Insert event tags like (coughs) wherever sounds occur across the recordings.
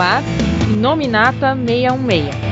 ar Nominata 616.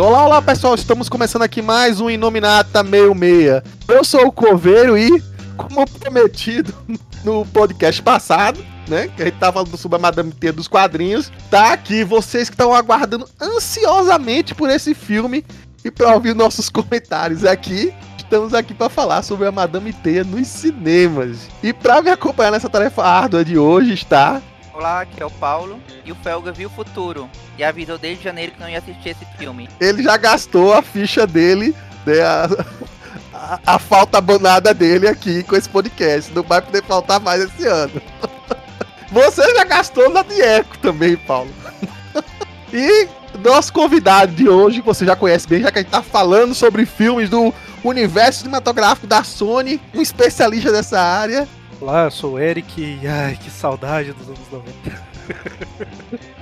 Olá, olá pessoal, estamos começando aqui mais um Inominata 66. Eu sou o Coveiro e, como prometido (laughs) no podcast passado, né, que a gente tava falando sobre a Madame T dos quadrinhos, tá aqui vocês que estão aguardando ansiosamente por esse filme e para ouvir nossos comentários aqui. Estamos aqui para falar sobre a Madame Teia nos cinemas. E para me acompanhar nessa tarefa árdua de hoje está Olá, aqui é o Paulo. E o Felga viu o futuro e avisou desde janeiro que não ia assistir esse filme. Ele já gastou a ficha dele, né, a, a, a falta abonada dele aqui com esse podcast. Não vai poder faltar mais esse ano. (laughs) Você já gastou na Dieco também, Paulo. (laughs) E nosso convidado de hoje, você já conhece bem, já que a gente tá falando sobre filmes do universo cinematográfico da Sony, um especialista dessa área, Olá, eu sou o Eric e ai, que saudade dos anos 90.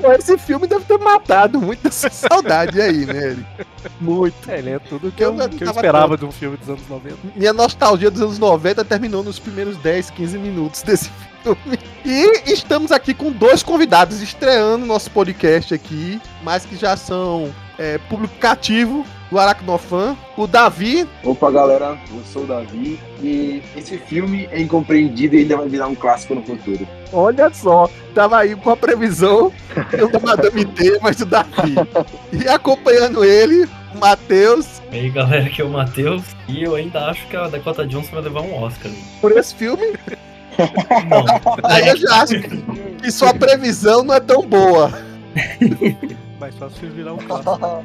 (laughs) Esse filme deve ter matado muita saudade aí, né, Eric? Muito. É, ele é tudo que eu, eu que eu esperava de um filme dos anos 90. Minha nostalgia dos anos 90 terminou nos primeiros 10, 15 minutos desse filme. E estamos aqui com dois convidados estreando nosso podcast aqui, mas que já são é, público cativo do Aracnofan, o Davi. Opa, galera, eu sou o Davi e esse filme é incompreendido e ainda vai virar um clássico no futuro. Olha só, tava aí com a previsão do Madame T, mas o Davi. E acompanhando ele, o Matheus. E aí, galera, aqui é o Matheus e eu ainda acho que a Dakota Johnson vai levar um Oscar. Por esse filme? Não. Aí eu já acho que sua previsão não é tão boa. (laughs) Mais fácil virar um (laughs) clássico.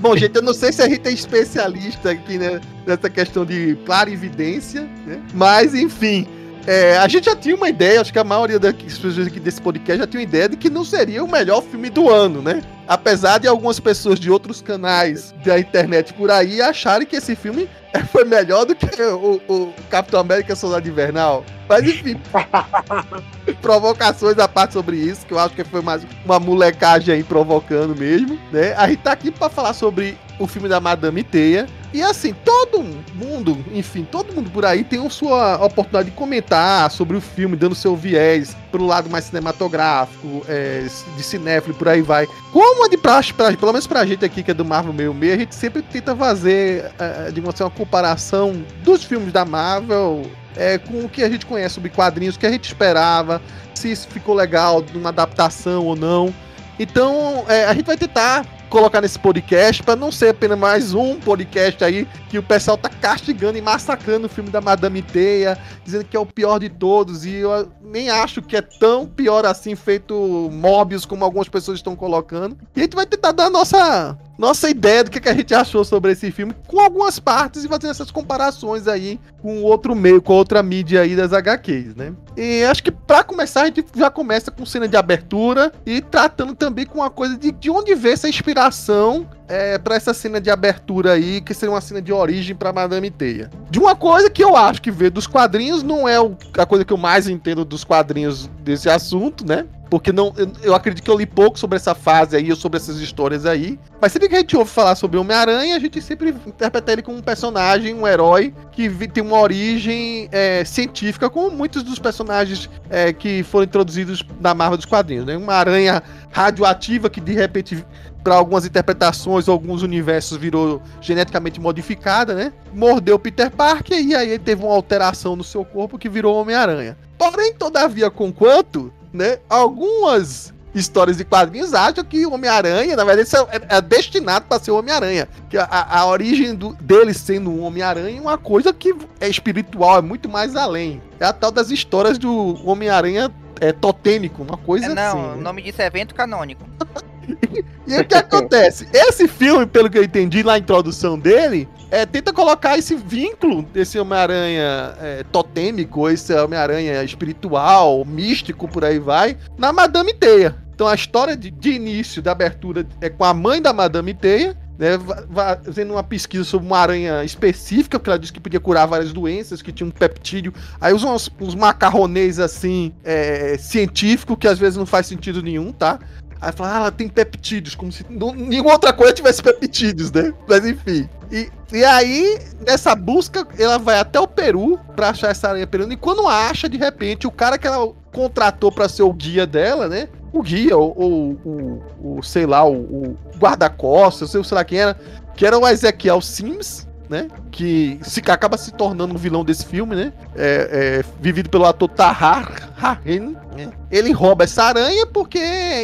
Bom, gente, eu não sei se a gente é especialista aqui né, nessa questão de clarividência, né? Mas, enfim. É, a gente já tinha uma ideia, acho que a maioria das pessoas aqui desse podcast já tinha uma ideia de que não seria o melhor filme do ano, né? Apesar de algumas pessoas de outros canais da internet por aí acharem que esse filme foi melhor do que o, o Capitão América Soldado Invernal. Mas enfim, (laughs) provocações à parte sobre isso, que eu acho que foi mais uma molecagem aí provocando mesmo, né? A gente tá aqui para falar sobre o filme da Madame Teia. E assim, todo mundo, enfim, todo mundo por aí tem a sua oportunidade de comentar sobre o filme, dando seu viés pro lado mais cinematográfico, é, de cinéfilo por aí vai. Como é de praxe, pra, pelo menos pra gente aqui que é do Marvel meio meio, a gente sempre tenta fazer, é, de uma, uma comparação dos filmes da Marvel é, com o que a gente conhece sobre quadrinhos, o que a gente esperava, se isso ficou legal, numa adaptação ou não. Então, é, a gente vai tentar colocar nesse podcast para não ser apenas mais um podcast aí que o pessoal tá castigando e massacrando o filme da Madame Teia, dizendo que é o pior de todos e eu nem acho que é tão pior assim feito Morbius como algumas pessoas estão colocando. E a gente vai tentar dar a nossa nossa ideia do que, a gente achou sobre esse filme, com algumas partes e fazendo essas comparações aí com outro meio, com outra mídia aí das HQs, né? E acho que para começar, a gente já começa com cena de abertura e tratando também com uma coisa de, de onde vê essa inspiração é, para essa cena de abertura aí, que seria uma cena de origem para Madame Teia. De uma coisa que eu acho que vê dos quadrinhos, não é o, a coisa que eu mais entendo dos quadrinhos desse assunto, né? Porque não, eu, eu, acredito que eu li pouco sobre essa fase aí, sobre essas histórias aí. Mas sempre que a gente ouve falar sobre Homem-Aranha, a gente sempre interpreta ele como um personagem, um herói, que tem uma origem é, científica, como muitos dos personagens é, que foram introduzidos na Marvel dos quadrinhos, né? Uma aranha radioativa que de repente para algumas interpretações, alguns universos virou geneticamente modificada, né? Mordeu Peter Parker e aí ele teve uma alteração no seu corpo que virou Homem-Aranha. Porém, todavia, conquanto, né? Algumas histórias de quadrinhos acham que o Homem-Aranha, na verdade, é, é destinado para ser o Homem-Aranha. Que a, a origem do, dele sendo um Homem-Aranha é uma coisa que é espiritual, é muito mais além. É a tal das histórias do Homem-Aranha é, totêmico, uma coisa é, não, assim. Não, o nome disso é evento canônico. (laughs) e o que acontece? Esse filme, pelo que eu entendi na introdução dele, é, tenta colocar esse vínculo desse Homem-Aranha é, totêmico, esse Homem-Aranha espiritual, místico, por aí vai, na Madame Teia. Então a história de, de início, da abertura, é com a mãe da Madame Teia, né, fazendo uma pesquisa sobre uma aranha específica, porque ela disse que podia curar várias doenças, que tinha um peptídeo. Aí usa uns, uns macarronês assim, é, científico, que às vezes não faz sentido nenhum, tá? Aí fala, ah, ela tem peptídeos, como se não- nenhuma outra coisa tivesse peptídeos, né? Mas enfim. E, e aí, nessa busca, ela vai até o Peru pra achar essa aranha peruana. E quando acha, de repente, o cara que ela contratou pra ser o guia dela, né? O guia, ou, o, sei lá, o, guarda-costas, eu sei lá quem era, que era o Ezequiel Sims, né? Que se, acaba se tornando um vilão desse filme, né? É, é, vivido pelo ator Tahar Hahen. Né? Ele rouba essa aranha porque,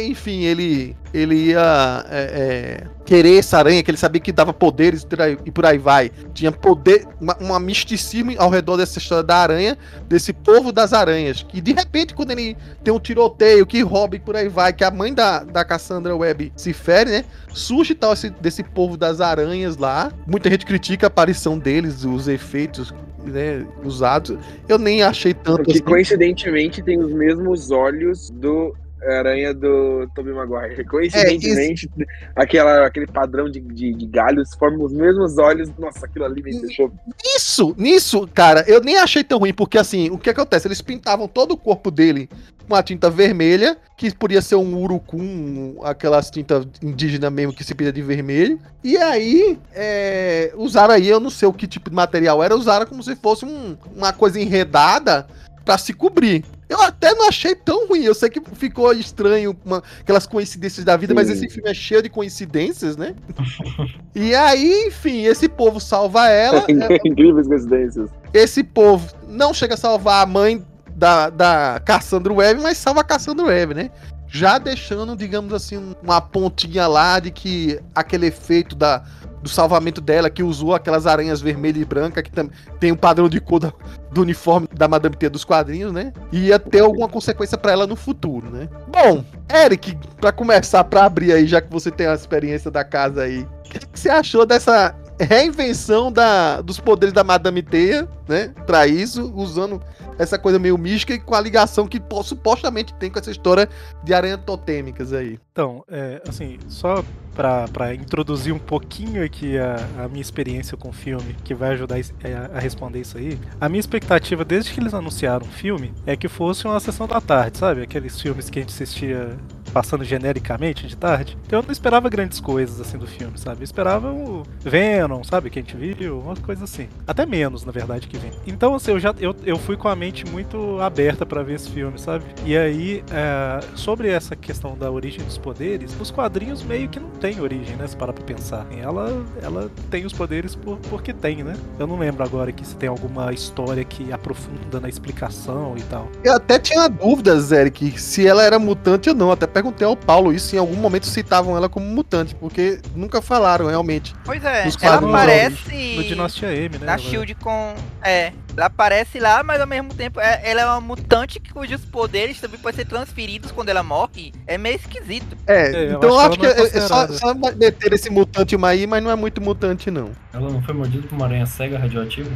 enfim, ele, ele ia é, é, querer essa aranha, que ele sabia que dava poderes e por aí- e por aí vai. Tinha poder, uma, uma misticismo ao redor dessa história da aranha, desse povo das aranhas. E de repente, quando ele tem um tiroteio que rouba e por aí vai, que a mãe da, da Cassandra Webb se fere, né? Surge tal esse, desse povo das aranhas lá. Muita gente critica a aparição deles, os efeitos né, usados. Eu nem achei tanto Porque assim. coincidentemente tem os mesmos olhos do aranha do Tobey Maguire. Coincidentemente, aquela, aquele padrão de, de, de galhos forma os mesmos olhos. Nossa, aquilo ali me deixou. Nisso, nisso, cara, eu nem achei tão ruim, porque assim, o que acontece? Eles pintavam todo o corpo dele com a tinta vermelha, que podia ser um urucum, aquelas tinta indígena mesmo que se pinta de vermelho. E aí, é, usaram aí, eu não sei o que tipo de material era, usaram como se fosse um- uma coisa enredada pra se cobrir. Eu até não achei tão ruim. Eu sei que ficou estranho uma- aquelas coincidências da vida, mas Sim. esse filme é cheio de coincidências, né? (laughs) e aí, enfim, esse povo salva ela. (laughs) é, Incríveis coincidências. esse povo não chega a salvar a mãe da, da Cassandra Webb, mas salva a Cassandra Webb, né? Já deixando, digamos assim, um- uma pontinha lá de que aquele efeito da, do salvamento dela, que usou aquelas aranhas vermelha e branca, que tem um padrão de cor da- do uniforme da Madame T dos quadrinhos, né? Ia ter alguma consequência pra ela no futuro, né? Bom, Eric, pra começar, pra abrir aí, já que você tem a experiência da casa aí, o que, que você achou dessa reinvenção da, dos poderes da Madame Teia, né? Isso, usando essa coisa meio mística e com a ligação que supostamente tem com essa história de aranhas totêmicas aí. Então, é, assim, só pra introduzir um pouquinho aqui a, a minha experiência com o filme, que vai ajudar is- é, a, a responder isso aí, a minha expectativa desde que eles anunciaram o filme é que fosse uma sessão da tarde, sabe? Aqueles filmes que a gente assistia passando genericamente de tarde. Então eu não esperava grandes coisas assim do filme, sabe? Eu esperava o Venom, sabe? Que a gente viu, uma coisa assim. Até menos, na verdade, que Venom. Então, assim, eu já eu, eu fui com a mente muito aberta pra ver esse filme, sabe? E aí, é, sobre essa questão da origem dos poderes, os quadrinhos meio que não tem origem, né? Se parar pra pensar. Ela, ela tem os poderes por, porque tem, né? Eu não lembro agora aqui se tem alguma história que aprofunda na explicação e tal. Eu até tinha dúvidas, Eric, se ela era mutante ou não. Até perguntei ao Paulo isso, se em algum momento citavam ela como mutante, porque nunca falaram realmente. Pois é, ela aparece No Dinastia M, né? na Shield com. É, ela aparece lá, mas ao mesmo tempo é- ela é uma mutante cujos poderes também podem ser transferidos quando ela morre. É meio esquisito. É, É, eu então eu acho acho que é é, só, só meter esse mutante aí, mas não é muito mutante, não. Ela não foi mordida por uma aranha cega radioativa?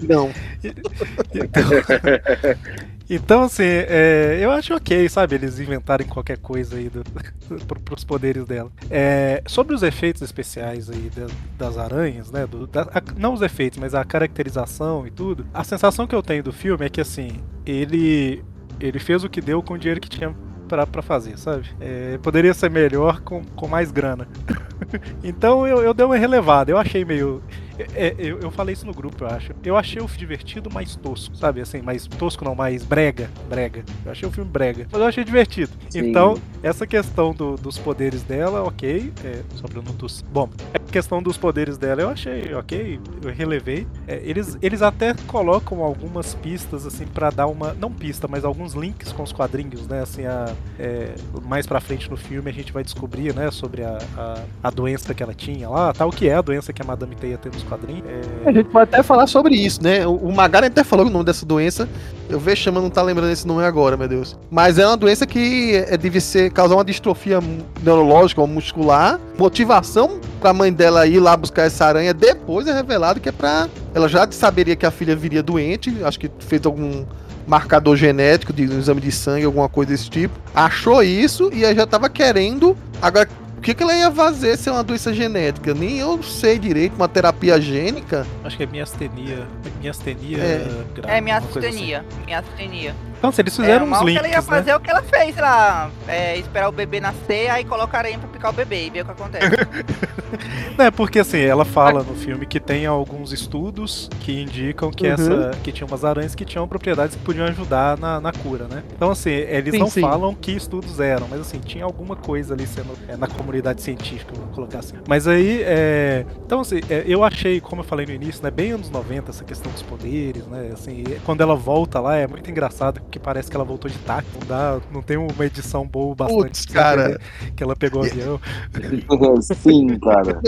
Não. (laughs) Então, (laughs) assim, é, eu acho ok, sabe, eles inventarem qualquer coisa aí do, (laughs) pro, pros poderes dela. É, sobre os efeitos especiais aí da- das aranhas, né, do- da- a- não os efeitos, mas a caracterização e tudo, a sensação que eu tenho do filme é que, assim, ele, ele fez o que deu com o dinheiro que tinha pra, pra fazer, sabe? É, poderia ser melhor com, com mais grana. (laughs) então eu, eu dei uma relevada, eu achei meio... É, eu, eu falei isso no grupo, eu acho. Eu achei o filme divertido, mais tosco, sabe? Assim, mais tosco não, mais brega. Brega. Eu achei o filme brega. Mas eu achei divertido. Sim. Então, essa questão do- dos poderes dela, ok. É, só pra eu não tossir. Bom, a questão dos poderes dela eu achei ok. Eu relevei. É, eles, eles até colocam algumas pistas, assim, pra dar uma. Não pista, mas alguns links com os quadrinhos, né? Assim, a, é, mais pra frente no filme a gente vai descobrir, né? Sobre a, a, a doença que ela tinha lá, tal, que é a doença que a Madame Teia tem nos quadrinhos. É, A gente pode até falar sobre isso, né? O, Magari até falou o nome dessa doença. Eu vejo chamando, não tá lembrando esse nome agora, meu Deus. Mas é uma doença que é, deve ser causar uma distrofia neurológica ou muscular, motivação pra mãe dela ir lá buscar essa aranha. Depois é revelado que é pra. Ela já saberia que a filha viria doente. Acho que fez algum marcador genético de um exame de sangue, alguma coisa desse tipo. Achou isso e aí já tava querendo. Agora, que, que ela ia fazer se é uma doença genética? Nem eu sei direito, uma terapia gênica. Acho que é miastenia. Miastenia É. grave. É coisa assim. astenia. Então, se eles É, fizeram o uns mal que links, ela ia né? fazer é o que ela fez lá. É, esperar o bebê nascer, aí coloca aranha pra picar o bebê e ver o que acontece. (laughs) Não, é porque assim, ela fala no filme que tem alguns estudos que indicam que Uhum. essa que tinha umas aranhas que tinham propriedades que podiam ajudar na, na cura, né? Então assim, eles Sim, não sim. falam que estudos eram, mas assim, tinha alguma coisa ali sendo é, na comunidade científica, vamos colocar assim. Mas aí, é... então assim, é, eu achei, como eu falei no início, né, bem anos 90 essa questão dos poderes, né? Assim, quando ela volta lá é muito engraçado porque parece que ela voltou de táxi, não dá, não tem uma edição boa o bastante Putz, cara. que ela pegou o avião. Sim, cara.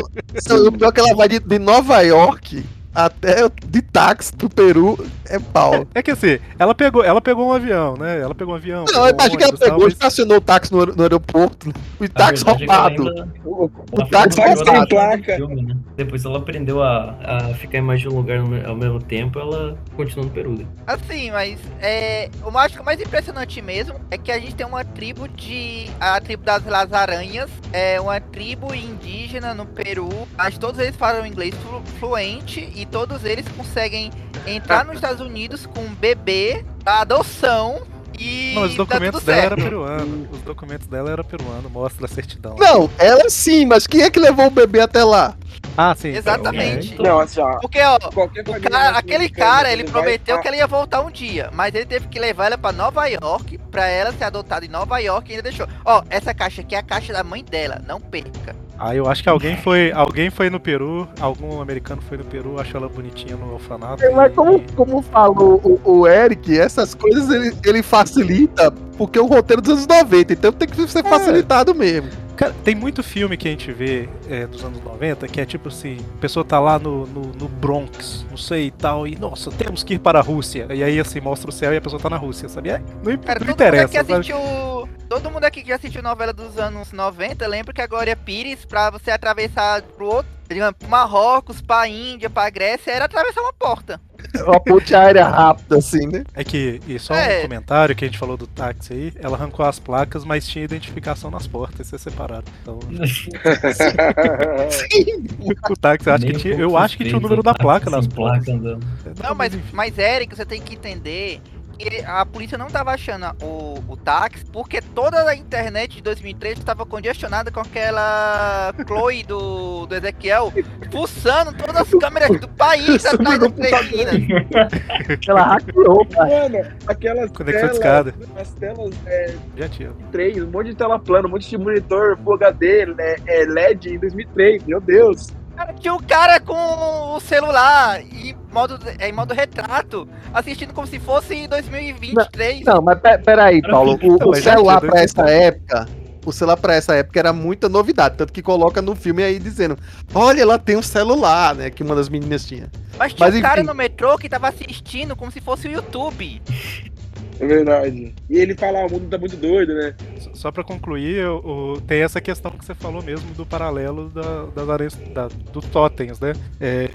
Não, o pior é que ela vai de, de Nova York até de táxi pro Peru é pau. É que assim, ela pegou, ela pegou um avião, né? Ela pegou um avião. Não, eu imagino que ela tal, pegou, mas- estacionou o táxi no, no aeroporto. O táxi é que roubado. ainda- O, O ela táxi roubado. placa. filme, né? Depois ela aprendeu a, a ficar em mais de um lugar ao mesmo tempo, ela continuou no Peru. né? Assim, mas é, o mais, o mais impressionante mesmo é que a gente tem uma tribo de. A tribo das Las Aranhas. É uma tribo indígena no Peru. Mas todos eles falam inglês flu- fluente e todos eles conseguem entrar nos Estados Unidos com um bebê da adoção. E Não, os dá documentos dela eram peruanos. Os documentos dela eram peruano, mostra a certidão. Não, ela sim, mas quem é que levou o bebê até lá? Ah, sim. Exatamente. É, então- Não, assim, ó. Porque, ó, O cara- aquele cara, ele vai prometeu pra- que ele ia voltar um dia, mas ele teve que levar ela pra Nova York pra ela ser adotada em Nova York e ainda deixou. Ó, essa caixa aqui é a caixa da mãe dela, não perca. Ah, eu acho que alguém foi, alguém foi no Peru, algum americano foi no Peru, achou ela bonitinha no orfanato. Mas e- como, como falou o, o Eric, essas coisas ele, ele facilita porque é o roteiro dos anos 90, então tem que ser É. facilitado mesmo. Cara, tem muito filme que a gente vê é, dos anos 90 que é tipo assim, a pessoa tá lá no, no, no Bronx, não sei e tal, e nossa, temos que ir para a Rússia. E aí assim, mostra o céu e a pessoa tá na Rússia, sabe? É, não, Cara, não todo interessa. mundo assistiu. Todo mundo aqui que assistiu novela dos anos 90 lembra que a Glória Pires, pra você atravessar pro outro, Marrocos, pra Índia, pra Grécia, era atravessar uma porta. Uma ponte aérea rápida, assim, né? É que, e só É. um comentário que a gente falou do táxi aí, ela arrancou as placas, mas tinha identificação nas portas, isso é separado. Então, (laughs) o táxi, eu acho que Nem tinha, eu acho que tinha o número da placa nas placa portas. andando. Não, mas, mas Eric, você tem que entender que a polícia não tava achando o, o táxi porque toda a internet de 2003 estava congestionada com aquela Chloe do, do Ezequiel fuçando todas as câmeras do país (laughs) atrás das Cristina. (laughs) Ela hackeou, cara. Mano, aquelas Conexão de telas, escada. as telas é, Já tinha. 3, um monte de tela plana, um monte de monitor Full HD, né, é, LED em 2003, meu Deus. Cara, tinha o cara com o celular em modo, em modo retrato, assistindo como se fosse em 2023. Não, mas pe- peraí, Paulo. O, Não, o mas já celular dois essa época. O celular pra essa época era muita novidade. Tanto que coloca no filme aí dizendo: Olha, ela tem um celular, né? Que uma das meninas tinha. Mas tinha mas um cara enfim. no metrô que tava assistindo como se fosse o YouTube. É verdade. E ele fala, o mundo tá muito doido, né? Só- Só pra concluir, o, o- tem essa questão que você falou mesmo do paralelo da, das areias, da, do totens, né? É,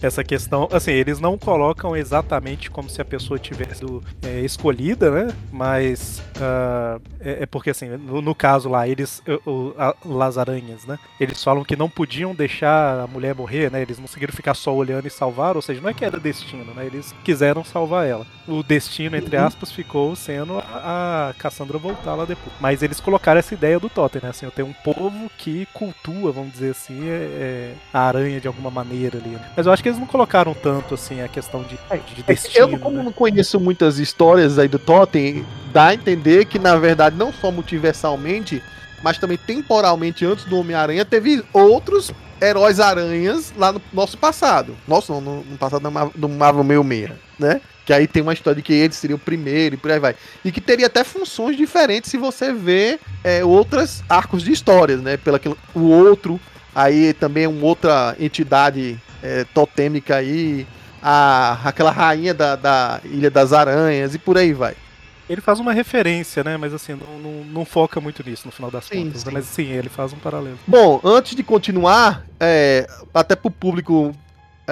essa questão, assim, eles não colocam exatamente como se a pessoa tivesse sido, é, escolhida, né? Mas ah, é, é porque assim, no, no caso lá, eles, o, o- a- Las Aranhas, né? Eles falam que não podiam deixar a mulher morrer, né? Eles não conseguiram ficar só olhando e salvar, ou seja, não é que era destino, né? Eles quiseram salvar ela. O destino, entre aspas, ficou sendo a, a Cassandra voltar lá depois. Mas eles colocaram essa ideia do totem, né? Assim, eu tenho um povo que cultua, vamos dizer assim, é- é a aranha de alguma maneira ali. né? Mas eu acho que eles não colocaram tanto, assim, a questão de, de destino. É, eu, como né? não conheço muitas histórias aí do Totem, dá a entender que, na verdade, não só multiversalmente, mas também temporalmente, antes do Homem-Aranha, teve outros heróis aranhas lá no nosso passado. Nossa, não, no, passado do Marvel 66, né? Que aí tem uma história de que ele seria o primeiro e por aí vai. E que teria até funções diferentes se você vê é, outras arcos de histórias, né? Pelo o outro, aí também uma outra entidade é, totêmica aí, a, aquela rainha da, da Ilha das Aranhas e por aí vai. Ele faz uma referência, né? Mas assim, não, não, não foca muito nisso no final das Sim, contas. né? sim. Mas sim, ele faz um paralelo. Bom, antes de continuar, é, até para o público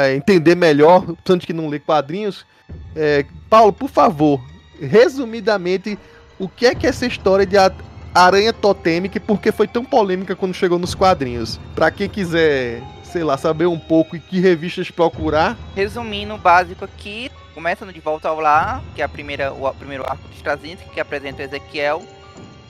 é, entender melhor, tanto que não lê quadrinhos, é, Paulo, por favor, resumidamente, o que é que é essa história de aranha totêmica e por que foi tão polêmica quando chegou nos quadrinhos? Para quem quiser, sei lá, saber um pouco e que revistas procurar, Resumindo o básico aqui, começa no De Volta ao Lar, que é a primeira, o primeiro arco de Straczynski, que apresenta Ezequiel,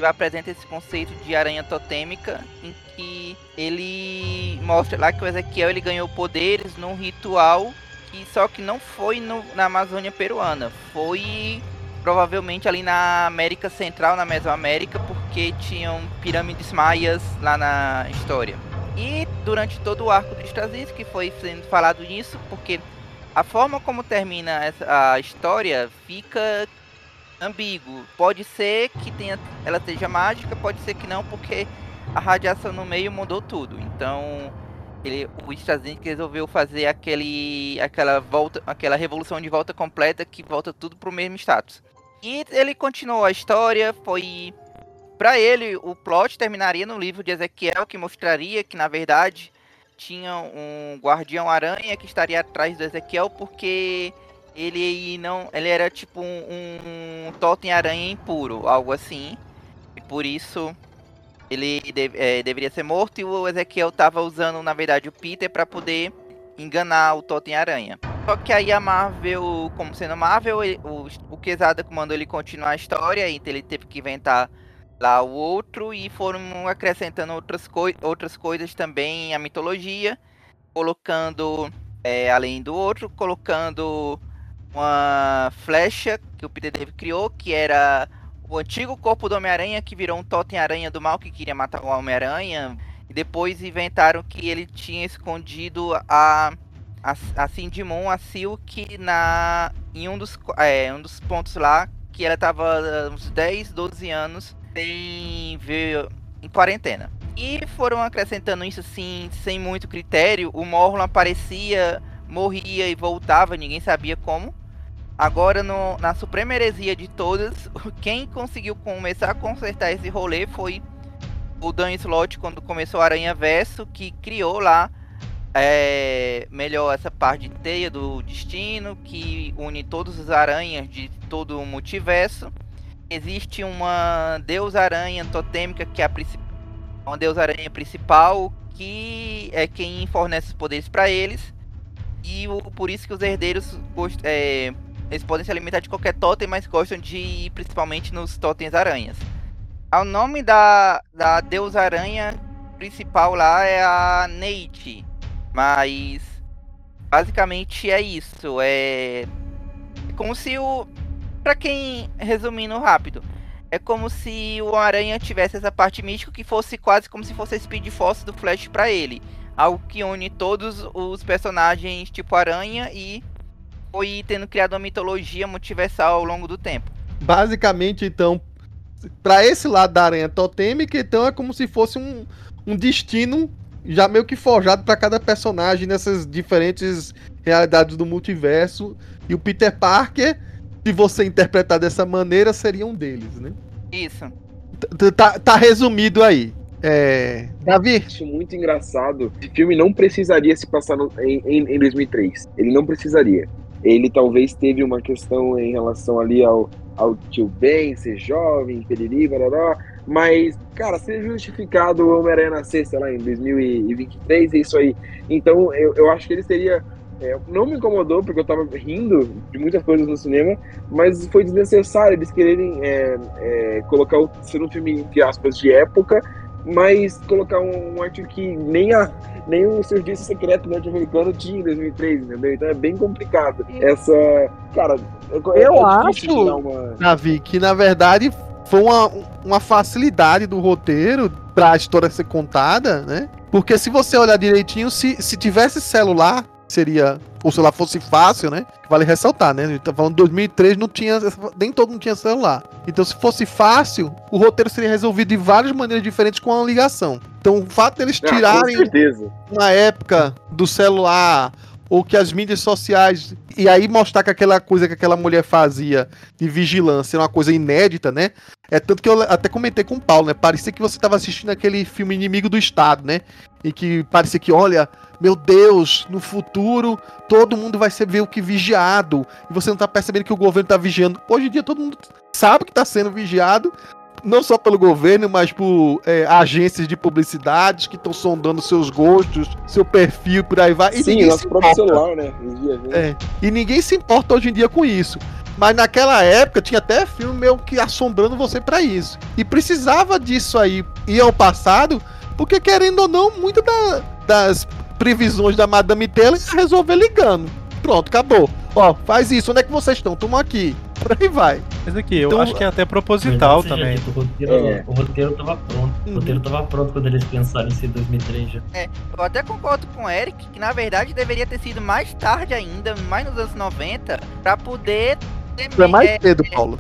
que apresenta esse conceito de aranha totêmica, em que ele mostra lá que o Ezequiel ele ganhou poderes num ritual que só que não foi no- na Amazônia peruana, foi provavelmente ali na América Central, na Mesoamérica, porque tinham pirâmides maias lá na história. E durante todo o arco de Straczynski foi sendo falado nisso, porque a forma como termina essa, a história fica ambíguo. Pode ser que tenha, ela seja mágica, pode ser que não, porque a radiação no meio mudou tudo. Então, ele, o Straczynski resolveu fazer aquele, aquela volta, aquela revolução de volta completa que volta tudo pro mesmo status. E ele continuou a história, foi Pra ele, o plot terminaria no livro de Ezequiel, que mostraria que, na verdade, tinha um guardião aranha que estaria atrás do Ezequiel, porque ele não. Ele era tipo um, um totem aranha impuro, algo assim. E por isso ele de- eh, deveria ser morto e o Ezequiel tava usando, na verdade, o Peter para poder enganar o totem aranha. Só que aí a Marvel, como sendo Marvel, ele- o, o Quesada mandou ele continuar a história, então ele teve que inventar lá o outro e foram acrescentando outras, coi outras coisas também à mitologia, colocando, é, além do outro, colocando uma flecha que o Peter David criou, que era o antigo corpo do Homem-Aranha que virou um totem-aranha do mal que queria matar o Homem-Aranha. E depois inventaram que ele tinha escondido a, a, a Cindy Moon, a Silk, na, em um dos, é, um dos pontos lá, que ela tava uns 10, 12 anos ver em quarentena. E foram acrescentando isso assim, sem muito critério. O Morlun aparecia, morria e voltava, ninguém sabia como. Agora, no- na suprema heresia de todas, (laughs) quem conseguiu começar a consertar esse rolê foi o Dan Slott, quando começou o Aranha Verso, que criou lá é, melhor essa parte de teia do destino, que une todos os aranhas de todo o multiverso. Existe uma deusa aranha totêmica, que é a uma deusa aranha principal, que é quem fornece os poderes para eles. E o, por isso que os herdeiros é, eles podem se alimentar de qualquer totem, mas gostam de ir principalmente nos totens aranhas. O nome da, da deusa aranha principal lá é a Neite. Mas basicamente é isso. É como se o. Pra quem resumindo rápido, é como se o Aranha tivesse essa parte mística que fosse quase como se fosse a Speed Force do Flash pra ele. Algo que une todos os personagens tipo Aranha e foi tendo criado uma mitologia multiversal ao longo do tempo. basicamente, então, pra esse lado da aranha totêmica, então é como se fosse um, um destino já meio que forjado pra cada personagem nessas diferentes realidades do multiverso. E o Peter Parker, se você interpretar dessa maneira, seria um deles, né? Isso. Tá, tá resumido aí. É... Davi, acho muito engraçado. Esse filme não precisaria se passar no- em, em, em 2003. Ele não precisaria. Ele talvez teve uma questão em relação ali ao, ao tio Ben ser jovem, periri, barará. Mas, cara, ser justificado o Homem-Aranha nascer, sei lá, em 2023, é isso aí. Então, eu, eu acho que ele seria. é, não me incomodou, porque eu tava rindo de muitas coisas no cinema, mas foi desnecessário eles quererem é, é, colocar o, ser um filme, entre aspas, de época, mas colocar um, um artigo que nem, a, nem o serviço secreto norte-americano tinha em 2003, entendeu? Então é bem complicado. Essa. Cara, é, Eu é acho- uma. Davi, que na verdade foi uma, uma facilidade do roteiro pra história ser contada, né? Porque se você olhar direitinho, se, se tivesse celular, seria. Ou se lá fosse fácil, né? Vale ressaltar, né? A gente tá falando 2003, não tinha. Nem todo mundo tinha celular. Então, se fosse fácil, o roteiro seria resolvido de várias maneiras diferentes com uma ligação. Então, o fato deles Ah, tirarem certeza. na época do celular ou que as mídias sociais. E aí mostrar que aquela coisa que aquela mulher fazia de vigilância era uma coisa inédita, né? É tanto que eu até comentei com o Paulo, né? Parecia que você estava assistindo aquele filme Inimigo do Estado, né? E que parecia que, olha, meu Deus, no futuro todo mundo vai ser meio que vigiado. E você não tá percebendo que o governo tá vigiando. Hoje em dia todo mundo sabe que tá sendo vigiado. Não só pelo governo, mas por é, agências de publicidade que estão sondando seus gostos, seu perfil, por aí vai. E Sim, ninguém nosso se próprio importa. celular, né? É, e ninguém se importa hoje em dia com isso. Mas naquela época tinha até filme meio que assombrando você pra isso. E precisava disso aí ir ao passado, porque querendo ou não, muitas da- das previsões da Madame Taylor ia resolver ligando. Pronto, acabou. Ó, faz isso, onde é que vocês estão? Tamo aqui. Por aí vai. Mas aqui, eu Então, acho que é até proposital seja também. dita, O roteiro, É. o roteiro tava pronto. Uhum. O roteiro tava pronto quando eles pensaram em ser 2003 já. Eu até concordo com o Eric que na verdade deveria ter sido mais tarde ainda, mais nos anos 90, pra poder ter É mais é, cedo, Paulo.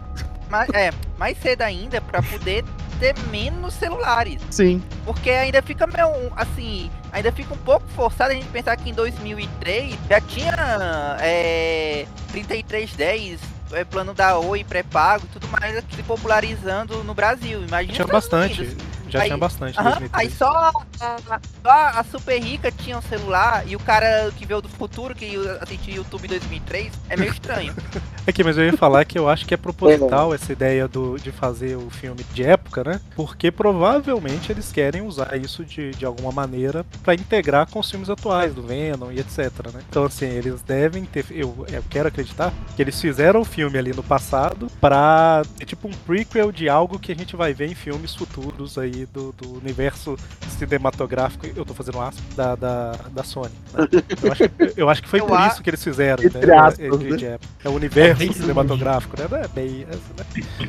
mais, é, mais cedo ainda pra poder ter menos celulares. Sim. Porque ainda fica meio assim, ainda fica um pouco forçado a gente pensar que em 2003 já tinha é, 3310 é, plano da Oi pré-pago e tudo mais se popularizando no Brasil. Imagina Tinha bastante. Unidos. Já Aí- tinha bastante Aham, 2003. aí só a, só a super rica tinha um celular e o cara que veio do futuro, que assistiu YouTube em 2003, é meio estranho. (laughs) Aqui, mas eu ia falar que eu acho que é proposital essa ideia do, de fazer o filme de época, né? Porque provavelmente eles querem usar isso de, de alguma maneira pra integrar com os filmes atuais, do Venom e etc, né? Então, assim, eles devem ter. Eu, eu quero acreditar que eles fizeram o filme ali no passado pra. É tipo um prequel de algo que a gente vai ver em filmes futuros aí do, do universo cinematográfico. Eu tô fazendo aspas da, da, da Sony. né? (laughs) Eu, acho que, eu acho que foi Eu por a- isso que eles fizeram, né? aspas, É, né? É o universo Bem cinematográfico, né? É bem. né?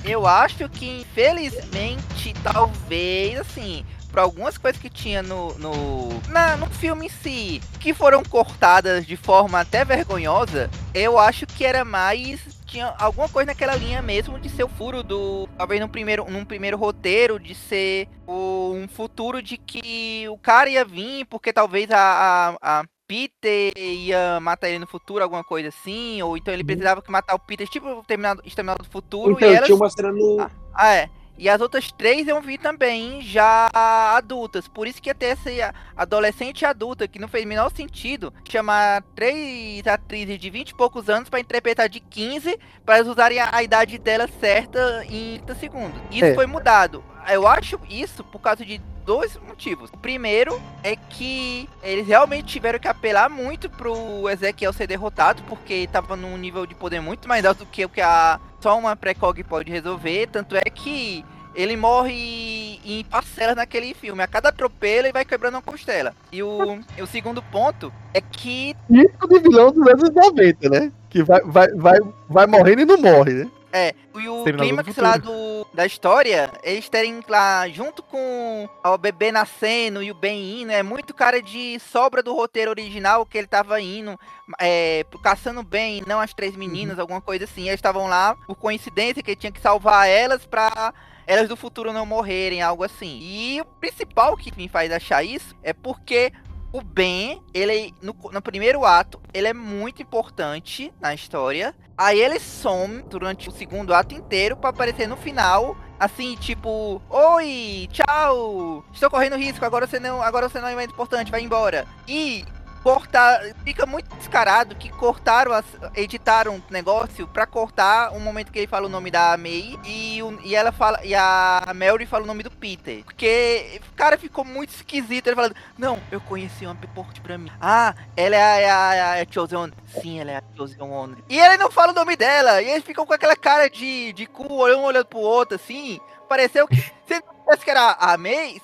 Eu acho que, infelizmente, talvez, assim, pra algumas coisas que tinha no, no, na, no filme em si, que foram cortadas de forma até vergonhosa, eu acho que era mais. Tinha alguma coisa naquela linha mesmo de ser o furo do. Talvez num primeiro, num primeiro roteiro, de ser o- um futuro de que o cara ia vir, porque talvez a, a, a Peter ia matar ele no futuro, alguma coisa assim, ou então ele precisava que matar o Peter, tipo o Terminado, Exterminado do Futuro, Então, e elas tinha uma cena no. ah, é. E as outras três eu vi também já adultas. Por isso que ter essa adolescente adulta, que não fez o menor sentido chamar três atrizes de 20 e poucos anos pra interpretar de 15, para elas usarem a, a idade dela certa em 30 segundos. Isso É. foi mudado. Eu acho isso por causa de dois motivos. O primeiro é que eles realmente tiveram que apelar muito pro Ezequiel ser derrotado, porque tava num nível de poder muito mais alto do que o que a só uma precog pode resolver. Tanto é que ele morre em parcelas naquele filme. A cada atropelo ele vai quebrando uma costela. E o, o segundo ponto é que Típico de vilão dos anos 90, né? Que vai, vai, vai, vai morrendo e não morre, né? É, e o clímax lá do, da história, eles terem lá, junto com o bebê nascendo e o Ben indo, é muito cara de sobra do roteiro original que ele tava indo, é, caçando bem, não as três meninas, alguma coisa assim. Eles estavam lá por coincidência que ele tinha que salvar elas pra elas do futuro não morrerem, algo assim. E o principal que me faz achar isso é porque o Ben, ele no, no primeiro ato, ele é muito importante na história. Aí ele some durante o segundo ato inteiro pra aparecer no final, assim, tipo, oi, tchau, estou correndo risco, agora você não, agora você não é mais importante, vai embora. E cortar, fica muito descarado que cortaram, as, editaram um negócio pra cortar o momento que ele fala o nome da May e, o- e ela fala e a Mary fala o nome do Peter. Porque o cara ficou muito esquisito, ele falando, não, eu conheci uma porte pra mim. Ah, ela é a, é a, é a, é a Chosen One. Sim, ela é a Chosen One. E ele não fala o nome dela. E eles ficam com aquela cara de, de cu, um olhando pro outro, assim. Pareceu que. Se ele que era a May,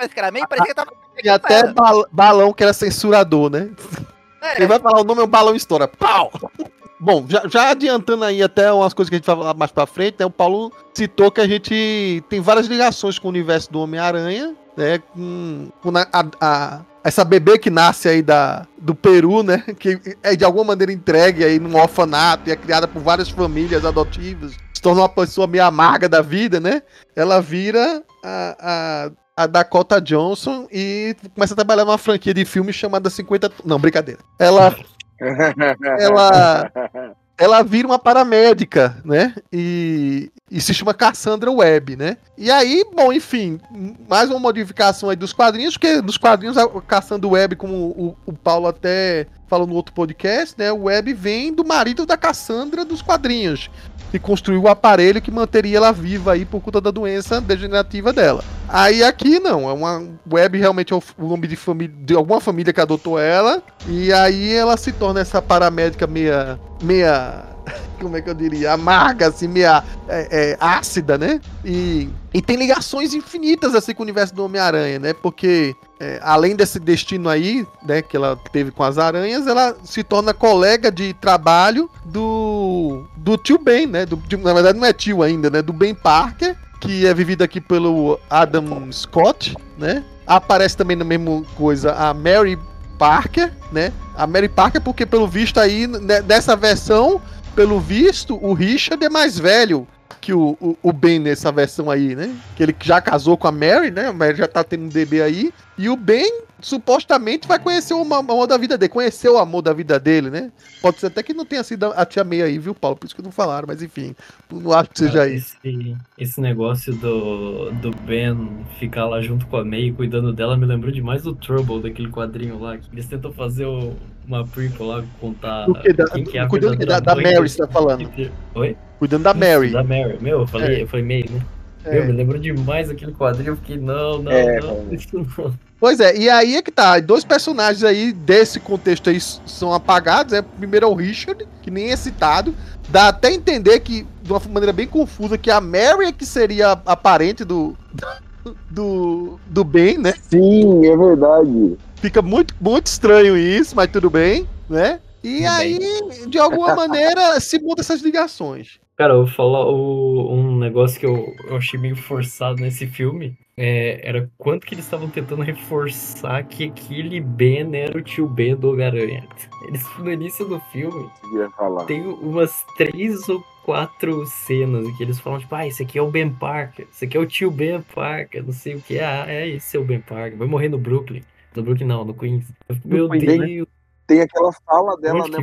parece que era May, parecia que tava. E até bal- balão que era censurador, né? É, Ele vai falar o nome, o balão estoura. Pau! Bom, já, já adiantando aí até umas coisas que a gente vai falar mais pra frente, né? O Paulo citou que a gente tem várias ligações com o universo do Homem-Aranha, né? Com, com a- a- essa bebê que nasce aí da, do Peru, né? Que é de alguma maneira entregue aí num orfanato e é criada por várias famílias adotivas. Se torna uma pessoa meio amarga da vida, né? Ela vira a, a, a Dakota Johnson e começa a trabalhar numa franquia de filmes chamada 50. Não, brincadeira. Ela. (laughs) ela. Ela vira uma paramédica, né? E, e se chama Cassandra Webb, né? E aí, bom, enfim, mais uma modificação aí dos quadrinhos, porque nos quadrinhos a Cassandra Webb, como o, o Paulo até falou no outro podcast, né? O Webb vem do marido da Cassandra dos quadrinhos que construiu o aparelho que manteria ela viva aí por conta da doença degenerativa dela. Aí aqui não, é uma web realmente é o nome de família de alguma família que adotou ela e aí ela se torna essa paramédica meia meia (laughs) como é que eu diria, amarga, assim, meia é, é, ácida, né? E, e tem ligações infinitas assim com o universo do Homem-Aranha, né? Porque é, além desse destino aí, né, que ela teve com as aranhas, ela se torna colega de trabalho do do tio Ben, né? Do, de, na verdade não é tio ainda, né? Do Ben Parker, que é vivido aqui pelo Adam Scott, né? Aparece também na mesma coisa a Mary Parker, né? A Mary Parker porque pelo visto aí né, dessa versão, pelo visto, o Richard é mais velho que o, o, o, Ben nessa versão aí, né? Que ele já casou com a Mary, né? A Mary já tá tendo um bebê aí. E o Ben supostamente vai conhecer o amor da vida dele. Conheceu o amor da vida dele, né? Pode ser até que não tenha sido a tia May aí, viu, Paulo? Por isso que não falaram, mas enfim. Não acho que seja isso. Esse, esse negócio do, do Ben ficar lá junto com a May cuidando dela me lembrou demais do Trouble, daquele quadrinho lá. Que eles tentam fazer o, uma prequel lá, contar que da, quem que é a cuidando da, da Mary, você tá falando. Oi? Cuidando da Mary. Da Mary. Meu, eu falei, é. foi May, né? É. Meu, me lembrou demais aquele quadrinho, eu fiquei, não, não, é, não, isso não. Pois é, e aí é que tá. Dois personagens aí desse contexto aí são apagados. É, primeiro é o Richard, que nem é citado. Dá até entender que, de uma maneira bem confusa, que a Mary é que seria a parente do. (laughs) Do, do Ben, né? Sim, é verdade. Fica muito, muito estranho isso, mas tudo bem, né? E aí, de alguma maneira, se muda essas ligações. Cara, eu vou falar o, um negócio que eu, eu achei meio forçado nesse filme. É, era quanto que eles estavam tentando reforçar que aquele Ben era o tio Ben do Homem-Aranha. Eles, no início do filme, tem umas três ou quatro cenas em que eles falam, tipo, ah, esse aqui é o Ben Parker, esse aqui é o tio Ben Parker, não sei o que. Ah, é esse é o Ben Parker, vai morrer no Brooklyn. No Brooklyn não, no Queens. Meu no Deus. Né? Tem aquela fala dela, né,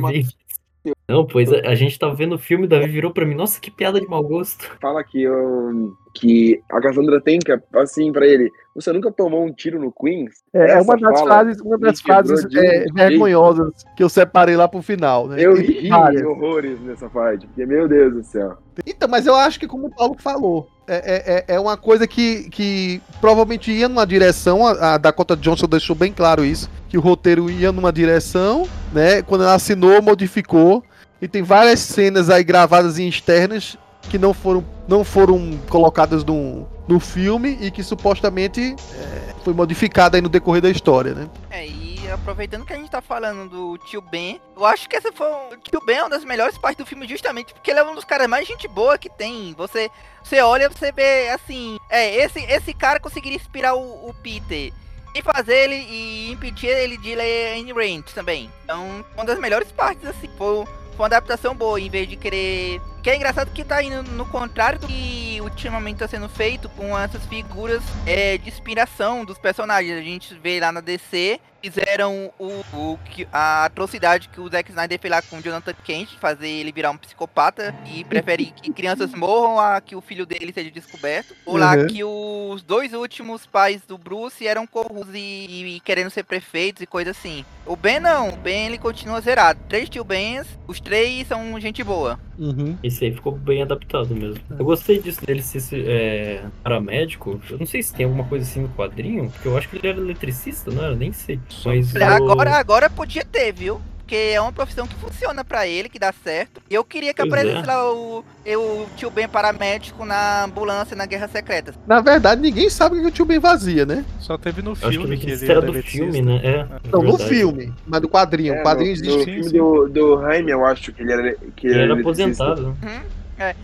não, pois a, a gente tava vendo o filme, o Davi virou pra mim, nossa, que piada de mau gosto. Fala que, um, que a Cassandra tem que, assim, pra ele, você nunca tomou um tiro no Queens? É, é uma das frases, uma das frases é, vergonhosas que eu separei lá pro final, né? Eu ri horrores nessa parte, porque, meu Deus do céu. Então, mas eu acho que como o Paulo falou, é, é, é uma coisa que, que provavelmente ia numa direção, a, a Dakota Johnson deixou bem claro isso, que o roteiro ia numa direção, né? Quando ela assinou, modificou. E tem várias cenas aí gravadas em externas que não foram, não foram colocadas no, no filme e que supostamente é, foi modificada aí no decorrer da história, né? É, e aproveitando que a gente tá falando do tio Ben, eu acho que essa foi o tio Ben é uma das melhores partes do filme justamente porque ele é um dos caras mais gente boa que tem. Você você olha, você vê assim, é, esse esse cara conseguiria inspirar o, o Peter e fazer ele e impedir ele de ler Ayn Rand também. Então, uma das melhores partes, assim, foi, foi uma adaptação boa, em vez de querer. Que é engraçado que tá indo no contrário do que ultimamente tá sendo feito com essas figuras é, de inspiração dos personagens. A gente vê lá na DC fizeram o, o, a atrocidade que o Zack Snyder fez lá com o Jonathan Kent, fazer ele virar um psicopata e preferir que crianças morram a que o filho dele seja descoberto. Ou uhum. lá que os dois últimos pais do Bruce eram corruptos e, e, querendo ser prefeitos e coisa assim. O Ben não, o Ben ele continua zerado. Três tio Bens, os três são gente boa. Uhum. Esse aí ficou bem adaptado mesmo. Eu gostei disso dele ser é, paramédico. Eu não sei se tem alguma coisa assim no quadrinho, porque eu acho que ele era eletricista, não era? Nem sei. Mas agora, agora podia ter, viu? Porque é uma profissão que funciona para ele, que dá certo. E eu queria que aparecesse é. lá o, o tio Ben paramédico na ambulância na Guerra Secreta. Na verdade, ninguém sabe o que o tio Ben vazia, né? Só teve no filme que, que ele era do filme, né? É, Não, no filme, mas do quadrinho. É, o quadrinho no, existe. No filme do, do Jaime, eu acho que ele era. Que ele era aposentado. Uhum. É.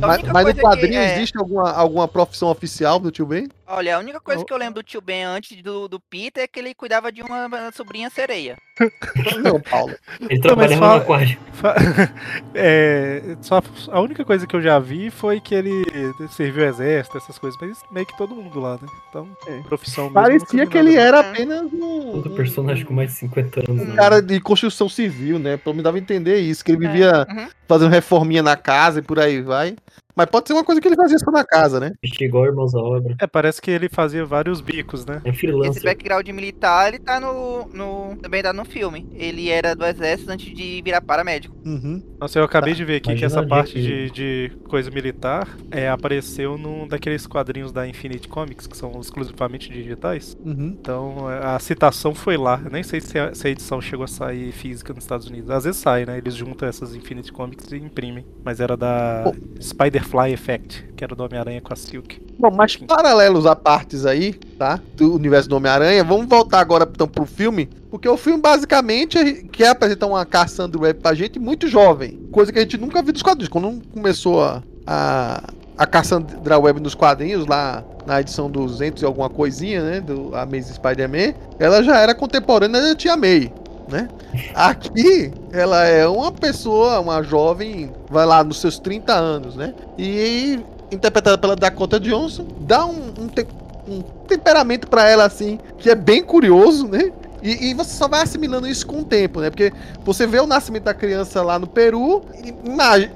Mas, mas no quadrinho que, é... existe alguma, alguma profissão oficial do tio Ben? Olha, a única coisa Oh. que eu lembro do tio Ben antes do, do Peter é que ele cuidava de uma sobrinha sereia. (laughs) Não, Paulo. Ele trabalhava fala- no aquário. Fa- (laughs) É, só a única coisa que eu já vi foi que ele serviu o exército, essas coisas, mas meio que todo mundo lá, né? Então, É. profissão mesmo. Parecia que ele era apenas um, Todo personagem com mais de 50 anos. um né? cara de construção civil, né? Pelo menos dava a entender isso, que ele vivia Uhum. fazendo reforminha na casa e por aí vai. Mas pode ser uma coisa que ele fazia só na casa, né? Igual Irmãos à Obra. É, parece que ele fazia vários bicos, né? É Esse freelancer. background militar, ele tá no, no. Também tá no filme. Ele era do exército antes de virar paramédico. Uhum. Nossa, eu acabei de ver aqui que essa parte que- de, de coisa militar é, apareceu num daqueles quadrinhos da Infinite Comics, que são exclusivamente digitais. Uhum. Então a citação foi lá. Eu nem sei se a, se a edição chegou a sair física nos Estados Unidos. Às vezes sai, né? Eles juntam essas Infinite Comics e imprimem. Mas era da Spider-Fly Effect, que era do Homem-Aranha com a Silk. Bom, mas paralelos a partes aí, tá? Do universo do Homem-Aranha. Vamos voltar agora então pro filme. Porque o filme basicamente quer apresentar uma Cassandra Web pra gente muito jovem. Coisa que a gente nunca viu dos quadrinhos. Quando começou a, a, a Cassandra Web nos quadrinhos, lá na edição 200 e alguma coisinha, né? Do Amazing Spider-Man, ela já era contemporânea da Tia May. Né? Aqui ela é uma pessoa, uma jovem, vai lá nos seus 30 anos, né? E interpretada pela Dakota Johnson, dá um, um, te- um temperamento pra ela assim que é bem curioso, né? E, e você só vai assimilando isso com o tempo, né? Porque você vê o nascimento da criança lá no Peru, e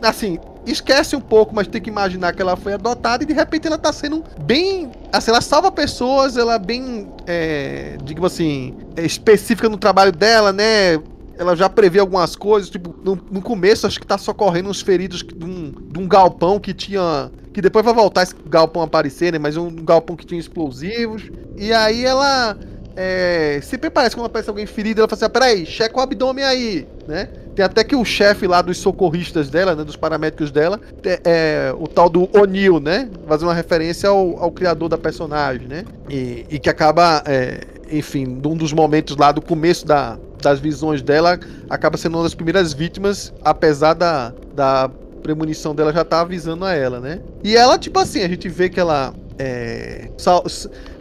assim, esquece um pouco, mas tem que imaginar que ela foi adotada e de repente ela tá sendo bem. Assim, ela salva pessoas, ela é bem, é, digamos assim, é específica no trabalho dela, né? Ela já prevê algumas coisas, tipo, no, no começo acho que tá socorrendo uns feridos de um, de um galpão que tinha. Que depois vai voltar esse galpão aparecer, né? Mas um galpão que tinha explosivos. E aí ela. É, sempre parece quando aparece alguém ferido, ela fala assim: ah, peraí, checa o abdômen aí, né? Tem até que o chefe lá dos socorristas dela, né? Dos paramédicos dela, é, o tal do O'Neill, né? Fazendo uma referência ao, ao criador da personagem, né? E, e que acaba, é, enfim, num dos momentos lá do começo da, das visões dela, acaba sendo uma das primeiras vítimas, apesar da, da premonição dela já tá avisando a ela, né? E ela, tipo assim, a gente vê que ela. É, sal-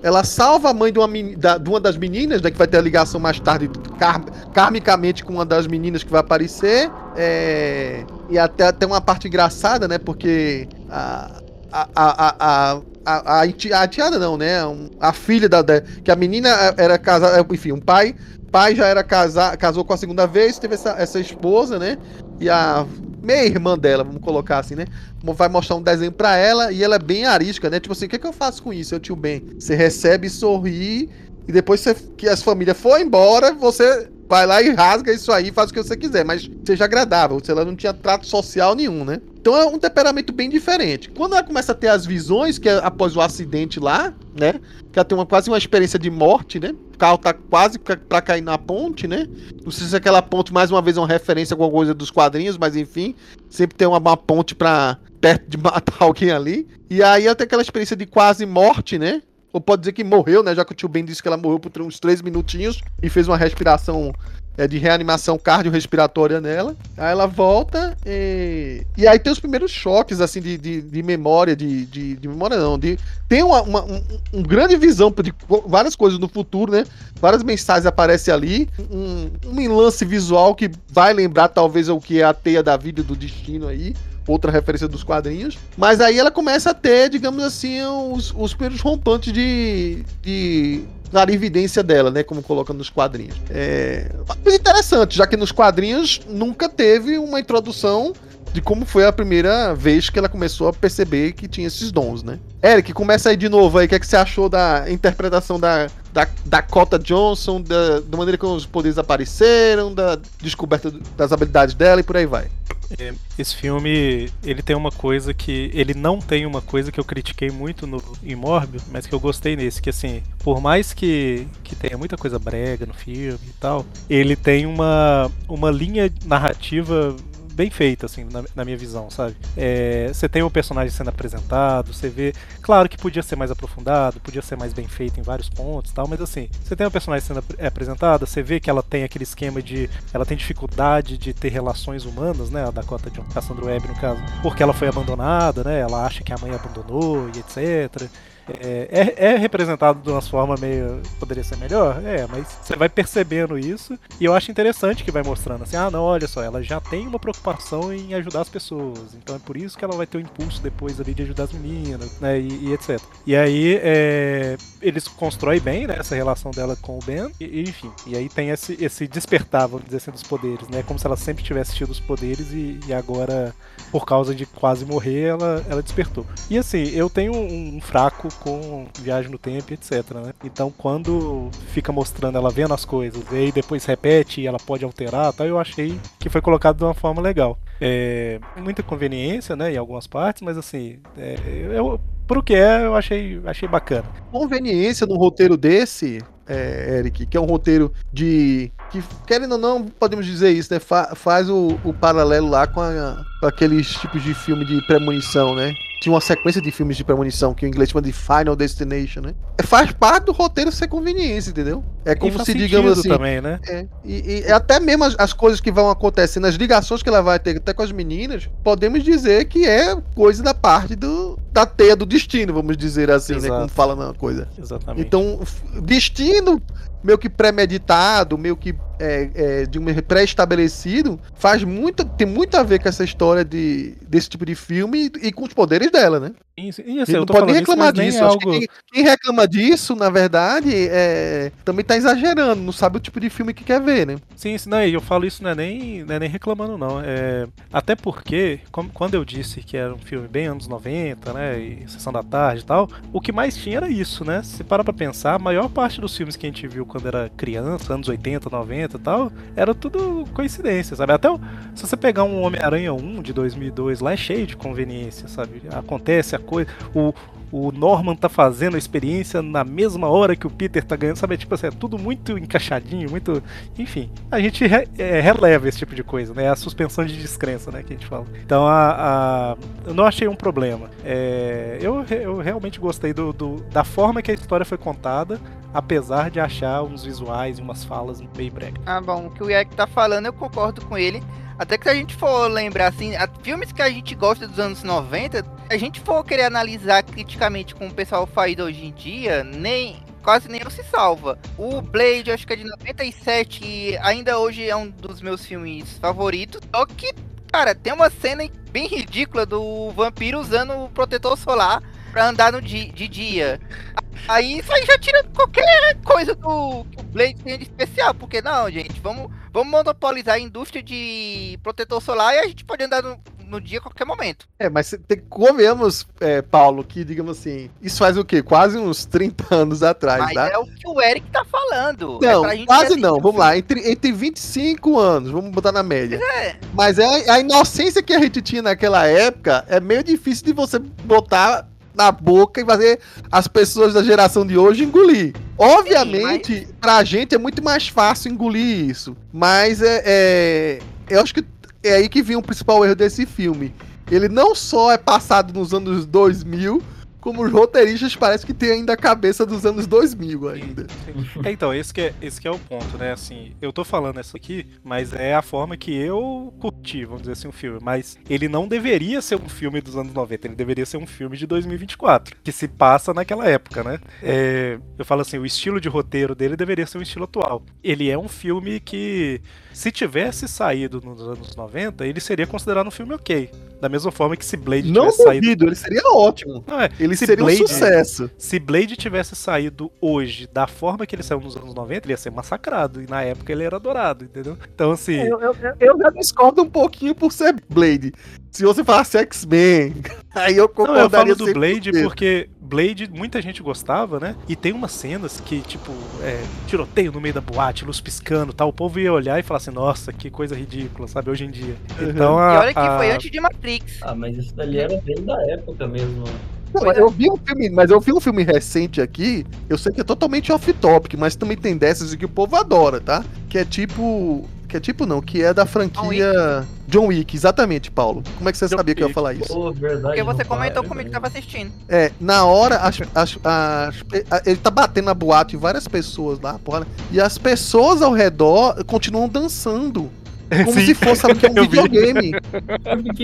ela salva a mãe de uma, da- de uma das meninas, né, que vai ter a ligação mais tarde, kar- karmicamente, com uma das meninas que vai aparecer. é, e até tem uma parte engraçada, né? Porque a, a, a, a, a, a, a enteada não, né? A filha da, Que a menina era casada. Enfim, um pai. Pai já era casar, casou com a segunda vez, teve essa, essa esposa, né? E a meia irmã dela, vamos colocar assim, né? Vai mostrar um desenho pra ela e ela é bem arisca, né? Tipo assim, o que, é que eu faço com isso, eu tio Ben? Você recebe, sorri e depois você, que as famílias for embora, você vai lá e rasga isso aí, faz o que você quiser, mas seja agradável. Se ela não tinha trato social nenhum, né? Então é um temperamento bem diferente. Quando ela começa a ter as visões, que é após o acidente lá, né? Que ela tem uma, quase uma experiência de morte, né? O carro tá quase pra cair na ponte, né? Não sei se aquela ponte, mais uma vez, é uma referência a alguma coisa dos quadrinhos, mas enfim. Sempre tem uma, uma ponte pra perto de (laughs) matar alguém ali. E aí tem aquela experiência de quase morte, né? Ou pode dizer que morreu, né? Já que o tio Ben disse que ela morreu por uns três minutinhos e fez uma respiração é, de reanimação cardiorrespiratória nela. Aí ela volta e. E aí tem os primeiros choques, assim, de, de, de memória, de, de, de memória não, de. Tem uma, uma um, um grande visão de várias coisas no futuro, né? Várias mensagens aparecem ali. Um, um lance visual que vai lembrar, talvez, o que é a teia da vida do destino aí outra referência dos quadrinhos. Mas aí ela começa a ter, digamos assim, os, os primeiros rompantes de, de clarividência dela, né? Como coloca nos quadrinhos. É coisa interessante, já que nos quadrinhos nunca teve uma introdução de como foi a primeira vez que ela começou a perceber que tinha esses dons, né? Eric, começa aí de novo aí. O que, é que você achou da interpretação da, da Dakota Johnson, da, da maneira como os poderes apareceram, da descoberta das habilidades dela e por aí vai. Esse filme, ele tem uma coisa que. Ele não tem uma coisa que eu critiquei muito no, Morbius, mas que eu gostei nesse, que assim, por mais que, que tenha muita coisa brega no filme e tal, ele tem uma, uma linha narrativa bem feita, assim, na, na minha visão, sabe? É, Você tem o personagem sendo apresentado, você vê. Claro que podia ser mais aprofundado, podia ser mais bem feito em vários pontos tal, mas assim, você tem o personagem sendo ap- apresentada, você vê que ela tem aquele esquema de. Ela tem dificuldade de ter relações humanas, né? A Dakota John Cassandra Webb, no caso, porque ela foi abandonada, né? Ela acha que a mãe abandonou e etc. É, é, é representado de uma forma meio. poderia ser melhor? É, mas você vai percebendo isso. E eu acho interessante que vai mostrando assim: ah, não, olha só, ela já tem uma preocupação em ajudar as pessoas. Então é por isso que ela vai ter o um impulso depois ali de ajudar as meninas, né? E, e etc. E aí é, eles constroem bem né, essa relação dela com o Ben. E, enfim, e aí tem esse, esse despertar, vamos dizer assim, dos poderes, né? Como se ela sempre tivesse tido os poderes e, e agora, por causa de quase morrer, ela, ela despertou. E assim, eu tenho um, um fraco com viagem no tempo, etc. Né? Então quando fica mostrando ela vendo as coisas e aí depois repete e ela pode alterar, eu achei que foi colocado de uma forma legal. É, muita conveniência, né, em algumas partes, mas assim, é, eu, pro que é, eu achei, achei bacana. Conveniência no roteiro desse, é, Eric, que é um roteiro de. que, querendo ou não, podemos dizer isso, né? Fa faz o, o, paralelo lá com, a, com aqueles tipos de filme de premonição, né? Tinha uma sequência de filmes de premonição que o inglês chama de Final Destination, né? É, faz parte do roteiro ser conveniência, entendeu? É como se, digamos assim. Também, né? É, e, e até mesmo as, as, coisas que vão acontecendo, as ligações que ela vai ter até com as meninas, podemos dizer que é coisa da parte do, da teia do destino, vamos dizer assim, Exato. né? Como fala na coisa. Exatamente. Então, destino meio que premeditado, meio que é, é, de um pré-estabelecido, faz muito, tem muito a ver com essa história de, desse tipo de filme e, e com os poderes dela, né? Isso, isso, não pode nem reclamar disso. algo... quem, quem, reclama disso, na verdade, é, também tá exagerando, não sabe o tipo de filme que quer ver, né? Sim, isso, não, eu falo isso não é nem, não é nem reclamando, não. É, até porque, como, quando eu disse que era um filme bem anos 90, né? E Sessão da Tarde e tal, o que mais tinha era isso, né? Se parar pra pensar, a maior parte dos filmes que a gente viu quando era criança, anos 80, 90 e tal, era tudo coincidência, sabe? Até o, se você pegar um Homem-Aranha 1 de 2002 lá, é cheio de conveniência, sabe? Acontece a coisa. O, o Norman tá fazendo a experiência na mesma hora que o Peter tá ganhando, sabe? Tipo assim, é tudo muito encaixadinho, muito. Enfim, a gente re, é, releva esse tipo de coisa, né? A suspensão de descrença, né? Que a gente fala. Então, a, a eu não achei um problema. É, eu, eu realmente gostei do, do, da forma que a história foi contada, apesar de achar uns visuais e umas falas meio brega. Ah, bom, o que o Eric tá falando, eu concordo com ele. Até que se a gente for lembrar, assim, filmes que a gente gosta dos anos 90, se a gente for querer analisar criticamente como o pessoal faz hoje em dia, nem quase nenhum se salva. O Blade, acho que é de 97, e ainda hoje é um dos meus filmes favoritos. Só que, cara, tem uma cena bem ridícula do vampiro usando o protetor solar pra andar no di de dia. Aí isso aí já tira qualquer coisa do que o Blade tem de especial, porque não, gente, vamos, vamos monopolizar a indústria de protetor solar e a gente pode andar no, no dia a qualquer momento. É, mas tem, convenhamos, é, Paulo, que digamos assim, isso faz o quê? Quase uns 30 (laughs) anos atrás, mas tá? é o que o Eric tá falando. É não, é quase não, vamos lá, entre, entre 25 anos, vamos botar na média. É. Mas é a inocência que a gente tinha naquela época é meio difícil de você botar na boca e fazer as pessoas da geração de hoje engolir. Obviamente, Sim, mas... pra gente é muito mais fácil engolir isso. Mas é, é, eu acho que é aí que vem o principal erro desse filme. Ele não só é passado nos anos 2000, como os roteiristas parece que tem ainda a cabeça dos anos 2000 ainda. É, então, esse que, é, esse que é o ponto, né? Assim, eu tô falando isso aqui, mas é a forma que eu curti, vamos dizer assim, o um filme. Mas ele não deveria ser um filme dos anos 90, ele deveria ser um filme de 2024, que se passa naquela época, né? É, eu falo assim, o estilo de roteiro dele deveria ser um estilo atual. Ele é um filme que, se tivesse saído nos anos 90, ele seria considerado um filme ok. Da mesma forma que se Blade não tivesse duvido, saído. ele seria ótimo. Não é, ele seria Blade, um sucesso. Se Blade tivesse saído hoje da forma que ele saiu nos anos 90, ele ia ser massacrado. E na época ele era adorado, entendeu? Então, assim. É, eu, eu, eu já discordo um pouquinho por ser Blade. Se você falasse X-Men, (laughs) aí eu concordaria Não, eu falo do Blade porque Blade muita gente gostava, né? E tem umas cenas que, tipo, é, tiroteio no meio da boate, luz piscando tal. O povo ia olhar e falar assim, nossa, que coisa ridícula, sabe? Hoje em dia. Uhum. Então, a, e olha que a... foi antes de Matrix. Ah, mas isso dali era bem da época mesmo. Não, eu vi um filme, mas eu vi um filme recente aqui, eu sei que é totalmente off-topic, mas também tem dessas que o povo adora, tá? Que é tipo que é tipo não, que é da franquia John Wick, John Wick exatamente, Paulo. Como é que você John sabia Wick. que eu ia falar isso? Oh, verdade, Porque você comentou pai, comigo que tava assistindo. É, na hora, as, as, as, ele tá batendo na boate várias pessoas lá, porra, e as pessoas ao redor continuam dançando. Como Sim. se fosse sabe, que é um (laughs) videogame.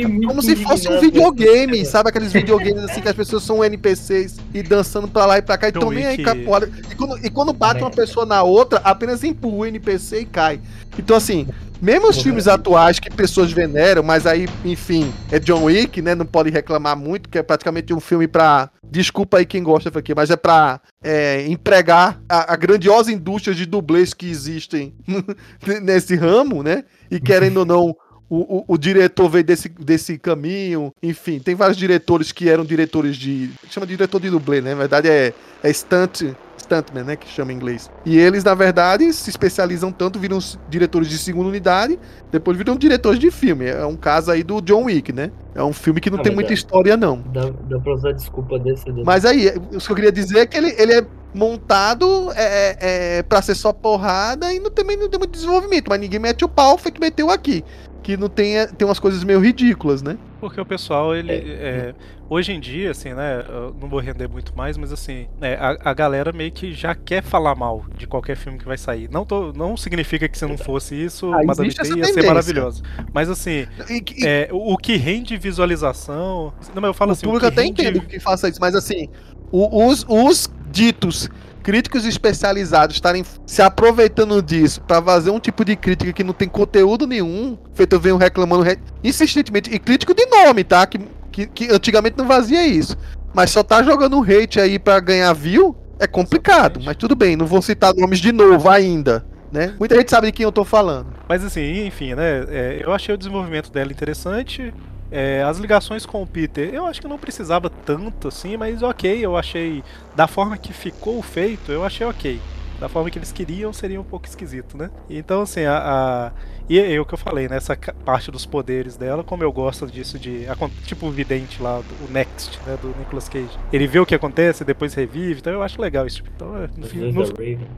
Muito Como se fosse um indignado. videogame, sabe? Aqueles videogames assim que as pessoas são NPCs e dançando pra lá e pra cá. E tão nem aí Wick. com a porrada. E quando, e quando bate Né? uma pessoa na outra, apenas empurra o NPC e cai. Então, assim, mesmo os filmes atuais que pessoas veneram, mas aí, enfim, é John Wick, né? Não pode reclamar muito, que é praticamente um filme pra. Desculpa aí quem gosta aqui, mas é pra é, empregar a, a grandiosa indústria de dublês que existem (laughs) nesse ramo, né? E querendo ou não, o, o, o diretor veio desse, desse caminho. Enfim, tem vários diretores que eram diretores de. Chama de diretor de dublê, né? Na verdade é, é stunt. Stuntman, né? Que chama em inglês. E eles, na verdade, se especializam tanto, viram diretores de segunda unidade, depois viram diretores de filme. É um caso aí do John Wick, né? É um filme que não Ah, tem muita é. história, não. Dá, dá pra usar desculpa desse. desse. Mas aí, o que eu queria dizer é que ele, ele é montado é, é, pra ser só porrada e não, também não tem muito desenvolvimento. Mas ninguém mete o pau, feito meteu aqui. Que não tem, tem umas coisas meio ridículas, né? Porque o pessoal, ele. é, hoje em dia, assim, né? Eu não vou render muito mais, mas assim, é, a, a galera meio que já quer falar mal de qualquer filme que vai sair. Não, tô, não significa que se não fosse isso, Ah, Madame T ia ser maravilhoso. Mas assim, E, e é, o, o que rende visualização. Não, mas eu falo o assim, público que até rende- entende que faça isso, mas assim, o- os, os ditos críticos especializados estarem se aproveitando disso pra fazer um tipo de crítica que não tem conteúdo nenhum, feito eu venho reclamando re- insistentemente, e crítico de nome, tá? Que, que, que antigamente não fazia isso. Mas só tá jogando hate aí pra ganhar view, é complicado. Mas tudo bem, não vou citar nomes de novo ainda, né? Muita gente sabe de quem eu tô falando. Mas assim, enfim, né? é, eu achei o desenvolvimento dela interessante. É, as ligações com o Peter, eu acho que não precisava tanto assim, mas ok, eu achei. Da forma que ficou feito, eu achei ok. Da forma que eles queriam, seria um pouco esquisito, né? Então, assim, a. a- e é o que eu falei, né? Essa parte dos poderes dela, como eu gosto disso de. Tipo o vidente lá, do- o Next, né? Do Nicolas Cage. Ele vê o que acontece, depois revive, então eu acho legal isso. Então, é, no, fim, no,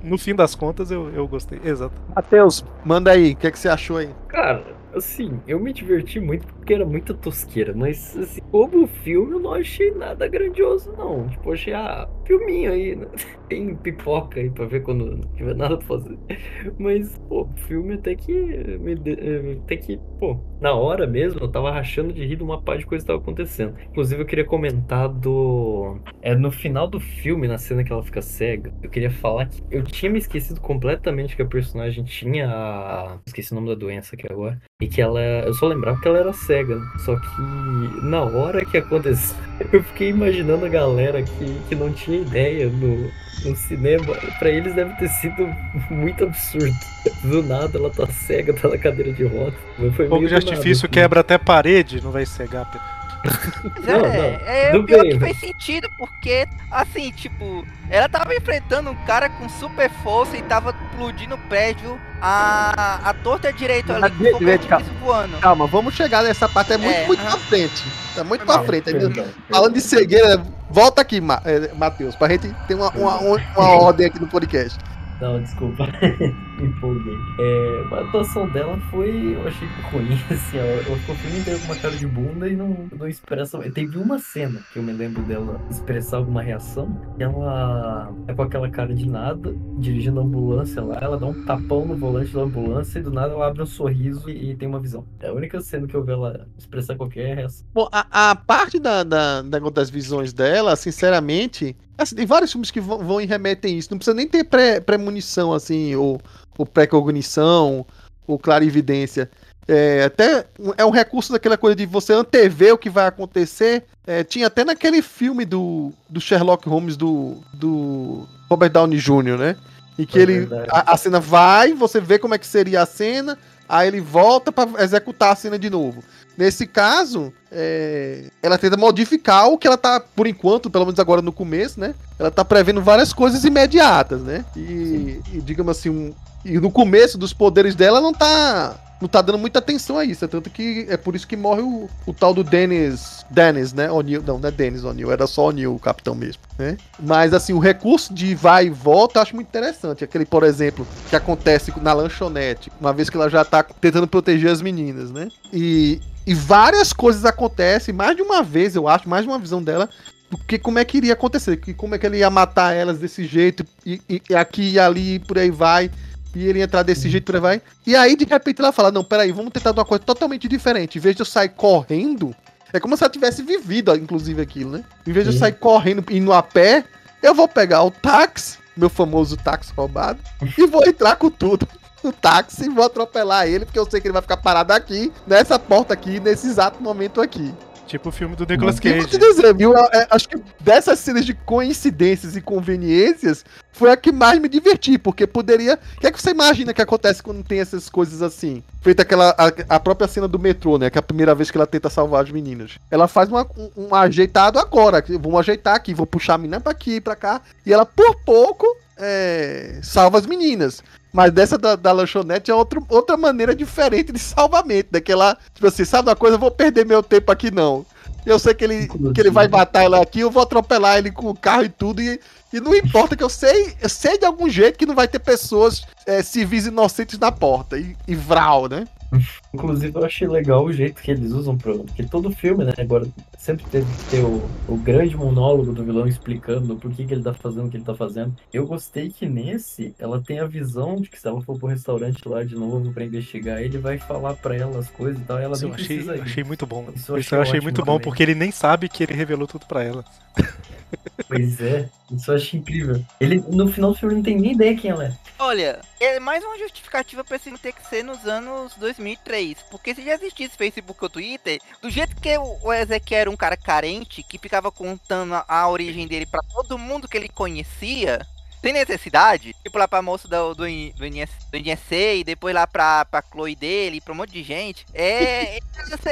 no fim das contas, eu, eu gostei. Exato. Matheus, manda aí, o que, é que você achou aí? Cara, assim, eu me diverti muito porque era muita tosqueira, mas assim, como filme eu não achei nada grandioso, não. Tipo, achei, ah, filminho aí, né? (laughs) Tem pipoca aí pra ver quando não tiver nada pra fazer. Mas, pô, filme até que. me de- eh, Até que, pô, na hora mesmo eu tava rachando de rir de uma parte de coisa que tava acontecendo. Inclusive, eu queria comentar do. É no final do filme, na cena que ela fica cega, eu queria falar que eu tinha me esquecido completamente que a personagem tinha a. Esqueci o nome da doença aqui agora. E que ela. Eu só lembrava que ela era cega. né? Só que na hora que aconteceu, (laughs) eu fiquei imaginando a galera que, que não tinha ideia no, no cinema. Pra eles deve ter sido muito absurdo. Do nada ela tá cega, tá na cadeira de rodas. Foi Fogo de do nada, artifício assim. quebra até parede, não vai cegar. Mas Não, é, não, é o pior bem, que fez sentido, porque, assim, tipo, ela tava enfrentando um cara com super força e tava explodindo o prédio a, a torta direito ali, com de- calma. voando. Calma, vamos chegar nessa parte, é muito, É, muito aham. pra frente. Tá muito Não, pra frente. Perdão, Falando de cegueira, volta aqui, Ma eh, Matheus, pra gente ter uma, uma- uma ordem aqui no podcast. Não, desculpa. Me (laughs) empolguei. É, a atuação dela foi. Eu achei ruim, (laughs) assim, ó. Ela ficou filme inteiro com uma cara de bunda e não, não expressa. Teve uma cena que eu me lembro dela expressar alguma reação. Ela é com aquela cara de nada, dirigindo a ambulância lá. Ela dá um tapão no volante da ambulância e do nada ela abre um sorriso e, e tem uma visão. É a única cena que eu vi ela expressar qualquer reação. Bom, a, a parte da, da- das visões dela, sinceramente, assim, tem vários filmes que vão, vão e remetem isso. Não precisa nem ter pré- premonição, assim, ou, ou pré-cognição, ou clarividência. É, até é um recurso daquela coisa de você antever o que vai acontecer. É, tinha até naquele filme do, do Sherlock Holmes do, do Robert Downey Jr., né? Em que É ele a, a cena vai, você vê como é que seria a cena, aí ele volta pra executar a cena de novo. Nesse caso, é, ela tenta modificar o que ela tá, por enquanto, pelo menos agora no começo, né? Ela tá prevendo várias coisas imediatas, né? E, e digamos assim, um- e no começo dos poderes dela não tá. Não tá dando muita atenção a isso. É tanto que é por isso que morre o, o tal do Dennis. Dennis, né? O'Neill. Não, não é Dennis O'Neill, era só O'Neill, o capitão mesmo. Né? Mas assim, o recurso de vai e volta eu acho muito interessante. Aquele, por exemplo, que acontece na lanchonete, uma vez que ela já tá tentando proteger as meninas, né? E, e várias coisas acontecem, mais de uma vez, eu acho, mais de uma visão dela, porque como é que iria acontecer, que como é que ele ia matar elas desse jeito, e, e- aqui e ali, por aí vai. E ele entrar desse jeito por aí vai. E aí, de repente, ela fala: Não, peraí, vamos tentar uma coisa totalmente diferente. Em vez de eu sair correndo, é como se ela tivesse vivido, inclusive, aquilo, né? Em vez de eu sair correndo, indo a pé, eu vou pegar o táxi, meu famoso táxi roubado, e vou entrar com tudo. No táxi e vou atropelar ele, porque eu sei que ele vai ficar parado aqui, nessa porta aqui, nesse exato momento aqui. Tipo o filme do Nicolas E vou te Cage. dizer, viu? é, é, acho que dessas cenas de coincidências e conveniências foi a que mais me diverti, porque poderia. O que é que você imagina que acontece quando tem essas coisas assim? Feita aquela. A, a própria cena do metrô, né? Que é a primeira vez que ela tenta salvar as meninas. Ela faz uma, um, um ajeitado agora. que Vamos ajeitar aqui, vou puxar a menina pra aqui, pra cá. E ela, por pouco, é, salva as meninas. Mas dessa da, da lanchonete é outro, outra maneira diferente de salvamento. Daquela, tipo assim, sabe uma coisa? Eu vou perder meu tempo aqui não. Eu sei que ele, que ele vai matar ela aqui, eu vou atropelar ele com o carro e tudo. E, e não importa que eu sei, eu sei de algum jeito que não vai ter pessoas é, civis inocentes na porta. E, e vral, né? (laughs) Inclusive, eu achei legal o jeito que eles usam pro. Porque todo filme, né? Agora sempre teve que ter o, o grande monólogo do vilão explicando por que, que ele tá fazendo o que ele tá fazendo. Eu gostei que nesse ela tem a visão de que se ela for pro restaurante lá de novo pra investigar, ele vai falar pra ela as coisas e tal. E ela Isso eu achei, ir. achei muito bom. Isso Isso eu eu achei achei, ótimo muito bom, também. porque ele nem sabe que ele revelou tudo pra ela. Pois é, isso eu achei incrível. Ele, no final do filme, não tem nem ideia quem ela é. Olha, é mais uma justificativa pra esse ter que ser nos anos 2003. Porque se já existisse Facebook ou Twitter, do jeito que o Ezequiel era um cara carente, que ficava contando a, origem dele pra todo mundo que ele conhecia, sem necessidade, tipo lá pra moça do, do, I- do, INS, do INSC e depois lá pra, pra Chloe dele, pra um monte de gente, é. ele,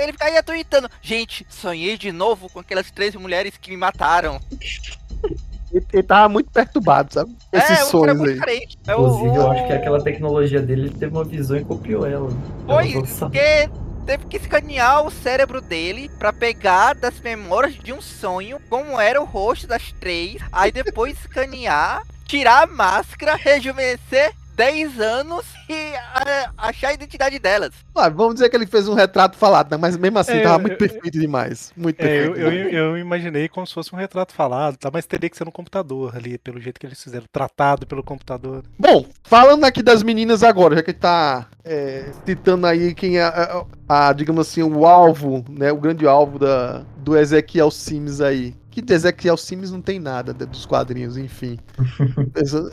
ele ficaria tweetando: Gente, sonhei de novo com aquelas três mulheres que me mataram. (laughs) Ele, ele tava muito perturbado, sabe? Esses é, o cara é sonhos muito aí. carente. É o- Inclusive, eu acho que aquela tecnologia dele, ele teve uma visão e copiou ela. Foi, porque teve que escanear o cérebro dele pra pegar das memórias de um sonho como era o rosto das três, aí depois escanear, tirar a máscara, rejuvenescer 10 anos e ah, achar a identidade delas. Ah, vamos dizer que ele fez um retrato falado, né? mas mesmo assim É, tava eu- muito eu- perfeito demais. Muito É, eu, perfeito. eu, eu imaginei como se fosse um retrato falado, tá? mas teria que ser no computador ali, pelo jeito que eles fizeram, tratado pelo computador. Bom, falando aqui das meninas agora, já que tá é, citando aí quem é, a, a- digamos assim, o alvo, né? O grande alvo da, do Ezequiel Sims aí. Que de Ezequiel Sims não tem nada dos quadrinhos, enfim. (laughs)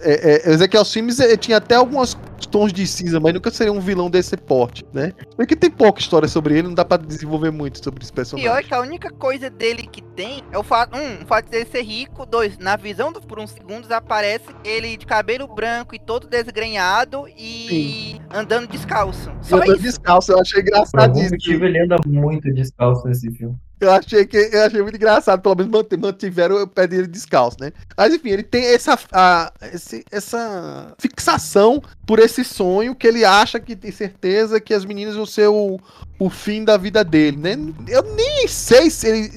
É, é, Ezequiel Sims é, tinha até alguns tons de cinza, mas nunca seria um vilão desse porte, né? Porque tem pouca história sobre ele, não dá pra desenvolver muito sobre esse personagem. Pior é que a única coisa dele que tem é o fato, um, o fato dele ser rico, dois, na visão do, por uns segundos aparece ele de cabelo branco e todo desgrenhado e andando descalço. E Só andando isso. descalço, eu achei Por algum engraçadíssimo. motivo, ele anda muito descalço nesse filme. Eu achei que eu achei muito engraçado, pelo menos mantiveram o pé dele descalço, né? Mas enfim, ele tem essa, a- esse- essa fixação por esse sonho que ele acha que tem certeza que as meninas vão ser o, o fim da vida dele, né? Eu nem sei se ele.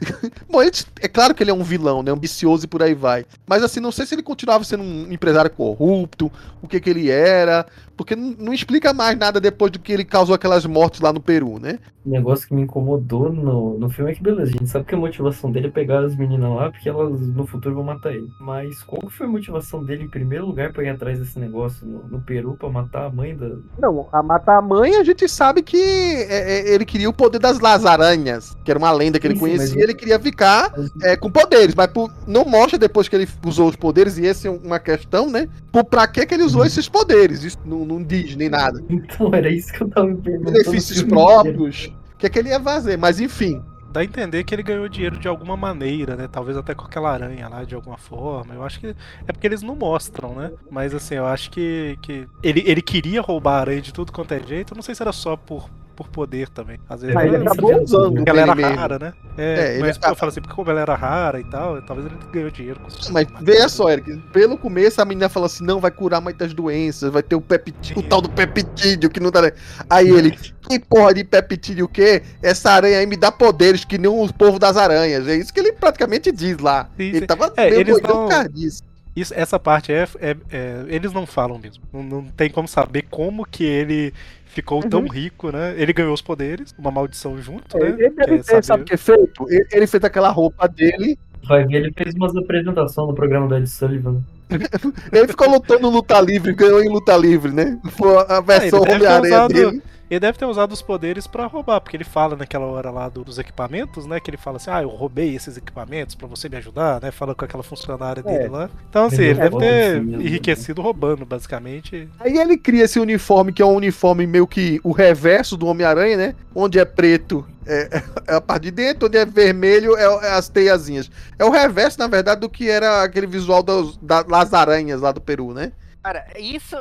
(laughs) Bom, ele- é claro que ele é um vilão, né? Ambicioso e por aí vai. Mas assim, não sei se ele continuava sendo um empresário corrupto, o que que ele era, porque não, explica mais nada depois do que ele causou aquelas mortes lá no Peru, né? O negócio que me incomodou no, no filme é que, beleza, a gente sabe que a motivação dele é pegar as meninas lá porque elas no futuro vão matar ele. Mas qual foi a motivação dele, em primeiro lugar, pra ir atrás desse negócio no, no Peru pra matar a mãe da. Não, a matar a mãe a gente sabe que é, é, ele queria o poder das lasaranhas, que era uma lenda que ele sim, conhecia, mas- ele queria ficar é, com poderes, mas por- não mostra depois que ele usou os poderes, e essa é uma questão, né? Por pra que que ele usou Uhum. esses poderes? Isso não, não diz nem nada. (laughs) Então era isso que eu tava me perguntando. Benefícios próprios, o que é que ele ia fazer? Mas enfim, Dá a entender que ele ganhou dinheiro de alguma maneira, né? Talvez até com aquela aranha lá, de alguma forma. Eu acho que é porque eles não mostram, né? Mas assim, eu acho que, que ele, ele queria roubar a aranha de tudo quanto é jeito. Eu não sei se era só por, por poder também. Às vezes Mas ele ele acabou usando porque ela era ele mesmo. rara, né? É, É, ele mas acaba- eu falo assim, porque como ela era rara e tal, talvez ele ganhou dinheiro com isso. Mas veja só, Eric, pelo começo a menina falou assim: não, vai curar muitas doenças, vai ter o peptídeo, o tal do peptídeo que não tá. Aí ele, que porra de peptídeo o quê? Essa aranha aí me dá poderes que nem o povo das aranhas. É isso que ele praticamente diz lá. Sim, ele sim. tava É, meio eles não- por causa disso. Isso, essa parte é, é- é- Eles não falam mesmo. Não, não tem como saber como que ele ficou tão rico, né? Ele ganhou os poderes, uma maldição junto, né? Ele, Que é ele- saber- sabe o que é feito? Ele, ele fez aquela roupa dele. Vai ver, ele fez umas apresentações no programa do Ed Sullivan. (laughs) Ele ficou lutando luta livre, ganhou em luta livre, né? Foi a versão ele deve ter Homem-Aranha usado- dele. Ele deve ter usado os poderes pra roubar, porque ele fala naquela hora lá do- dos equipamentos, né? Que ele fala assim: ah, eu roubei esses equipamentos pra você me ajudar, né? Fala com aquela funcionária dele lá. Então, assim, Ele ele deve roubou ter mesmo, enriquecido roubando, basicamente. Aí ele cria esse uniforme, que é um uniforme meio que o reverso do Homem-Aranha, né? Onde é preto é, é a parte de dentro, onde é vermelho é, é as teiazinhas. É o reverso, na verdade, do que era aquele visual das, da- das aranhas lá do Peru, né? Cara, isso,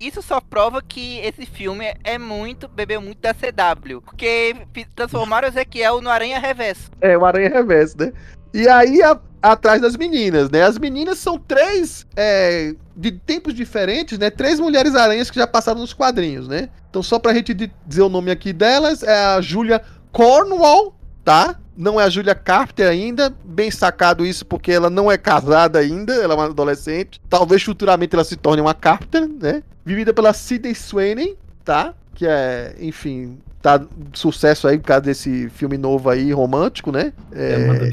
isso, só prova que esse filme é muito, bebeu muito da CW. Porque transformaram o Ezequiel no Aranha Reverso. É, o aranha reverso, né? E aí, a- atrás das meninas, né? As meninas são três, é, de tempos diferentes, né? Três mulheres aranhas que já passaram nos quadrinhos, né? Então, só pra gente di- dizer o nome aqui delas, é a Julia Cornwall, tá? Não é a Julia Carpenter ainda, bem sacado isso, porque ela não é casada ainda, ela é uma adolescente. Talvez futuramente ela se torne uma Carpenter, né? Vivida pela Sidney Sweeney, tá? Que é, enfim, tá sucesso aí por causa desse filme novo aí, romântico, né? É, É,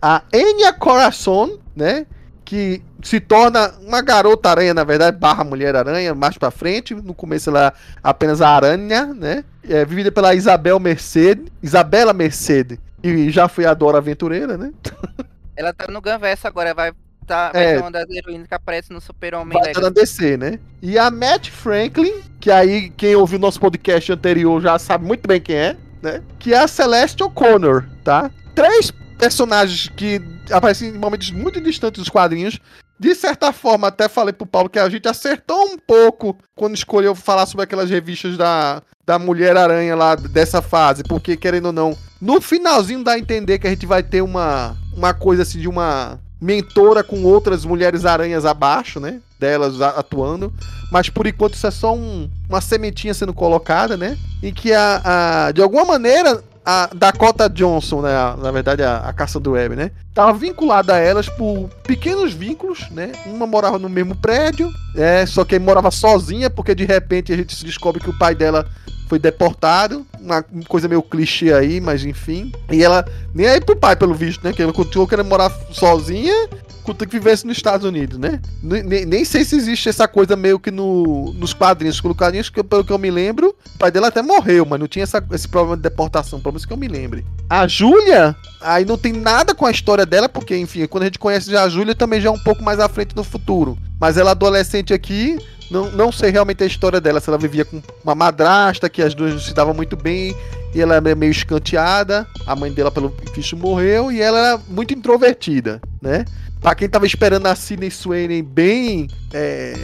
a Enya Corazon, né? Que se torna uma garota aranha, na verdade, barra mulher aranha, mais pra frente. No começo ela é apenas a aranha, né? É vivida pela Isabel Mercedes, Isabela Mercedes, e já foi a Dora Aventureira, né? (laughs) Ela tá no Gunverso agora, vai tá, vai É. ser uma das heroínas que aparece no Super-Homem Vai estar na Legacy. DC, né? E a Matt Franklin, que aí quem ouviu nosso podcast anterior já sabe muito bem quem é, né? Que é a Celeste O'Connor, tá? Três personagens que aparecem em momentos muito distantes dos quadrinhos. De certa forma, até falei pro Paulo que a gente acertou um pouco quando escolheu falar sobre aquelas revistas da, da Mulher-Aranha lá dessa fase, porque, querendo ou não, no finalzinho dá a entender que a gente vai ter uma, uma coisa assim de uma mentora com outras mulheres aranhas abaixo, né? Delas atuando. Mas por enquanto isso é só um- uma sementinha sendo colocada, né? Em que a, a- de alguma maneira a Dakota Johnson, né? na verdade a, a caça do web, né? Tava vinculada a elas por pequenos vínculos, né? Uma morava no mesmo prédio, é, só que morava sozinha, porque de repente a gente se descobre que o pai dela foi deportado, uma coisa meio clichê aí, mas enfim. E ela nem aí pro pai, pelo visto, né? Que ela continuou querendo morar sozinha, contanto que vivesse nos Estados Unidos, né? Nem, nem- nem sei se existe essa coisa meio que no, nos quadrinhos. Nos quadrinhos, que, pelo que eu me lembro, o pai dela até morreu, mas não tinha essa- esse problema de deportação, pelo menos que eu me lembre. A Júlia, aí não tem nada com a história dela, porque, enfim, quando a gente conhece já a Júlia, também já é um pouco mais à frente no futuro. Mas ela adolescente aqui, não, não sei realmente a história dela, se ela vivia com uma madrasta, que as duas não se davam muito bem, e ela é meio escanteada, a mãe dela, pelo visto, morreu, e ela era muito introvertida, né? Pra quem tava esperando a Sidney Sweeney bem é,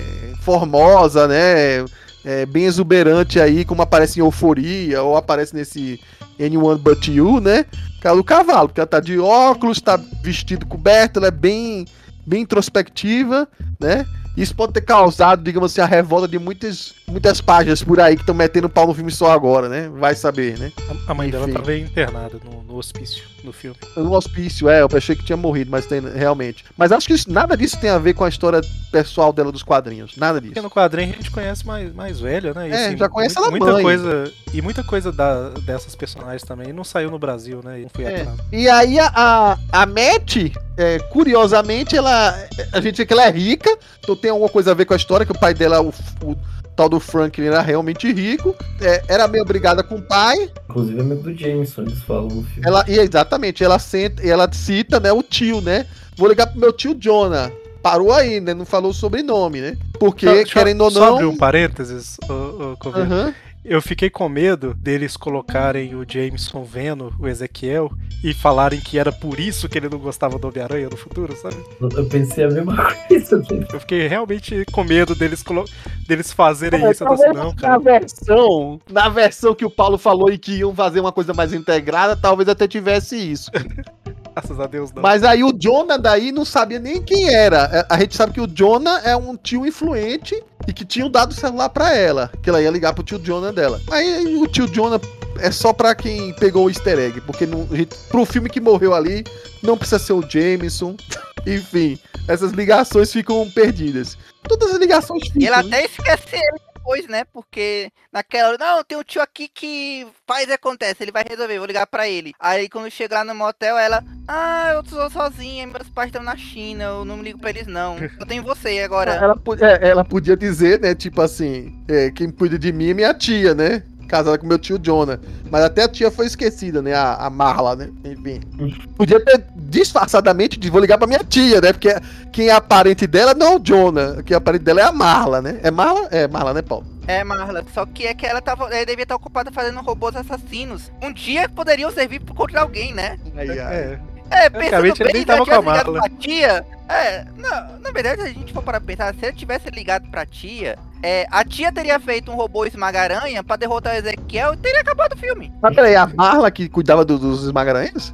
formosa, né? É, bem exuberante aí, como aparece em Euforia, ou aparece nesse Anyone But You, né? Caiu do cavalo, porque ela tá de óculos, tá vestido coberto, ela é bem, bem introspectiva, né? Isso pode ter causado, digamos assim, a revolta de muitas, muitas páginas por aí que estão metendo pau no filme só agora, né? Vai saber, né? A, a mãe dela Enfim. tava internada no, no hospício no filme. No hospício, é, eu achei que tinha morrido, mas tem realmente. Mas acho que isso- nada disso tem a ver com a história pessoal dela dos quadrinhos. Nada disso. Porque no quadrinho a gente conhece mais, mais velha, né? E, É, já conhece muito- ela muita mãe. coisa E muita coisa da- dessas personagens também não saiu no Brasil, né? E não fui É. E aí a, a, a Matt, é, curiosamente, ela. A gente vê que ela é rica, então tem alguma coisa a ver com a história, que o pai dela, o, o tal do Franklin, era realmente rico. é, era meio obrigada com o pai. Inclusive é amigo do Jameson, eles falam no filme. Ela, e exatamente, ela, senta, ela cita, né, o tio, né? Vou ligar pro meu tio Jonah. Parou aí, né? Não falou o sobrenome, né? Porque, deixa eu querendo ou Só abrir não. um parênteses, ô, ô, Coveiro. Eu fiquei com medo deles colocarem o Jameson vendo o Ezequiel e falarem que era por isso que ele não gostava do Homem-Aranha no futuro, sabe? Eu pensei a mesma (laughs) coisa dele. Eu fiquei realmente com medo deles, colo- deles fazerem É, isso. Eu assim, não, na cara. versão, na versão que o Paulo falou e que iam fazer uma coisa mais integrada, talvez até tivesse isso. (laughs) Graças a Deus, não. Mas aí o Jonah daí não sabia nem quem era. É, A gente sabe que o Jonah é um tio influente e que tinha dado o celular pra ela, que ela ia ligar pro tio Jonah dela. Aí o tio Jonah é só pra quem pegou o easter egg, porque não, gente- pro filme que morreu ali, não precisa ser o Jameson. (laughs) Enfim, essas ligações ficam perdidas. Todas as ligações ficam. E ela né? até esquece ele depois, né? Porque naquela hora, não, tem um tio aqui que faz acontece, ele vai resolver, vou ligar pra ele. Aí quando chega lá no motel, ela, ah, eu tô sozinha, meus pais estão na China, eu não ligo pra eles não. Eu tenho você agora. Ela, é, ela podia dizer, né, tipo assim, é, quem cuida de mim é minha tia, né? Casada com meu tio Jonah. Mas até a tia foi esquecida, né? A, a Marla, né? Enfim. Podia ter disfarçadamente de vou ligar pra minha tia, né? Porque quem é parente dela não é o Jonah. Quem é parente dela é a Marla, né? É Marla? É Marla, né, Paulo? É, Marla, só que é que ela tava, ela devia estar ocupada fazendo robôs assassinos. Um dia poderiam servir contra alguém, né? Aí, aí. É, É, pensando ele bem, se ela tava com a tivesse ligado pra tia. É, não, na verdade, se a gente for para pensar, se ele tivesse ligado pra tia, é, a tia teria feito um robô esmaga-aranha pra derrotar o Ezequiel e teria acabado o filme. Mas peraí, a Marla que cuidava do- dos esmagaranhas?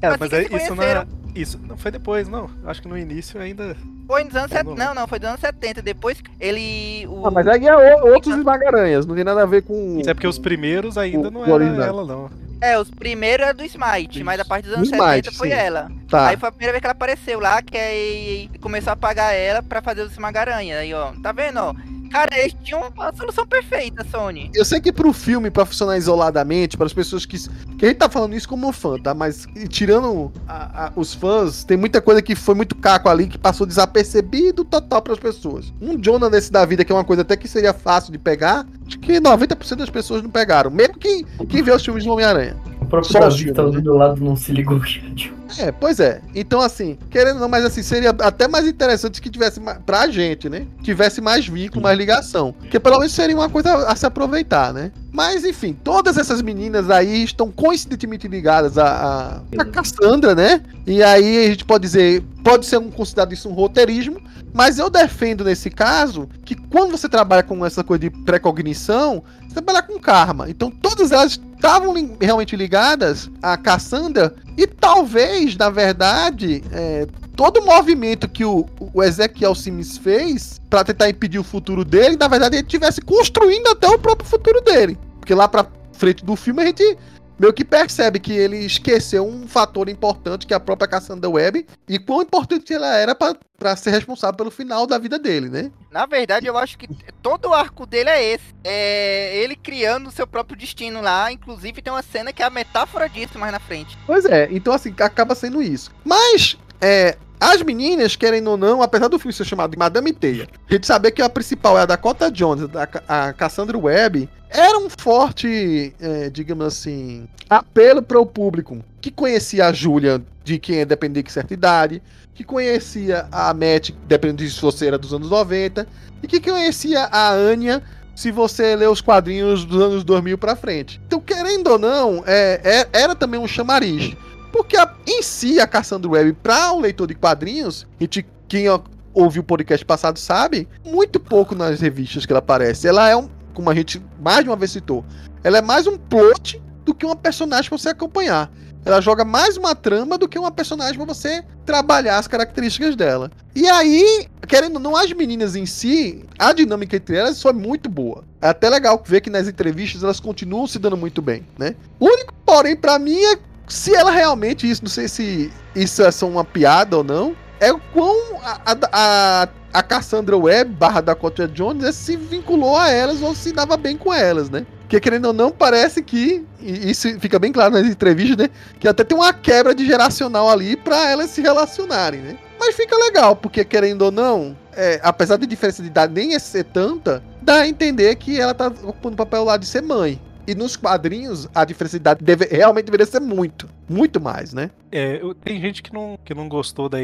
é, assim mas que é, se isso não conheceram. é. Isso não foi depois, não. Acho que no início ainda. Foi nos anos Eu 70. não Não, foi dos anos 70. Depois ele. O... Ah, mas aí é o- outros esmagaranhas, não tem nada a ver com. Isso é porque os primeiros ainda o- não o era original. ela, não. É, os primeiros eram do Smite, mas a partir dos anos Smite, 70 foi sim. ela. Tá. Aí foi a primeira vez que ela apareceu lá, que aí começou a pagar ela pra fazer o Esmaga-Aranha. Aí, ó, tá vendo, ó? Cara, eles tinham uma solução perfeita, Sony. Eu sei que pro filme, pra funcionar isoladamente, para as pessoas que. Que a gente tá falando isso como fã, tá? Mas tirando a- a- os fãs, tem muita coisa que foi muito caco ali, que passou desapercebido total pras pessoas. Um Jonah desse da vida, que é uma coisa até que seria fácil de pegar, acho que 90% das pessoas não pegaram. Mesmo quem, quem vê os filmes do Homem-Aranha. Próprio Só Davi que tá do meu lado não se ligou tipo, É, pois é. Então, assim, querendo ou não, mas assim, seria até mais interessante que tivesse pra gente, né? Tivesse mais vínculo, mais ligação. Porque pelo menos seria uma coisa a se aproveitar, né? Mas, enfim, todas essas meninas aí estão coincidentemente ligadas a, a, a Cassandra, né? E aí a gente pode dizer, pode ser um, considerado isso um roteirismo, mas eu defendo nesse caso que quando você trabalha com essa coisa de precognição, você trabalha com karma. Então todas elas estavam li- realmente ligadas a Cassandra e talvez, na verdade, é, todo o movimento que o, o Ezequiel Sims fez pra tentar impedir o futuro dele, na verdade ele estivesse construindo até o próprio futuro dele. Porque lá pra frente do filme a gente meio que percebe que ele esqueceu um fator importante que é a própria Cassandra Webb e quão importante ela era pra ser responsável pelo final da vida dele, né? Na verdade, eu acho que todo o arco dele é esse. É ele criando o seu próprio destino lá. Inclusive, tem uma cena que é a metáfora disso mais na frente. Pois é, então assim, acaba sendo isso. Mas, é, as meninas, querendo ou não, apesar do filme ser chamado de Madame Teia, a gente saber que a principal é a Dakota Jones, a, a Cassandra Webb, era um forte, é, digamos assim, apelo para o público que conhecia a Julia de quem é dependente de certa idade, que conhecia a Matt, dependendo de se você era dos anos 90, e que conhecia a Anya se você ler os quadrinhos dos anos 2000 pra frente. Então, querendo ou não, é, é- era também um chamariz. Porque a- em si, a Cassandra Webb, para o leitor de quadrinhos, e de quem ouviu o podcast passado sabe, muito pouco nas revistas que ela aparece. Ela é um, como a gente mais de uma vez citou, ela é mais um plot do que uma personagem pra você acompanhar. Ela joga mais uma trama do que uma personagem pra você trabalhar as características dela. E aí, querendo não, as meninas em si, a dinâmica entre elas foi muito boa. É até legal ver que nas entrevistas elas continuam se dando muito bem, né? O único, porém, pra mim é se ela realmente, isso, não sei se isso é só uma piada ou não, é o quão a, a, a, Cassandra Webb barra Dakota Jones se vinculou a elas ou se dava bem com elas, né? Porque querendo ou não, parece que, e isso fica bem claro nas entrevistas, né? Que até tem uma quebra de geracional ali pra elas se relacionarem, né? Mas fica legal, porque querendo ou não, é, apesar de diferença de idade nem ser tanta, dá a entender que ela tá ocupando o papel lá de ser mãe. E nos quadrinhos, a diferença de idade deve, realmente deveria ser muito, muito mais, né? É, tem gente que não, que não gostou da,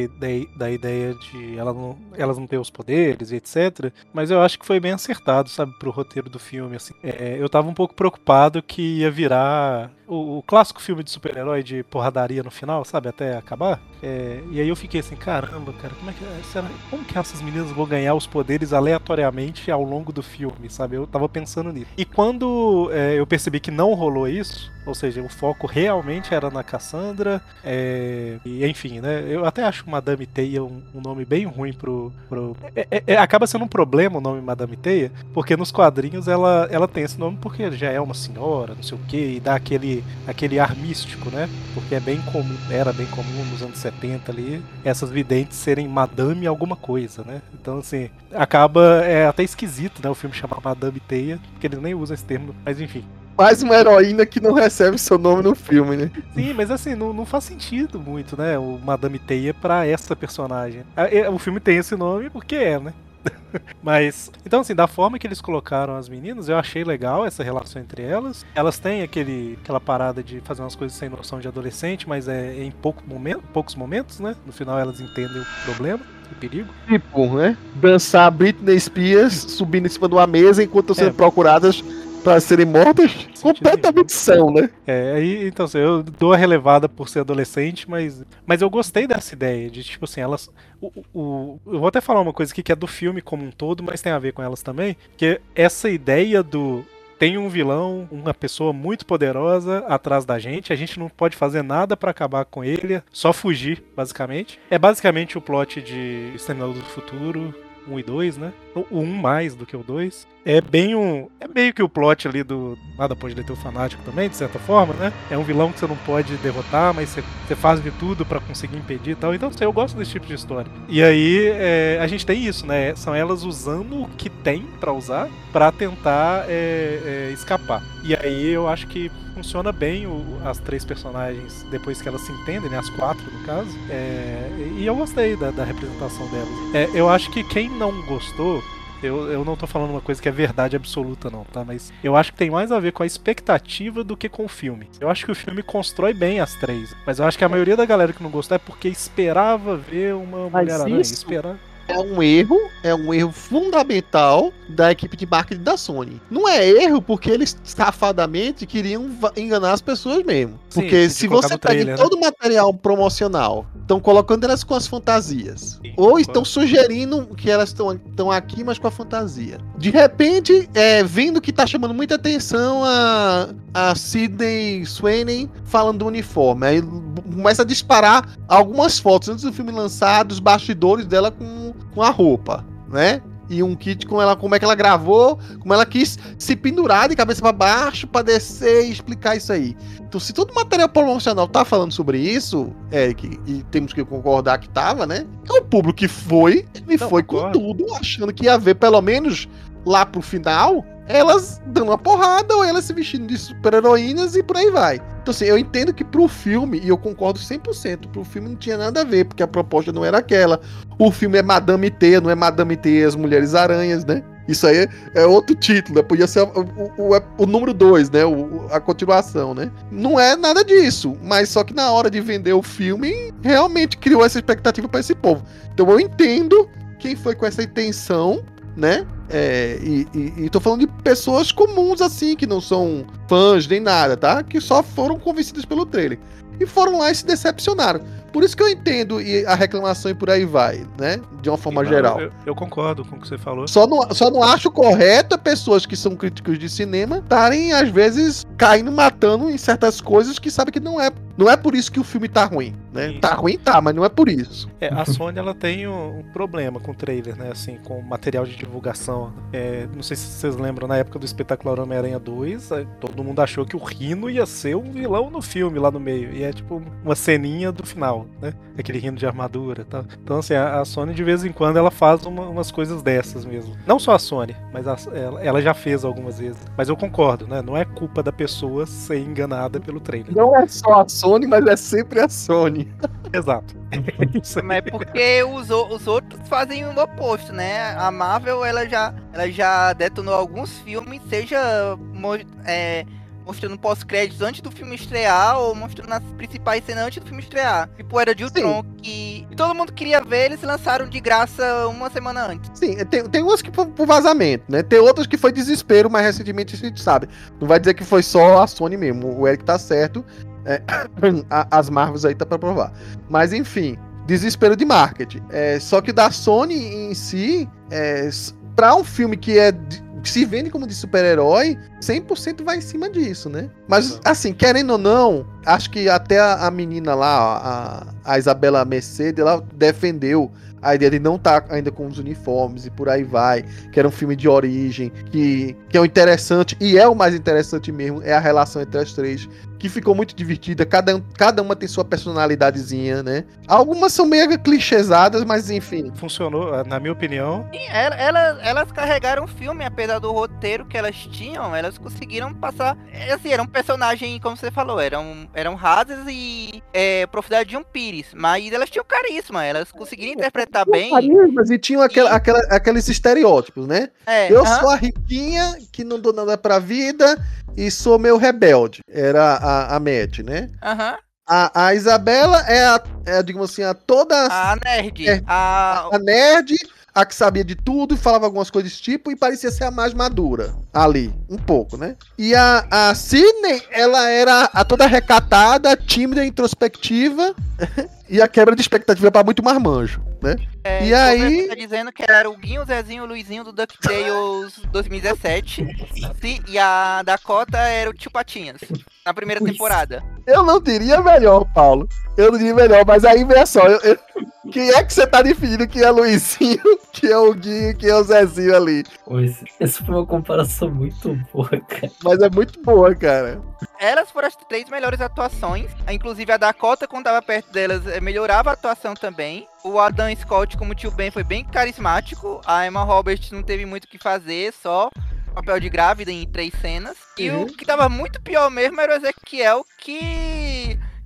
da ideia de ela não, elas não ter os poderes e etc. Mas eu acho que foi bem acertado, sabe, pro roteiro do filme. Assim. É, eu tava um pouco preocupado que ia virar o, o clássico filme de super-herói de porradaria no final, sabe, até acabar. É, e aí eu fiquei assim, caramba, cara, como é que será, como que essas meninas vão ganhar os poderes aleatoriamente ao longo do filme, sabe? Eu tava pensando nisso. E quando é, eu percebi que não rolou isso, ou seja, o foco realmente era na Cassandra, é, e enfim, né? Eu até acho Madame Teia um, um nome bem ruim pro. pro é, é, é, acaba sendo um problema o nome Madame Teia, porque nos quadrinhos ela, ela tem esse nome porque já é uma senhora, não sei o que, e dá aquele, aquele ar místico, né? Porque é bem comum, era bem comum nos anos 70 ali, essas videntes serem Madame alguma coisa, né? Então, assim, acaba é até esquisito, né? O filme chamar Madame Teia, porque eles nem usam esse termo, mas enfim. Mais uma heroína que não recebe seu nome no filme, né? Sim, mas assim, não, não faz sentido muito, né? O Madame Teia pra essa personagem. É, O filme tem esse nome porque é, né? (laughs) Mas, então assim, da forma que eles colocaram as meninas, eu achei legal essa relação entre elas. Elas têm aquele, aquela parada de fazer umas coisas sem noção de adolescente, mas é em pouco momento, poucos momentos, né? No final elas entendem o problema. O perigo. Tipo, né? Dançar Britney Spears subindo em cima de uma mesa enquanto estão É. sendo procuradas para serem mortas. Completamente são, né? É, aí, então assim, eu dou a relevada por ser adolescente, mas, mas eu gostei dessa ideia de, tipo assim, elas. O, o- eu vou até falar uma coisa aqui que é do filme como um todo, mas tem a ver com elas também, que essa ideia do. Tem um vilão, uma pessoa muito poderosa atrás da gente, a gente não pode fazer nada pra acabar com ele, só fugir, basicamente. É basicamente o plot de Exterminador do Futuro, 1 e 2, né? O 1 mais do que o 2. É bem um. É meio que o plot ali do. Nada pode deter o fanático também, de certa forma, né? É um vilão que você não pode derrotar, mas você, você faz de tudo pra conseguir impedir e tal. Então, assim, eu gosto desse tipo de história. E aí, é, a gente tem isso, né? São elas usando o que tem pra usar pra tentar é, é, escapar. E aí eu acho que funciona bem o- as três personagens depois que elas se entendem, né? As quatro, no caso. É, e eu gostei da, da representação delas. É, eu acho que quem não gostou eu, eu não tô falando uma coisa que é verdade absoluta, não, tá? Mas eu acho que tem mais a ver com a expectativa do que com o filme. Eu acho que o filme constrói bem as três. Mas eu acho que a maioria da galera que não gostou é porque esperava ver uma Mas Mulher-Aranha. isso- Esperar. É um erro, é um erro fundamental da equipe de marketing da Sony. Não é erro porque eles safadamente queriam enganar as pessoas mesmo. Sim, Porque se você pega né? todo o material promocional, estão colocando elas com as fantasias. Sim, ou estão sugerindo que elas estão aqui, mas com a fantasia. De repente, é, vendo que tá chamando muita atenção a, a Sidney Sweeney falando do uniforme. Aí começa a disparar algumas fotos antes do filme lançar dos bastidores dela com, com a roupa, né? E um kit com ela, como é que ela gravou, como ela quis se pendurar de cabeça pra baixo pra descer e explicar isso aí. Então, se todo material promocional tá falando sobre isso, Eric, e temos que concordar que tava, né? É o público que foi, ele Não, foi concordo. com tudo, achando que ia ver pelo menos lá pro final, elas dando uma porrada ou elas se vestindo de super-heroínas e por aí vai. Então, assim, eu entendo que pro filme, e eu concordo 100%, pro filme não tinha nada a ver, porque a proposta não era aquela. O filme é Madame T, não é Madame T e as Mulheres Aranhas, né? Isso aí é, outro título, né? podia ser o, o, o- número 2, né? O- a continuação, né? Não é nada disso, mas só que na hora de vender o filme, realmente criou essa expectativa pra esse povo. Então eu entendo quem foi com essa intenção, né? É, e, e, e tô falando de pessoas comuns assim, que não são fãs nem nada, tá? Que só foram convencidas pelo trailer. E foram lá e se decepcionaram. Por isso que eu entendo e a reclamação e por aí vai, né? De uma forma Não, geral. Eu, eu concordo com o que você falou. Só não, só não acho correto pessoas que são críticos de cinema estarem, às vezes, caindo, matando em certas coisas que sabem que não é. Não é por isso que o filme tá ruim, né? Isso. Tá ruim, tá, mas não é por isso. É, a Sony ela tem um, problema com o trailer, né? Assim, com material de divulgação. É, não sei se vocês lembram, na época do espetacular Homem-Aranha 2, aí todo mundo achou que o Rino ia ser um vilão no filme lá no meio. E é tipo uma ceninha do final, né? Aquele Rino de armadura tal. Então, assim, a, a Sony de vez em quando ela faz uma- umas coisas dessas mesmo. Não só a Sony, mas a- ela, ela já fez algumas vezes. Mas eu concordo, né? Não é culpa da pessoa ser enganada pelo trailer. Não é só a Sony, mas é sempre a Sony. (laughs) Exato. (laughs) Mas é porque os, os outros fazem o oposto, né? A Marvel, ela já, ela já detonou alguns filmes, seja é, mostrando pós-créditos antes do filme estrear, ou mostrando as principais cenas antes do filme estrear. Tipo, era de Ultron, que todo mundo queria ver, eles lançaram de graça uma semana antes. Sim, tem, tem umas que por vazamento, né? Tem outras que foi desespero, mas recentemente a gente sabe. Não vai dizer que foi só a Sony mesmo. O Eric tá certo. É, (coughs) as Marvels aí tá pra provar. Mas enfim, desespero de marketing. É, só que da Sony em si, é, pra um filme que é se vende como de super-herói, 100% vai em cima disso, né? Mas, assim, querendo ou não, acho que até a, a menina lá, a, a Isabela Mercedes, ela defendeu a ideia de não estar ainda com os uniformes e por aí vai, que era um filme de origem, que, que é o interessante, e é o mais interessante mesmo, é a relação entre as três, que ficou muito divertida, cada, cada uma tem sua personalidadezinha, né? Algumas são mega clichêsadas, mas enfim. Funcionou, na minha opinião. Sim, ela- ela- elas carregaram o filme, apesar do roteiro que elas tinham, elas conseguiram passar. é, Assim, era um personagem, como você falou, eram, eram rasas e é, profundidade de um pires, mas elas tinham carisma, elas conseguiram interpretar bem. Mas e tinham aquela, aquela, aqueles estereótipos, né? É, Eu aham, sou a riquinha que não dou nada pra vida e sou meu rebelde. Era a, a Mad, né? aham. A, a Isabela é a, é, digamos assim, a toda A nerd, É. a, a nerd, a que sabia de tudo e falava algumas coisas desse tipo e parecia ser a mais madura ali, um pouco, né? E a, a Sidney, ela era a toda recatada, tímida, introspectiva (laughs) e a quebra de expectativa pra muito marmanjo, né? É, e aí- Tá dizendo que era o Guinho, o Zezinho, o Luizinho do DuckTales (laughs) 2017. Sim, e a Dakota era o Tio Patinhas, na primeira Ui. temporada. Eu não diria melhor, Paulo. Eu não diria melhor, mas aí vê só, eu- eu- quem é que você tá definindo que é Luizinho, (laughs) que é o Guinho, que é o Zezinho ali? Pois, essa foi uma comparação muito boa, cara. Mas é muito boa, cara. Elas foram as três melhores atuações. Inclusive a Dakota, quando tava perto delas, eh, melhorava a atuação também. O Adam Scott, como tio Ben, foi bem carismático. A Emma Roberts não teve muito o que fazer, só papel de grávida em três cenas. E Uhum. o que tava muito pior mesmo era o Ezequiel, que.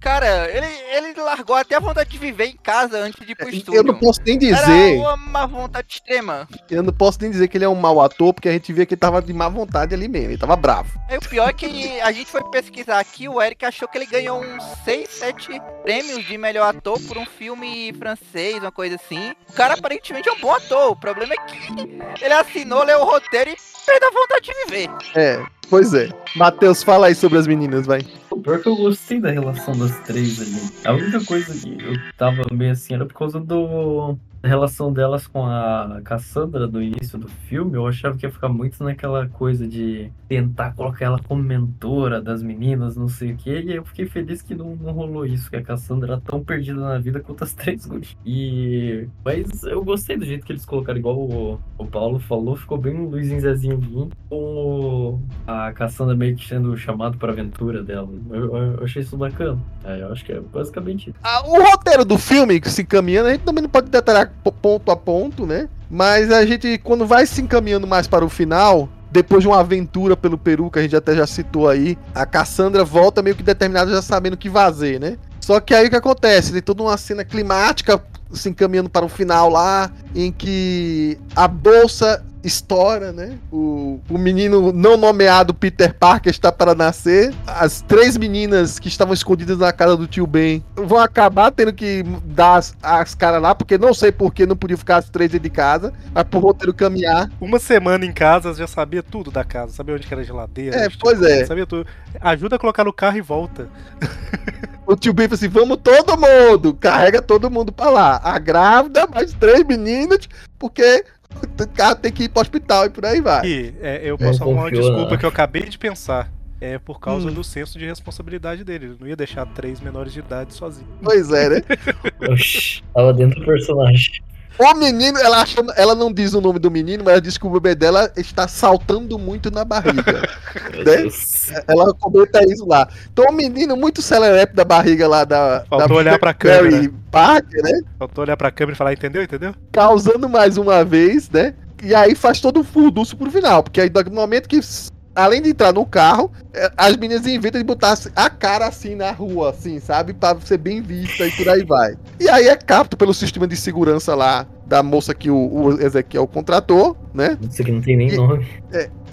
Cara, ele, ele largou até a vontade de viver em casa antes de ir pro estúdio. Eu não posso nem Era dizer, uma, uma vontade extrema. eu não posso nem dizer que ele é um mau ator, porque a gente via que ele tava de má vontade ali mesmo, ele tava bravo. Aí o pior é que a gente foi pesquisar aqui, o Eric achou que ele ganhou uns 6, 7 prêmios de melhor ator por um filme francês, uma coisa assim. O cara aparentemente é um bom ator, o problema é que ele assinou, leu o roteiro e perdeu a vontade de viver. É, pois é. Matheus, fala aí sobre as meninas, vai. O pior que eu gostei da relação das três ali. A única coisa que eu tava meio assim era por causa do. Da relação delas com a Cassandra do início do filme. Eu achava que ia ficar muito naquela coisa de tentar colocar ela como mentora das meninas, não sei o quê. E eu fiquei feliz que não, não rolou isso, que a Cassandra era tão perdida na vida quanto as (laughs) três gurias. E. Mas eu gostei do jeito que eles colocaram, igual o, o Paulo falou, ficou bem um Luizinho Zezinho com o- a Cassandra meio que sendo chamado pra aventura dela. Eu, eu- eu achei isso bacana. É, eu acho que é basicamente isso. Ah, o roteiro do filme que se encaminhando, a gente também não pode detalhar ponto a ponto, né? Mas a gente, quando vai se encaminhando mais para o final, depois de uma aventura pelo Peru, que a gente até já citou aí, a Cassandra volta meio que determinada já sabendo o que fazer, né? Só que aí o que acontece? Tem toda uma cena climática se encaminhando para o final lá, em que a bolsa estoura, né? O, o menino não nomeado Peter Parker está para nascer. As três meninas que estavam escondidas na casa do tio Ben vão acabar tendo que dar as, as caras lá, porque não sei por que não podia ficar as três dentro de casa, mas pro roteiro caminhar. Uma semana em casa já sabia tudo da casa, sabia onde que era a geladeira. É, pois tinha- é. Sabia tudo. Ajuda a colocar no carro e volta. (laughs) O tio Ben falou assim: vamos todo mundo, carrega todo mundo pra lá. A grávida, mais três meninas, porque o carro tem que ir pro hospital e por aí vai. E é, eu posso arrumar uma confiou, desculpa não. que eu acabei de pensar. É por causa Hum. do senso de responsabilidade dele. Ele não ia deixar três menores de idade sozinhos. Pois é, né? (laughs) Oxi, tava dentro do personagem. O menino, ela, acha, ela não diz o nome do menino, mas ela diz que o bebê dela está saltando muito na barriga. (laughs) Né? Ela comenta isso lá. Então, o menino muito celerepe da barriga lá da. Faltou da olhar pra Mary câmera. Parker, né? Faltou olhar pra câmera e falar, entendeu? Entendeu? Causando mais uma vez, né? E aí faz todo o furdunço pro final. Porque aí, no momento que. Além de entrar no carro, eh, as meninas inventam de botar a cara assim na rua, assim, sabe? Pra ser bem vista e por aí vai. E aí é capto pelo sistema de segurança lá da moça que o, o Ezequiel contratou, né? Isso aqui não tem nem E- nome.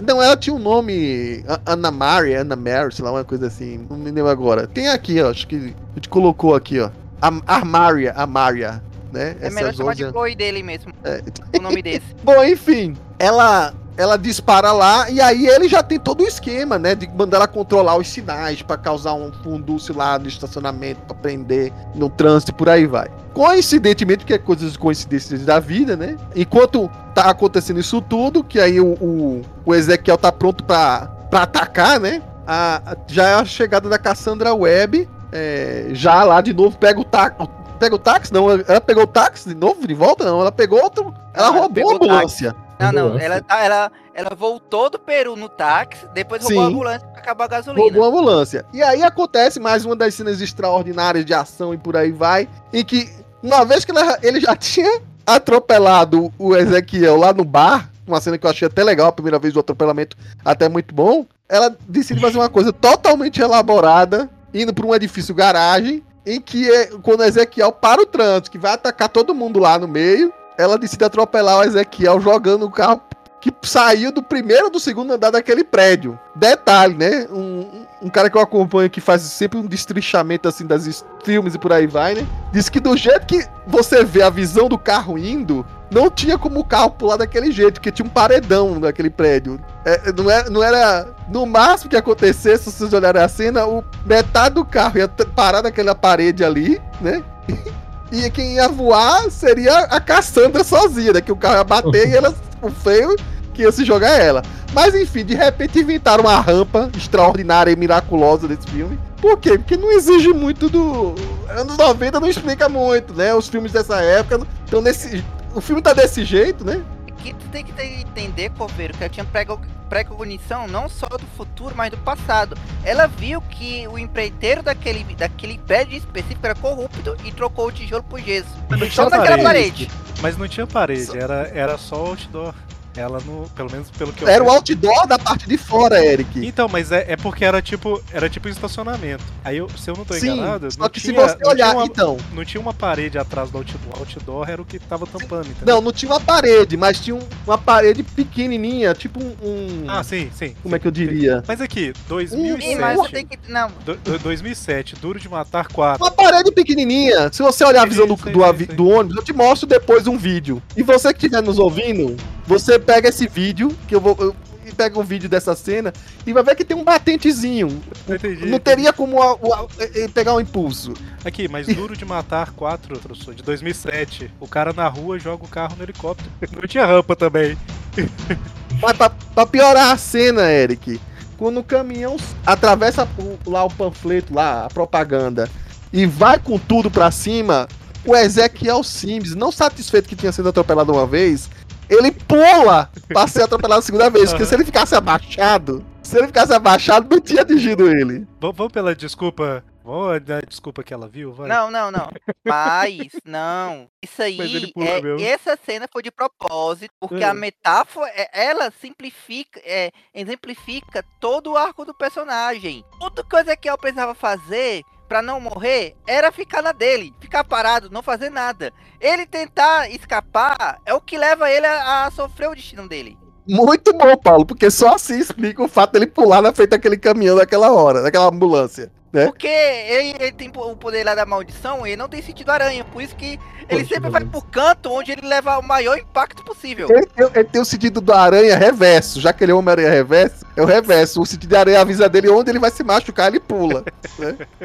Não, ela tinha um nome. A- Ana Mari, Ana Mary, sei lá, uma coisa assim. Não me lembro agora. Tem aqui, ó. Acho que a gente colocou aqui, ó. A Armaria, Amaria, né? É melhor chamar de 11 Chloe dele mesmo, É. o nome (laughs) desse. Bom, enfim, ela ela dispara lá e aí ele já tem todo o esquema, né, de mandar ela controlar os sinais pra causar um fundúcio lá no estacionamento pra prender no trânsito e por aí vai. Coincidentemente, que é coisas coincidências da vida, né? Enquanto tá acontecendo isso tudo, que aí o, o, o Ezequiel tá pronto pra pra atacar, né? A, já é a chegada da Cassandra Webb. é, já lá de novo pega o táxi. Pega o táxi? Não, ela pegou o táxi de novo, de volta? Não, ela pegou outro. Ela roubou a ambulância. Não, não, ela, tá- ela, ela voltou do Peru no táxi, depois roubou Sim. a ambulância pra acabar a gasolina. Roubou a ambulância. E aí acontece mais uma das cenas extraordinárias de ação e por aí vai. Em que, uma vez que ela- ele já tinha atropelado o Ezequiel lá no bar, uma cena que eu achei até legal, a primeira vez do atropelamento, até muito bom. Ela decide fazer uma coisa totalmente elaborada, indo para um edifício garagem, em que é, quando Ezequiel para o trânsito, que vai atacar todo mundo lá no meio, ela decide atropelar o Ezequiel jogando o carro que saiu do primeiro ou do segundo andar daquele prédio. Detalhe, né? Um, um cara que eu acompanho que faz sempre um destrinchamento assim das filmes e por aí vai, né? Diz que do jeito que você vê a visão do carro indo, não tinha como o carro pular daquele jeito, porque tinha um paredão naquele prédio. É, não, era, não era. No máximo que acontecesse, se vocês olharem a cena, o, metade do carro ia parar naquela parede ali, né? (laughs) E quem ia voar seria a Cassandra sozinha, né? Que o carro ia bater e ela, o feio que ia se jogar ela. Mas enfim, de repente inventaram uma rampa extraordinária e miraculosa desse filme. Por quê? Porque não exige muito do. Anos 90 não explica muito, né? Os filmes dessa época. Então, nesse. O filme tá desse jeito, né? que tu tem que entender, Coveiro, que ela tinha prego- precognição não só do futuro, mas do passado. Ela viu que o empreiteiro daquele, daquele prédio específico era corrupto e trocou o tijolo por gesso. Só naquela parede. Mas não tinha parede, era, era só outdoor. Ela no. Pelo menos pelo que eu Era o outdoor da parte de fora, Eric. Então, mas é, é porque era tipo. Era tipo estacionamento. Aí eu, se eu não tô Sim, enganado, só não que tinha, se você olhar, uma, então. não tinha uma parede atrás do outdoor. O outdoor era o que tava tampando, entendeu? Não, não tinha uma parede, mas tinha um- uma parede pequenininha, tipo um. um- Ah, sim, sim. como é que eu diria? Mas aqui, Ih, 2007. mas você tem que. Não, do- do- 2007, Duro de Matar 4. Uma parede pequenininha. Se você olhar a visão do, Sim, sim, do, sim. do ônibus, eu te mostro depois um vídeo. E você que estiver nos ouvindo, você pega esse vídeo, que eu vou. Eu, e pega um vídeo dessa cena e vai ver que tem um batentezinho. Entendi. Não teria como a- a- e pegar um impulso. Aqui, mas Duro de Matar 4, professor, de 2007. O cara na rua joga o carro no helicóptero. (laughs) Não tinha rampa também. (laughs) Mas pra, pra piorar a cena, Eric, quando o caminhão atravessa lá o panfleto, lá, a propaganda, e vai com tudo pra cima, o Ezequiel Sims, não satisfeito que tinha sido atropelado uma vez, ele pula pra ser atropelado a segunda vez. Porque se ele ficasse abaixado, se ele ficasse abaixado, não tinha atingido ele. Vamos, pela desculpa. Vamos dar desculpa que ela viu, vai. não, não, não. Mas, não. Isso Mas ele aí, pula é, mesmo. essa cena foi de propósito, porque É. a metáfora, é- ela simplifica, é, exemplifica todo o arco do personagem. Outra coisa que eu precisava fazer pra não morrer era ficar na dele, ficar parado, não fazer nada. Ele tentar escapar é o que leva ele a, a sofrer o destino dele. Muito bom, Paulo, porque só assim explica o fato dele pular na frente daquele caminhão naquela hora, daquela ambulância. É? Porque ele, ele tem o poder lá da maldição, ele não tem sentido aranha, por isso que ele Poxa, sempre vai por canto onde ele leva o maior impacto possível. Ele tem, ele tem o sentido da aranha reverso, já que ele é Homem-Aranha reverso, é o reverso. O sentido da aranha avisa dele onde ele vai se machucar, ele pula. (laughs)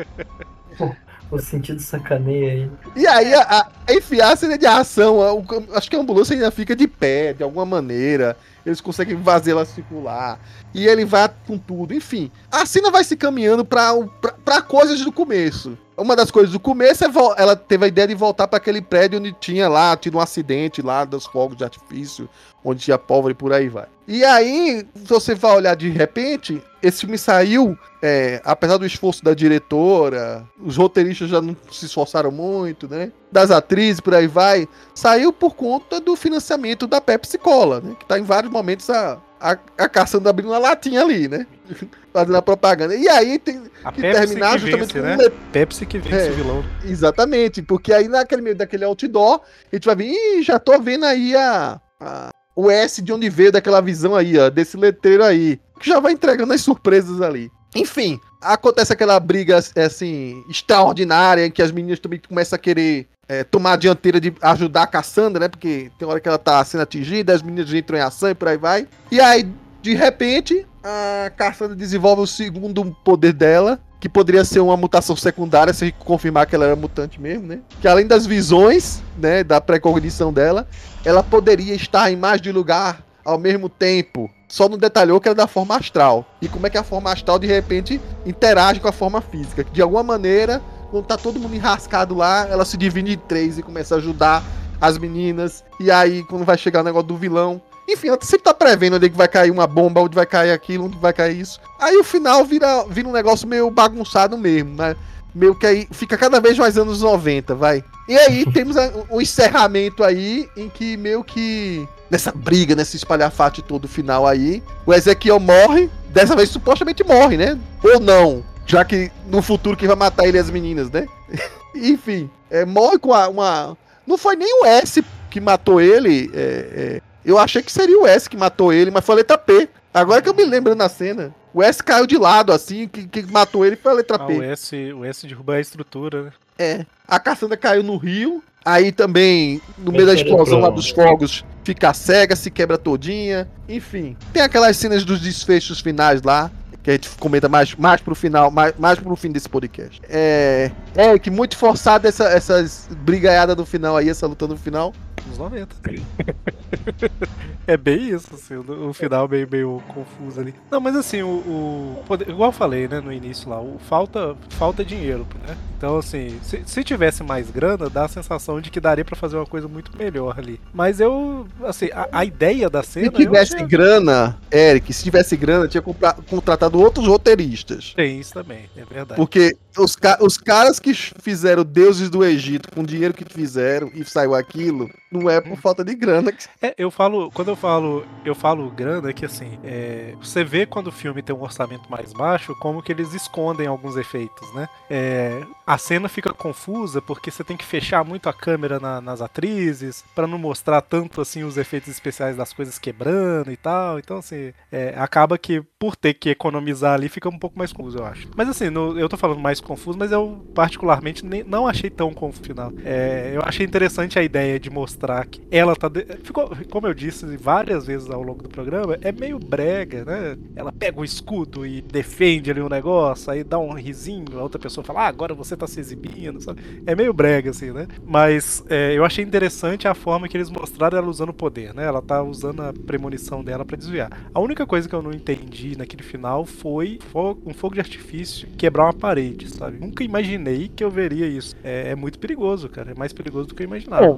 O sentido sacaneia aí. E aí, a, a, a enfiar cena de ação, a- o- acho que a ambulância ainda fica de pé, de alguma maneira. Eles conseguem fazer ela circular. E ele vai com tudo. Enfim, a cena vai se caminhando pra coisas do começo. Uma das coisas do começo é ela teve a ideia de voltar para aquele prédio onde tinha lá, tido um acidente lá dos fogos de artifício, onde tinha pólvora e por aí vai. E aí, se você vai olhar de repente, esse filme saiu, é, apesar do esforço da diretora, os roteiristas já não se esforçaram muito, né? Das atrizes, por aí vai, saiu por conta do financiamento da Pepsi Cola, né? Que tá em vários momentos a, a, a caçando abrindo uma latinha ali, né? (laughs) Fazendo a propaganda. E aí tem A que Pepsi terminar que justamente vence, com né? le- Pepsi que vence É. o vilão. Exatamente, porque aí naquele meio daquele outdoor, a gente vai ver, ih, já tô vendo aí a, a- o S de onde veio daquela visão aí, ó, desse letreiro aí, que já vai entregando as surpresas ali. Enfim, acontece aquela briga, assim, extraordinária, em que as meninas também começam a querer é, tomar a dianteira de ajudar a Cassandra, né, porque tem hora que ela tá sendo atingida, as meninas entram em ação e por aí vai. E aí, de repente, a Cassandra desenvolve o segundo poder dela, que poderia ser uma mutação secundária se confirmar que ela era mutante mesmo, né? Que além das visões, né, da precognição dela, ela poderia estar em mais de lugar ao mesmo tempo. só não detalhou que era da forma astral. E como é que a forma astral, de repente, interage com a forma física. De alguma maneira, quando tá todo mundo enrascado lá, ela se divide em três e começa a ajudar as meninas. E aí, quando vai chegar o negócio do vilão. Enfim, ela sempre tá prevendo onde é que vai cair uma bomba, onde vai cair aquilo, onde vai cair isso. Aí o final vira, vira um negócio meio bagunçado mesmo, né? Meio que aí fica cada vez mais anos 90, vai. E aí (laughs) temos um encerramento aí em que meio que. Nessa briga, nesse espalhafate todo final aí, o Ezequiel morre. Dessa vez supostamente morre, né? Ou não. Já que no futuro quem vai matar ele é as meninas, né? (laughs) Enfim, é, morre com a, uma. Não foi nem o S que matou ele. É, é, eu achei que seria o S que matou ele, mas foi a letra P. Agora que eu me lembro na cena. O S caiu de lado, assim, que, que matou ele foi a letra Ah, P. o S, o S derrubar a estrutura, né? É. A Cassandra caiu no rio. Aí também, no meio da explosão lá dos fogos, fica cega, se quebra todinha. Enfim. Tem aquelas cenas dos desfechos finais lá. Que a gente comenta mais, mais pro final, mais, mais pro fim desse podcast. É. É, que muito forçado essa, essas brigaiadas do final aí, essa luta no final. Nos 90. (laughs) é bem isso, assim, o, final meio, meio confuso ali. Não, mas assim, o. o- igual eu falei, né, no início lá, o, falta, falta dinheiro, né? Então, assim, se, se tivesse mais grana, dá a sensação de que daria pra fazer uma coisa muito melhor ali. Mas eu, assim, a, a ideia da cena. Se tivesse achei- grana, Eric, se tivesse grana, tinha compra- contratado outros roteiristas. Tem isso também, é verdade. Porque os, os caras que fizeram deuses do Egito com o dinheiro que fizeram e saiu aquilo, não é por falta de grana. que- É, eu falo, quando eu falo, eu falo grana, é que assim, é, você vê quando o filme tem um orçamento mais baixo, como que eles escondem alguns efeitos, né? É, a cena fica confusa porque você tem que fechar muito a câmera na- nas atrizes pra não mostrar tanto assim os efeitos especiais das coisas quebrando e tal. Então assim, é, acaba que por ter que economizar ali fica um pouco mais confuso, eu acho. Mas assim, no- eu tô falando mais confuso, mas eu particularmente nem- não achei tão confuso final. É, eu achei interessante a ideia de mostrar que ela tá. de- Ficou, como eu disse várias vezes ao longo do programa, é meio brega, né? Ela pega o escudo e defende ali o negócio, aí dá um risinho, a outra pessoa fala, ah, agora você tá se exibindo, sabe? É meio brega, assim, né? Mas é, eu achei interessante a forma que eles mostraram ela usando o poder, né? Ela tá usando a premonição dela pra desviar. A única coisa que eu não entendi naquele final foi fo- um fogo de artifício quebrar uma parede, sabe? Nunca imaginei que eu veria isso. É, é muito perigoso, cara. É mais perigoso do que eu imaginava. Não,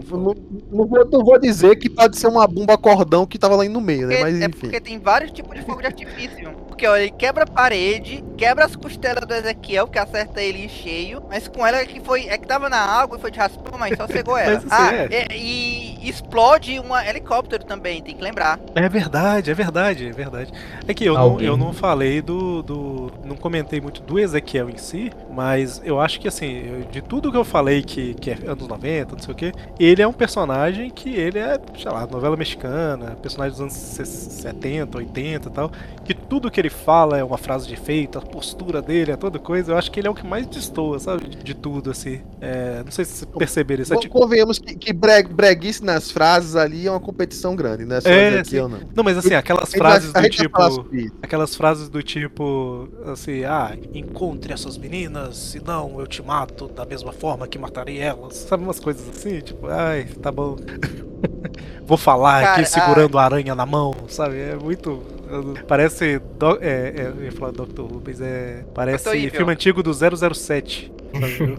não vou, não vou dizer que pode ser uma bomba cordão que tava lá no meio, né? Mas é enfim. porque tem vários tipos de fogo de artifício. Porque ó, ele quebra a parede, quebra as costelas do Ezequiel, que acerta ele em cheio. Mas com ela que foi. É que tava na água e foi de raspão, mas só cegou (laughs) ela. Mas, ah, é. e, e explode um helicóptero também, tem que lembrar. É verdade, é verdade, é verdade. É que eu, não, eu não falei do, do. Não comentei muito do Ezequiel em si, mas eu acho que assim, de tudo que eu falei que, que é anos 90, não sei o que, ele é um personagem que ele é, sei lá, novela mexicana, personagem dos anos 70, 80 e tal, que tudo que ele fala é uma frase de efeito, a postura dele é toda coisa, eu acho que ele é o que mais destoa, sabe? De, tudo, assim. É, não sei se vocês perceberam isso. É tipo, Convenhamos que, que bre- breguice nas frases ali é uma competição grande, né? Só É, Ezequiel, não. não, mas assim, aquelas A frases vai- a do tipo. Aquelas frases do tipo, assim, ah, encontre essas meninas, senão eu te mato da mesma forma que matarei elas. Sabe umas coisas assim, tipo, ai, tá bom. (laughs) Vou falar Cara, aqui segurando a aranha na mão, sabe? É muito. Parece. Do, é, é, eu ia falar Dr. Rubens, é. Parece filme antigo do 007.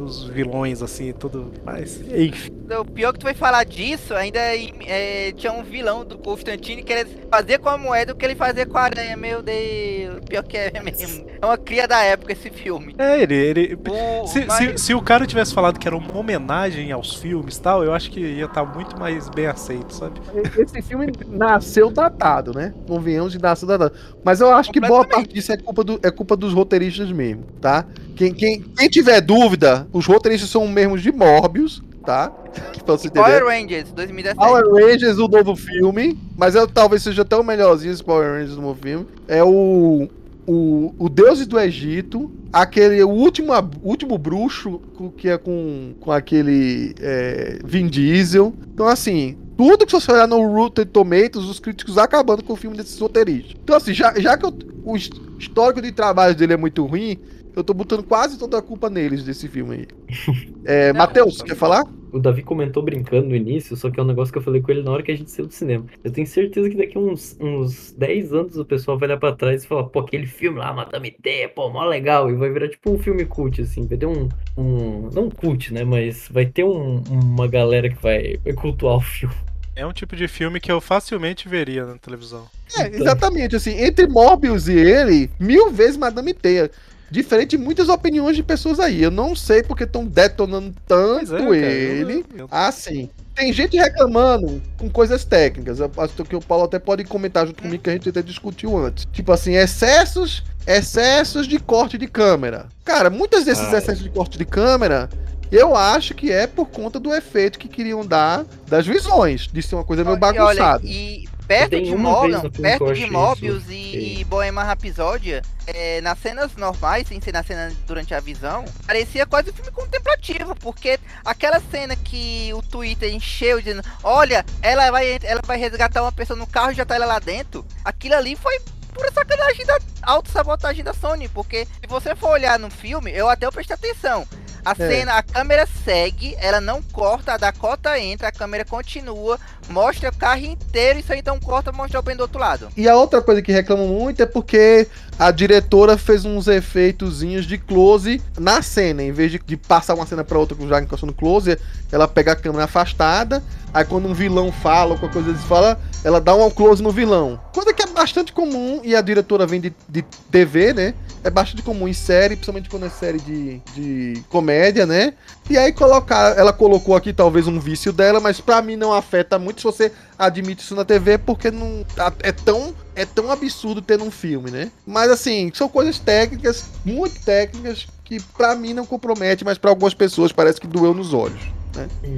Os vilões, assim, tudo. Mas, enfim. O pior que tu vai falar disso, ainda é, tinha um vilão do Constantine que ele fazer com a moeda o que ele fazia com a aranha. Meu Deus, pior que é mesmo. É uma cria da época esse filme. É, ele. ele O, Se, mas- se, se o cara tivesse falado que era uma homenagem aos filmes e tal, eu acho que ia estar muito mais bem aceito, sabe? Esse filme nasceu datado, né? Convenhamos de nasceu datado. Mas eu acho que boa parte disso é culpa, do, é culpa dos roteiristas mesmo, tá? Quem, quem, quem tiver dúvida, os roteiristas são os mesmos de Morbius, tá? (laughs) Power Rangers 2017. Power Rangers, o novo filme, mas eu, talvez seja até o melhorzinho esse Power Rangers do novo filme. É o. O, o Deuses do Egito, aquele o último, último bruxo que é com, com aquele é, Vin Diesel. Então, assim, tudo que você olhar no Rotten Tomatoes, os críticos acabando com o filme desses roteiristas. Então, assim, já, já que eu, o his- histórico de trabalho dele é muito ruim, eu tô botando quase toda a culpa neles desse filme aí. (laughs) É, Matheus, quer falar? O Davi comentou brincando no início, só que é um negócio que eu falei com ele na hora que a gente saiu do cinema. Eu tenho certeza que daqui a uns, uns 10 anos o pessoal vai olhar pra trás e falar, pô, aquele filme lá, Madame T, pô, mó legal. E vai virar tipo um filme cult, assim. Vai ter um. um não um cult, né? Mas vai ter um- uma galera que vai, vai cultuar o filme. É um tipo de filme que eu facilmente veria na televisão. É, Então. exatamente, assim, entre Morbius e ele, mil vezes Madame Teia. Diferente de muitas opiniões de pessoas aí. Eu não sei porque estão detonando Pois tanto é, ele. eu- Assim, tem gente reclamando com coisas técnicas. Eu acho que o Paulo até pode comentar junto comigo que a gente até discutiu antes. Tipo assim, excessos, excessos de corte de câmera. Cara, muitos desses Ah, é. excessos de corte de câmera, eu acho que é por conta do efeito que queriam dar das visões, de ser uma coisa meio E olha, bagunçada. e perto de que perto de isso e, feio. e Bohemian Rhapsody, é, nas cenas normais, sem ser na cena durante a visão, parecia quase um filme contemplativo, porque aquela cena que o Twitter encheu dizendo, olha, ela vai, ela vai resgatar uma pessoa no carro e já tá ela lá dentro, aquilo ali foi pura sacanagem da autossabotagem da Sony, porque se você for olhar no filme, eu até prestei atenção. A cena, a câmera segue, ela não corta, a Dakota entra, a câmera continua, mostra o carro inteiro e só então corta mostra o bem do outro lado. E a outra coisa que reclamam muito é porque a diretora fez uns efeitozinhos de close na cena. Em vez de, de passar uma cena pra outra com o já encostando close, ela pega a câmera afastada. Aí quando um vilão fala ou qualquer coisa eles fala, ela dá um close no vilão. Coisa que é bastante comum e a diretora vem de, de TV, né? É bastante comum em série, principalmente quando é série de, de comédia, né? E aí colocar, ela colocou aqui talvez um vício dela, mas pra mim não afeta muito se você admite isso na TV, porque não é tão é tão absurdo ter num filme, né? Mas assim, são coisas técnicas, muito técnicas, que pra mim não compromete, mas pra algumas pessoas parece que doeu nos olhos.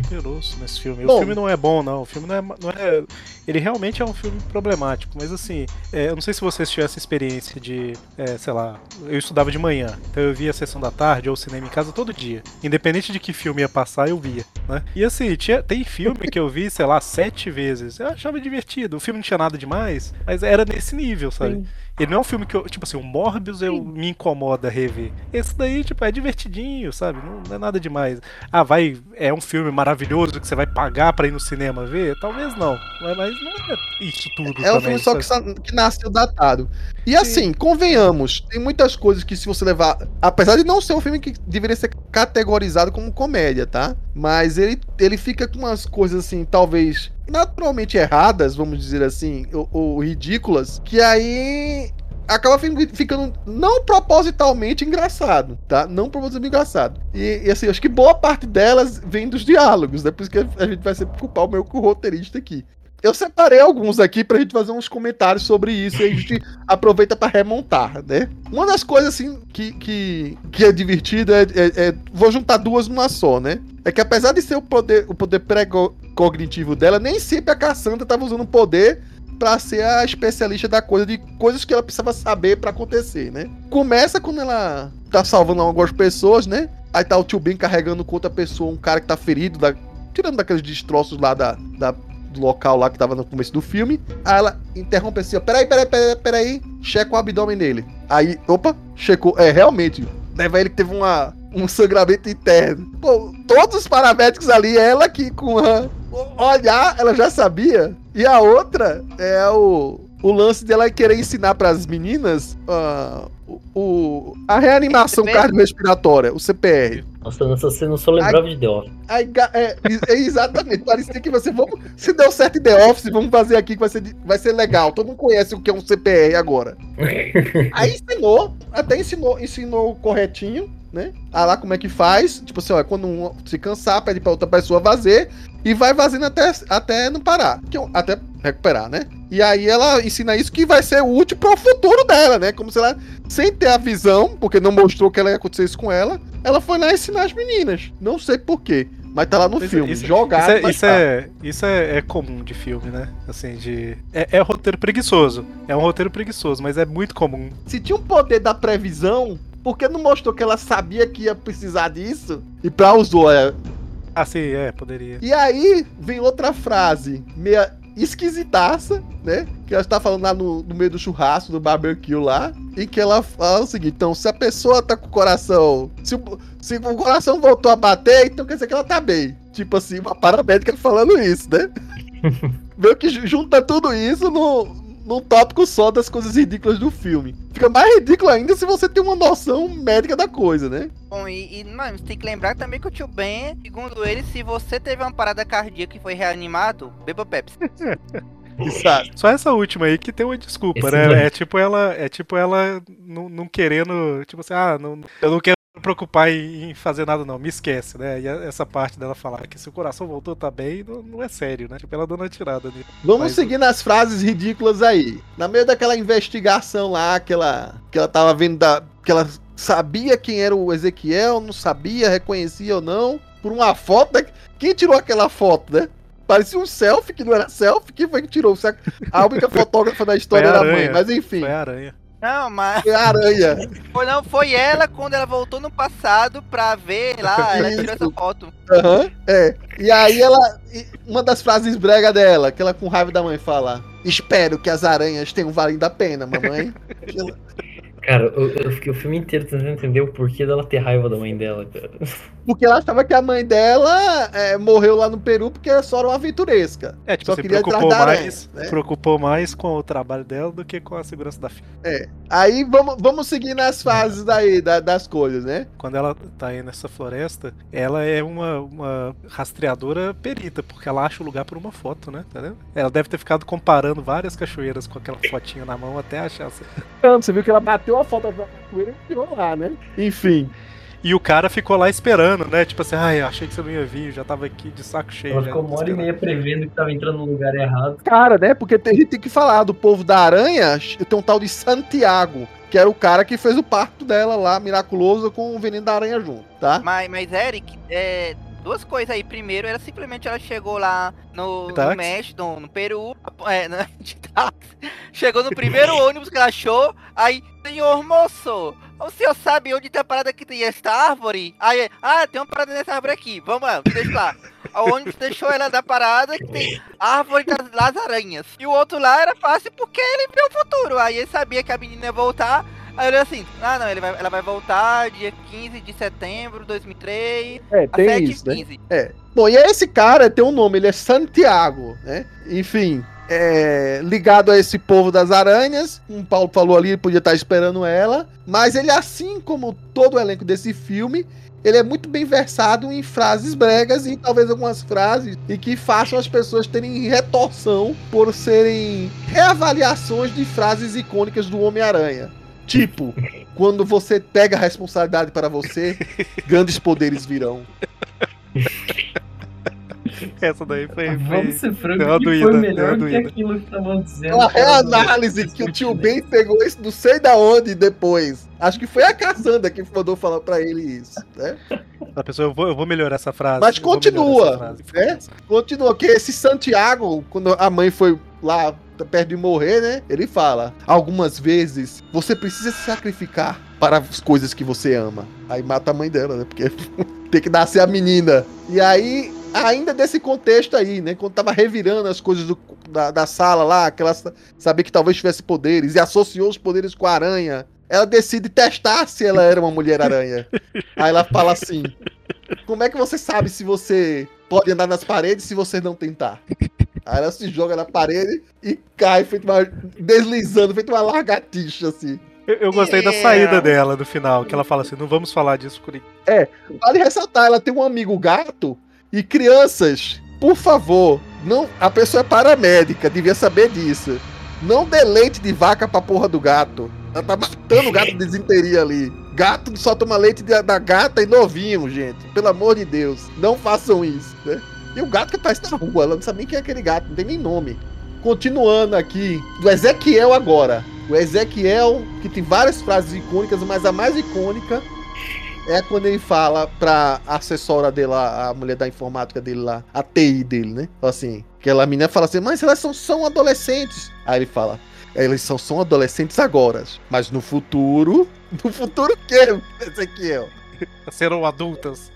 Grosso nesse filme. Bom. o filme não é bom, não. O filme não é, não é. Ele realmente é um filme problemático, mas assim, é, eu não sei se vocês tiveram essa experiência de, é, sei lá, eu estudava de manhã, então eu via a sessão da tarde ou cinema em casa todo dia. Independente de que filme ia passar, eu via, né? E assim, tinha, tem filme que eu vi, sei lá, sete vezes. Eu achava divertido. O filme não tinha nada demais, mas era nesse nível, sabe? Ele não é um filme que eu, tipo assim, o Morbius eu me incomoda rever. Esse daí, tipo, é divertidinho, sabe? Não, não é nada demais. Ah, vai, é um filme maravilhoso que você vai pagar pra ir no cinema ver? Talvez não. Mas, mas não é isso tudo É um também, filme só que, sabe? sa- que nasceu datado. E assim, convenhamos, tem muitas coisas que se você levar. Apesar de não ser um filme que deveria ser categorizado como comédia, tá? Mas ele, ele fica com umas coisas assim, talvez naturalmente erradas, vamos dizer assim, ou, ou ridículas, que aí acaba fi- ficando não propositalmente engraçado, tá? Não propositalmente engraçado. E, e, assim, acho que boa parte delas vem dos diálogos, né? Por isso que a gente vai sempre culpar o meu roteirista aqui. Eu separei alguns aqui pra gente fazer uns comentários sobre isso e a gente (laughs) aproveita pra remontar, né? Uma das coisas, assim, que, que, que é divertida é, é- é- Vou juntar duas numa só, né? É que apesar de ser o poder, o poder pré-cognitivo dela, nem sempre a Cassandra tava usando o poder pra ser a especialista da coisa, de coisas que ela precisava saber pra acontecer, né? Começa quando ela tá salvando algumas pessoas, né? Aí tá o tio Ben carregando com outra pessoa, um cara que tá ferido, da- tirando daqueles destroços lá da, da- do local lá que tava no começo do filme. Aí ela interrompe assim, ó, peraí, peraí, peraí, peraí, checa o abdômen dele. Aí, opa, checou, é, realmente, leva ele que teve uma, um sangramento interno. Pô, todos os paramédicos ali, ela que com a olhar, ela já sabia. E a outra é o, o lance dela querer ensinar pras meninas ah, o, a reanimação (laughs) CPR. cardiorrespiratória, o CPR. Nossa, nessa cena eu só lembrava de The Office. É, é exatamente, parecia que você, vamos, se deu certo em The Office, vamos fazer aqui que vai ser, vai ser legal. Todo mundo conhece o que é um CPR agora. (laughs) Aí ensinou, até ensinou, ensinou corretinho, né? Ah lá como é que faz. Tipo assim, ó, quando um se cansar, pede pra outra pessoa fazer e vai fazendo até, até não parar. Que é até recuperar, né? E aí ela ensina isso que vai ser útil pro futuro dela, né? Como se ela, sem ter a visão, porque não mostrou que ela ia acontecer isso com ela, ela foi lá ensinar as meninas. Não sei porquê. Mas tá lá no Isso- filme, isso- jogado. Isso, é, isso, tá. é, isso é, é comum de filme, né? Assim, de. É, é roteiro preguiçoso. É um roteiro preguiçoso, mas é muito comum. Se tinha um poder da previsão, por que não mostrou que ela sabia que ia precisar disso? E pra usou, é. Ah, sim, é, poderia. E aí vem outra frase, meia esquisitaça, né? Que ela está falando lá no, no meio do churrasco, do barbecue lá, e que ela fala o seguinte: então, se a pessoa tá com o coração. Se o, se o coração voltou a bater, então quer dizer que ela tá bem. Tipo assim, uma paramédica falando isso, né? (laughs) Meio que ju- junta tudo isso no, num tópico só das coisas ridículas do filme. Fica mais ridículo ainda se você tem uma noção médica da coisa, né? Bom, e, e mano, você tem que lembrar também que o tio Ben, segundo ele, se você teve uma parada cardíaca e foi reanimado, beba Pepsi. (laughs) Exato. Só essa última aí que tem uma desculpa, Esse né? É tipo ela, é tipo ela não, não querendo, tipo assim, ah, não, eu não quero me preocupar em, fazer nada não, me esquece, né? E essa parte dela falar que se o coração voltou tá bem, não, não é sério, né? Tipo ela dando uma tirada nele. Vamos Mas- seguir nas frases ridículas aí. Na meio daquela investigação lá, que ela, que ela tava vendo da. que ela sabia quem era o Ezequiel, não sabia, reconhecia ou não, por uma foto. da- Quem tirou aquela foto, né? Parecia um selfie, que não era selfie. Quem foi que tirou? A única (laughs) fotógrafa da história Foi a era a mãe. Mas enfim, Foi a aranha. Não, mas foi a aranha. foi, não, foi ela quando ela voltou no passado pra ver lá, (laughs) ela tirou essa foto. Aham, é. E aí ela. Uma das frases brega dela, que ela com raiva da mãe fala: Espero que as aranhas tenham valido a pena, mamãe. (laughs) Cara, eu, eu fiquei o filme inteiro tentando entender o porquê dela ter raiva da mãe dela, cara. Porque ela achava que a mãe dela é, morreu lá no Peru porque era só uma aventuresca. É, tipo, Só se queria preocupou mais, aranha, né? preocupou mais com o trabalho dela do que com a segurança da filha. Aí vamos, vamos seguir nas fases daí, da- das coisas, né? Quando ela tá aí nessa floresta, ela é uma, uma rastreadora perita, porque ela acha o lugar por uma foto, né? Entendeu? Ela deve ter ficado comparando várias cachoeiras com aquela fotinha na mão até achar. assim. Você viu que ela bateu a foto da capoeira e tirou lá, né? Enfim. E o cara ficou lá esperando, né? Tipo assim, ai, eu achei que você não ia vir, já tava aqui de saco cheio. Ela já, ficou uma hora e esperando." meia prevendo que tava entrando no lugar errado. Cara, né? Porque tem, a gente tem que falar do povo da aranha, tem um tal de Santiago, que era o cara que fez o parto dela lá, miraculoso, com o veneno da aranha junto, tá? Mas, mas Eric, é, duas coisas aí. Primeiro, era simplesmente ela chegou lá no, no? México, no, no Peru, é, na- (laughs) de táxi. chegou no primeiro (laughs) ônibus que ela achou, aí, senhor moço, o senhor sabe onde tem a parada que tem esta árvore? Aí, ah, tem uma parada nessa árvore aqui, vamos lá, deixa lá. (laughs) O ônibus deixou ela da parada que tem árvore das, das aranhas. E o outro lá era fácil porque ele viu o futuro. Aí ele sabia que a menina ia voltar. Aí ele assim, ah não, ele vai, ela vai voltar dia 15 de setembro de 2003, É, às 7h15. Bom, e esse cara tem um nome, ele é Santiago, né? Enfim, é, ligado a esse povo das aranhas, como o Paulo falou ali, ele podia estar esperando ela, mas ele, assim como todo o elenco desse filme, ele é muito bem versado em frases bregas e talvez algumas frases e que façam as pessoas terem retorção por serem reavaliações de frases icônicas do Homem-Aranha. Tipo, quando você pega a responsabilidade para você, grandes poderes virão. Essa daí foi. Vamos foi... ser francos, que foi melhor do que aquilo que estavam dizendo. Uma cara, do- reanálise que o tio Ben pegou isso não sei da onde depois. Acho que foi a Cassandra que mandou falar pra ele isso, né? A pessoa, eu vou, eu vou melhorar essa frase. Mas continua, frase. né? Continua, que esse Santiago, quando a mãe foi lá perto de morrer, né? Ele fala: algumas vezes você precisa se sacrificar para as coisas que você ama. Aí mata a mãe dela, né? Porque (laughs) tem que nascer a menina. E aí, ainda desse contexto aí, né? Quando tava revirando as coisas do- da, da sala lá, que ela sa- sabia que talvez tivesse poderes e associou os poderes com a aranha. Ela decide testar se ela era uma mulher-aranha. Aí ela fala assim: Como é que você sabe se você pode andar nas paredes se você não tentar? Aí ela se joga na parede e cai, feito uma, deslizando, feito uma largatixa, assim. Eu, eu gostei da É. saída dela no final, que ela fala assim: não vamos falar disso por enquanto. Vale ressaltar, ela tem um amigo gato e crianças, por favor, não, a pessoa é paramédica, devia saber disso. Não dê leite de vaca pra porra do gato. Ela tá matando o gato de (laughs) desinteria ali. Gato só toma leite da, da gata e novinho, gente. Pelo amor de Deus. Não façam isso, né? E o gato que aparece na rua, ela não sabe nem quem é aquele gato, não tem nem nome. Continuando aqui, do Ezequiel agora. O Ezequiel, que tem várias frases icônicas, mas a mais icônica é quando ele fala pra assessora dele a mulher da informática dele lá, a TI dele, né? Assim, aquela menina fala assim, mas elas são, são adolescentes. Aí ele fala, eles são, são adolescentes agora, mas no futuro... No futuro o quê, Ezequiel? Serão adultas.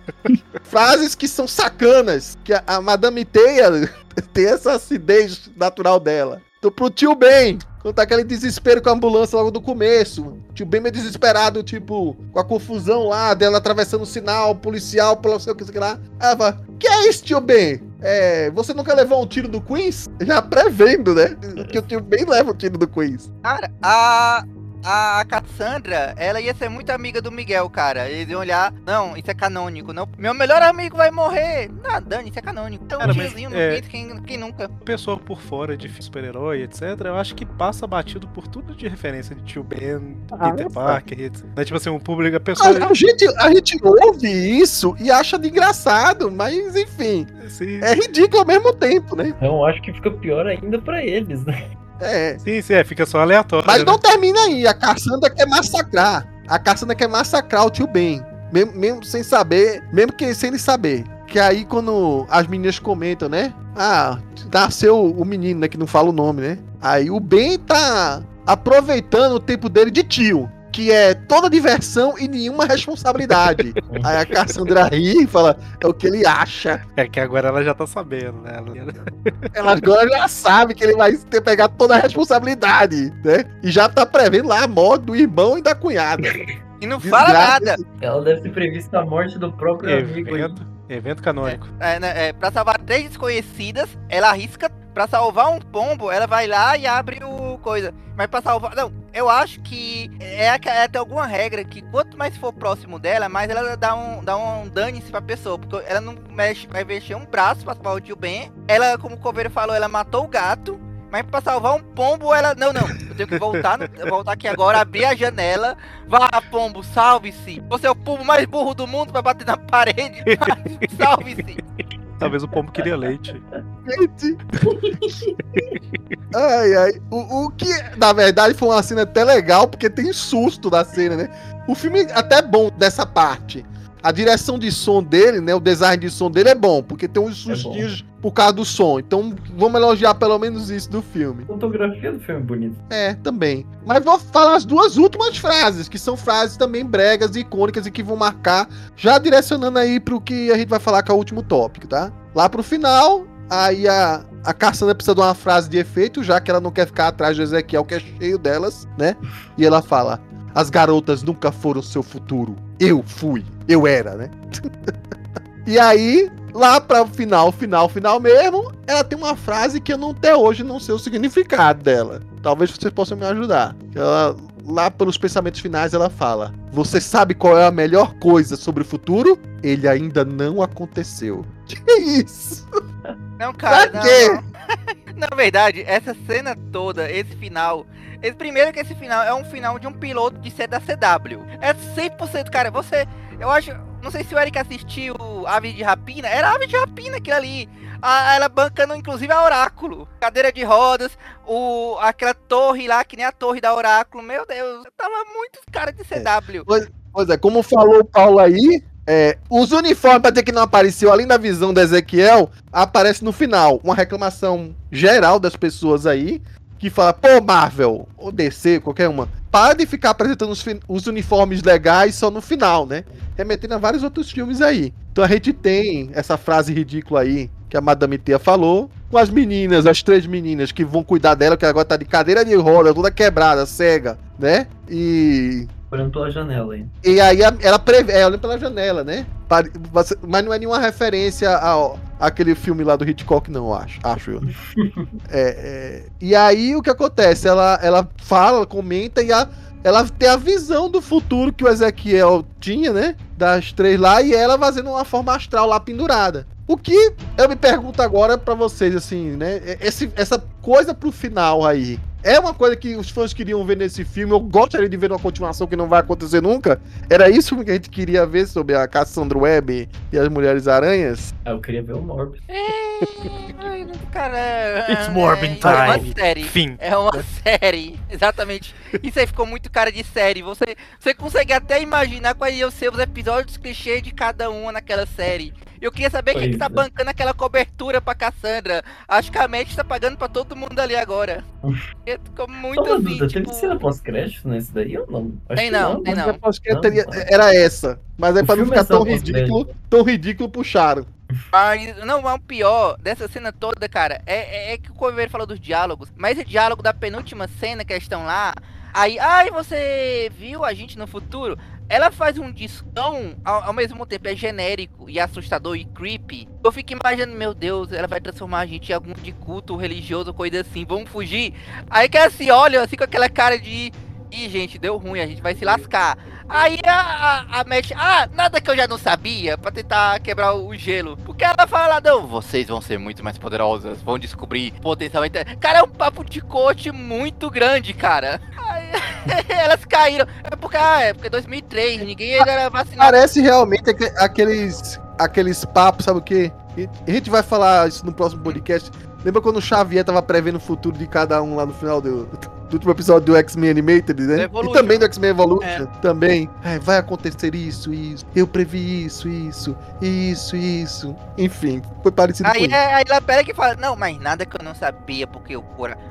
(laughs) Frases que são sacanas, que a, a Madame Teia (laughs) ter essa acidez natural dela. Então, pro tio Ben, quando tá aquele desespero com a ambulância logo do começo. Tio Ben meio desesperado, tipo, com a confusão lá, dela atravessando o sinal, policial, pelo sei o que, lá. Ela fala, que é isso, tio Ben? É, você nunca levou um tiro do Queens? Já prevendo, né? Que o tio Ben leva o tiro do Queens. Cara, a. A Cassandra, ela ia ser muito amiga do Miguel, cara. Eles iam olhar, não, isso é canônico. Não, meu melhor amigo vai morrer. Não, Dani, isso é canônico. Então, Cara, mas, tiozinho no é- peito, quem, quem nunca? pessoa por fora de super-herói, etc., eu acho que passa batido por tudo de referência de Tio Ben, Ah, Peter é Parker, etc. Né? Tipo assim, um público, a pessoa. A, a gente, a gente ouve isso e acha de engraçado, mas enfim, Sim, é ridículo ao mesmo tempo, né? Então eu acho que fica pior ainda pra eles, né? É. sim, sim, é, fica só aleatório. Mas né? não termina aí. A Cassandra quer massacrar. A Cassandra quer massacrar o tio Ben. Mesmo, mesmo sem saber, mesmo que sem ele saber. Que aí quando as meninas comentam, né? Ah, nasceu o menino, né? Que não fala o nome, né? Aí o Ben tá aproveitando o tempo dele de tio. Que é toda diversão e nenhuma responsabilidade. (laughs) aí a Cassandra ri e fala, é o que ele acha. É que agora ela já tá sabendo, né? Ela- Ela agora já sabe que ele vai ter pegado toda a responsabilidade, né? E já tá prevendo lá a morte do irmão e da cunhada. E não fala Desgraça. nada. Ela deve ter previsto a morte do próprio amigo. aí. Evento, canônico. É, né, é, pra salvar três desconhecidas, ela arrisca. Pra salvar um pombo, ela vai lá e abre o coisa. Mas pra salvar. Não, eu acho que é, é até alguma regra que quanto mais for próximo dela, mais ela dá um, dá um dane-se pra pessoa. Porque ela não mexe, vai mexer um braço pra salvar o tio Ben. Ela, como o coveiro falou, ela matou o gato. Mas pra salvar um pombo, ela. Não, não. Eu tenho que voltar, no- voltar aqui agora, abrir a janela. Vá, pombo, salve-se. Você é o pombo mais burro do mundo pra bater na parede. (laughs) Salve-se. Talvez o pombo queria leite. Ai, ai. O, o que, na verdade, foi uma cena até legal, porque tem susto da cena, né? O filme é até bom dessa parte. A direção de som dele, né? O design de som dele é bom, porque tem uns É sustinhos por causa do som. Então, vamos elogiar pelo menos isso do filme. A fotografia do filme é bonita. É, também. Mas vou falar as duas últimas frases, que são frases também bregas e icônicas e que vão marcar, já direcionando aí pro que a gente vai falar com o último tópico, tá? Lá pro final, aí a, a Cassandra precisa de uma frase de efeito, já que ela não quer ficar atrás do Ezequiel, que é cheio delas, né? E ela fala: As garotas nunca foram seu futuro. Eu fui. Eu era, né? (laughs) e aí, lá para o final, final, final mesmo, ela tem uma frase que eu não até hoje não sei o significado dela. Talvez vocês possam me ajudar. Ela, lá pelos pensamentos finais, ela fala: Você sabe qual é a melhor coisa sobre o futuro? Ele ainda não aconteceu. (laughs) Que isso? Não, cara, Pra não, quê? não. (laughs) Na verdade, essa cena toda, esse final. Esse, primeiro que esse final é um final de um piloto de C da CW. É 100%, cara. Você. Eu acho. Não sei se o Eric assistiu Ave de Rapina. Era Ave de Rapina aquilo ali. A, ela bancando, inclusive, a Oráculo. Cadeira de rodas. O, aquela torre lá, que nem a torre da Oráculo. Meu Deus, tava muito cara de CW. Pois é, como falou o Paulo aí, é, os uniformes, dizer que não apareceu, além da visão do Ezequiel, aparece no final. Uma reclamação geral das pessoas aí, que fala, pô, Marvel, ou DC, qualquer uma, para de ficar apresentando os, os uniformes legais só no final, né? Remetendo a vários outros filmes aí. Então a gente tem essa frase ridícula aí, que a Madame Tia falou, com as meninas, as três meninas que vão cuidar dela, que agora tá de cadeira de roda, toda quebrada, cega, né? E Olhando pela janela aí. e aí ela prevê, é, olha pela janela, né? Mas não é nenhuma referência ao aquele filme lá do Hitchcock, não, acho. Acho eu. né? (laughs) É, é, e aí o que acontece? Ela, ela fala, ela comenta e a- ela tem a visão do futuro que o Ezequiel tinha, né? Das três lá, e ela fazendo uma forma astral lá pendurada. O que eu me pergunto agora pra vocês, assim, né? Esse, essa coisa pro final aí. É uma coisa que os fãs queriam ver nesse filme. Eu gostaria de ver uma continuação que não vai acontecer nunca. Era isso que a gente queria ver sobre a Cassandra Webb e as Mulheres Aranhas. Ah, eu queria ver o Morbius. Ai, cara, é, It's Morbin é uma time. série. Fim. É uma série, exatamente. Isso aí ficou muito cara de série. Você, você consegue até imaginar quais iam ser os episódios clichê de cada uma naquela série. Eu queria saber quem que Pois tá é. bancando aquela cobertura pra Cassandra. Acho que a Matt tá pagando pra todo mundo ali agora. (laughs) Ficou muito uma assim, tipo... teve cena pós-crédito nesse daí ou não? Acho Tem que não, tem não. que Não, teria- não. era essa. Mas aí O pra não ficar é tão ridículo, tão ridículo, puxaram. Mas, não, mas o pior dessa cena toda, cara, é, é, é que o Coveiro falou dos diálogos, mas esse diálogo da penúltima cena que eles estão lá, aí, ai, você viu a gente no futuro? Ela faz um discão, ao, ao mesmo tempo é genérico e assustador e creepy. Eu fico imaginando, meu Deus, ela vai transformar a gente em algum de culto religioso, coisa assim, vamos fugir. Aí que assim, olha, assim com aquela cara de. Ih, gente, deu ruim, a gente vai se lascar. Aí a, a, a Mesh, ah, nada que eu já não sabia, pra tentar quebrar o gelo. Porque ela fala, não, vocês vão ser muito mais poderosas, vão descobrir potencialmente. Cara, é um papo de coach muito grande, cara. Aí, (laughs) elas caíram. É porque, ah, é porque 2003, ninguém ainda era vacinado. Parece realmente aque- aqueles, aqueles papos, sabe o quê? A gente vai falar isso no próximo podcast. Lembra quando o Xavier tava prevendo o futuro de cada um lá no final do, do último episódio do X-Men Animated, né? Evolution. E também do X-Men Evolution. Também. É, vai acontecer isso, isso. Eu previ isso, isso, isso, isso. Enfim, foi parecido com Aí, isso. é, aí ela pega e fala, não, mas nada que eu não sabia, porque o,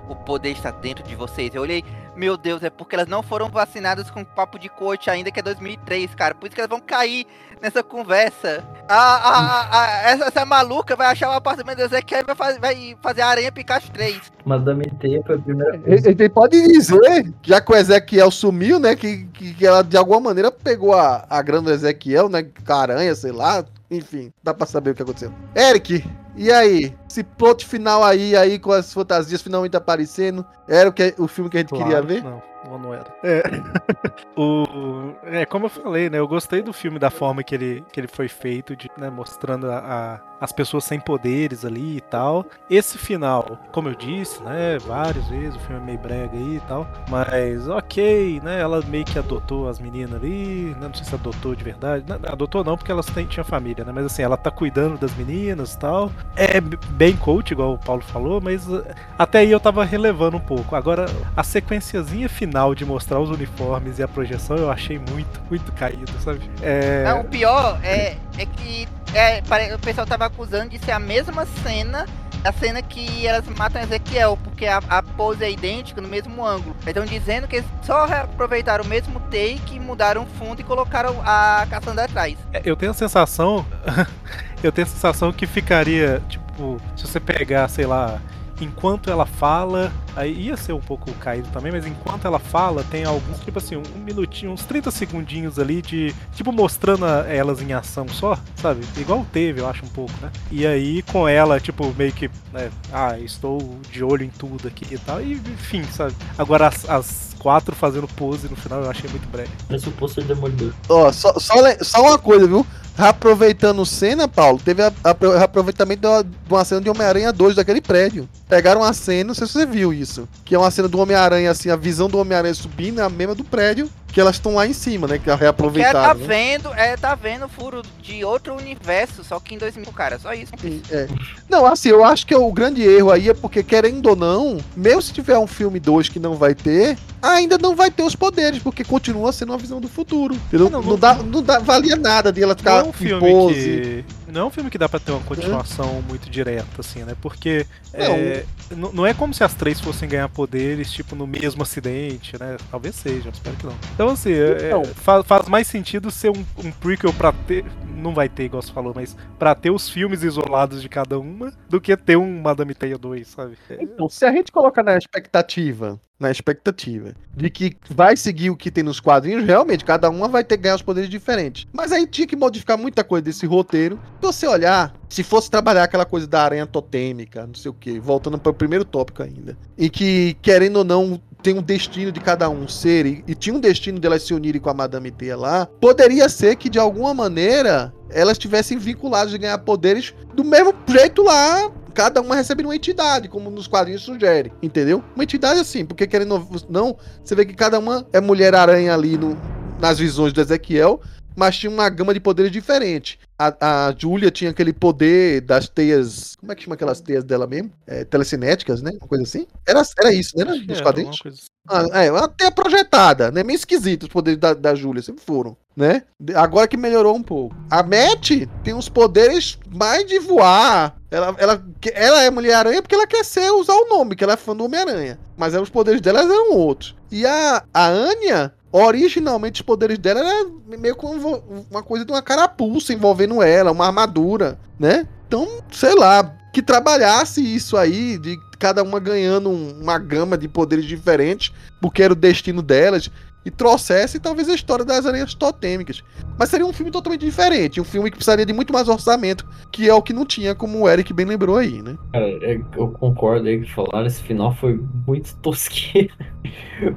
o poder está dentro de vocês. Eu olhei, meu Deus, é porque elas não foram vacinadas com papo de coach ainda, que é 2003, cara. Por isso que elas vão cair nessa conversa. A, a, a- a- essa, essa maluca vai achar o apartamento do Ezequiel e vai, faz- vai fazer a aranha picar os três. Madame Teia foi a primeira vez. gente pode dizer, já que o Ezequiel sumiu, né? Que, que, que ela de alguma maneira pegou a, a grana do Ezequiel, né? Com a aranha, sei lá. Enfim, dá pra saber o que aconteceu. Eric, e aí? Esse plot final aí, aí com as fantasias finalmente aparecendo, era o, que, o filme que a gente queria Claro, ver? Não, não, não era. É. (laughs) o, é, como eu falei, né? Eu gostei do filme da forma que ele, que ele foi feito, de, né, mostrando a, a- as pessoas sem poderes ali e tal. Esse final, como eu disse, né? Várias vezes, o filme é meio brega aí e tal. Mas ok, né? Ela meio que adotou as meninas ali, né, Não sei se adotou de verdade. Não, adotou não, porque elas têm, tinham família, né? Mas assim, ela tá cuidando das meninas e tal. É bem coach, igual o Paulo falou, mas uh, até aí eu tava relevando um pouco. Agora, a sequenciazinha final de mostrar os uniformes e a projeção eu achei muito, muito caído, sabe? É. Não, o pior é, (laughs) é que é, o pessoal tava acusando de ser a mesma cena a cena que elas matam Ezequiel, porque a, a pose é idêntica no mesmo ângulo. Estão dizendo que só reaproveitaram o mesmo take, mudaram o fundo e colocaram a caçanda atrás. É, Eu tenho a sensação. (laughs) eu tenho a sensação que ficaria, tipo, se você pegar, sei lá, enquanto ela fala, aí ia ser um pouco caído também, mas enquanto ela fala, tem alguns, tipo assim, um minutinho, uns 30 segundinhos ali de, tipo, mostrando a- elas em ação só, sabe? Igual teve, eu acho, um pouco, né? E aí com ela, tipo, meio que, né, ah, estou de olho em tudo aqui e tal, e enfim, sabe? Agora as, as quatro fazendo pose no final eu achei muito breve. Parece o pôster demolidor. Ó, só, só, le- só uma coisa, viu? Reaproveitando cena, Paulo, teve a- a- reaproveitamento de uma, de uma cena de Homem-Aranha 2 daquele prédio. Pegaram uma cena, não sei se você viu isso, que é uma cena do Homem-Aranha, assim, a visão do Homem-Aranha subindo, é a mesma do prédio, que elas estão lá em cima, né? Que é é, tá reaproveitaram. né? vendo, é, tá vendo o furo de outro universo, só que em 2000, cara, só isso. É. Não, assim, eu acho que o grande erro aí é porque, querendo ou não, mesmo se tiver um filme 2 que não vai ter, ainda não vai ter os poderes, porque continua sendo uma visão do futuro. entendeu? Ah, não, não, não- dá, não dá, valia nada de ela ficar é um filme pose. que. Não é um filme que dá pra ter uma continuação muito direta, assim, né? Porque é, n- não é como se as três fossem ganhar poderes, tipo, no mesmo acidente, né? Talvez seja, espero que não. Então, assim, é- Então. fa- faz mais sentido ser um, um prequel pra ter. Não vai ter, igual você falou, mas pra ter os filmes isolados de cada uma, do que ter um Madame Teia 2, sabe? É, Então, se a gente colocar na expectativa, na expectativa de que vai seguir o que tem nos quadrinhos, realmente, cada uma vai ter que ganhar os poderes diferentes. Mas aí tinha que modificar muita coisa desse roteiro. Se você olhar, se fosse trabalhar aquela coisa da aranha totêmica, não sei o que, voltando para o primeiro tópico ainda, e que, querendo ou não, tem um destino de cada um ser, e, e tinha um destino delas se unirem com a Madame Teia lá, poderia ser que, de alguma maneira, elas tivessem vinculadas de ganhar poderes do mesmo jeito lá, cada uma recebendo uma entidade, como nos quadrinhos sugere, entendeu? Uma entidade assim, porque querendo não, você vê que cada uma é Mulher-Aranha ali no, nas visões do Ezequiel, mas tinha uma gama de poderes diferente. A, a Julia tinha aquele poder das teias. Como é que chama aquelas teias dela mesmo? É, telecinéticas, né? Uma coisa assim? Era, era isso, né? Nos é, quadrinhos? assim. Ah, é, uma teia projetada, né? Meio esquisito os poderes da, da Júlia, sempre foram, né? Agora que melhorou um pouco. A Matt tem uns poderes mais de voar. Ela, ela, que- ela é Mulher-Aranha porque ela quer ser, usar o nome, que ela é fã do Homem-Aranha. Mas os poderes dela eram outros. E a, a Anya originalmente os poderes dela era meio como uma coisa de uma carapuça envolvendo ela, uma armadura, né? Então, sei lá, que trabalhasse isso aí, de cada uma ganhando um- uma gama de poderes diferentes, porque era o destino delas, e trouxesse talvez a história das aranhas totêmicas. Mas seria um filme totalmente diferente, um filme que precisaria de muito mais orçamento, que é o que não tinha, como o Eric bem lembrou aí, né? Cara, é, eu concordo aí que falaram, esse final foi muito (laughs) tosqueiro.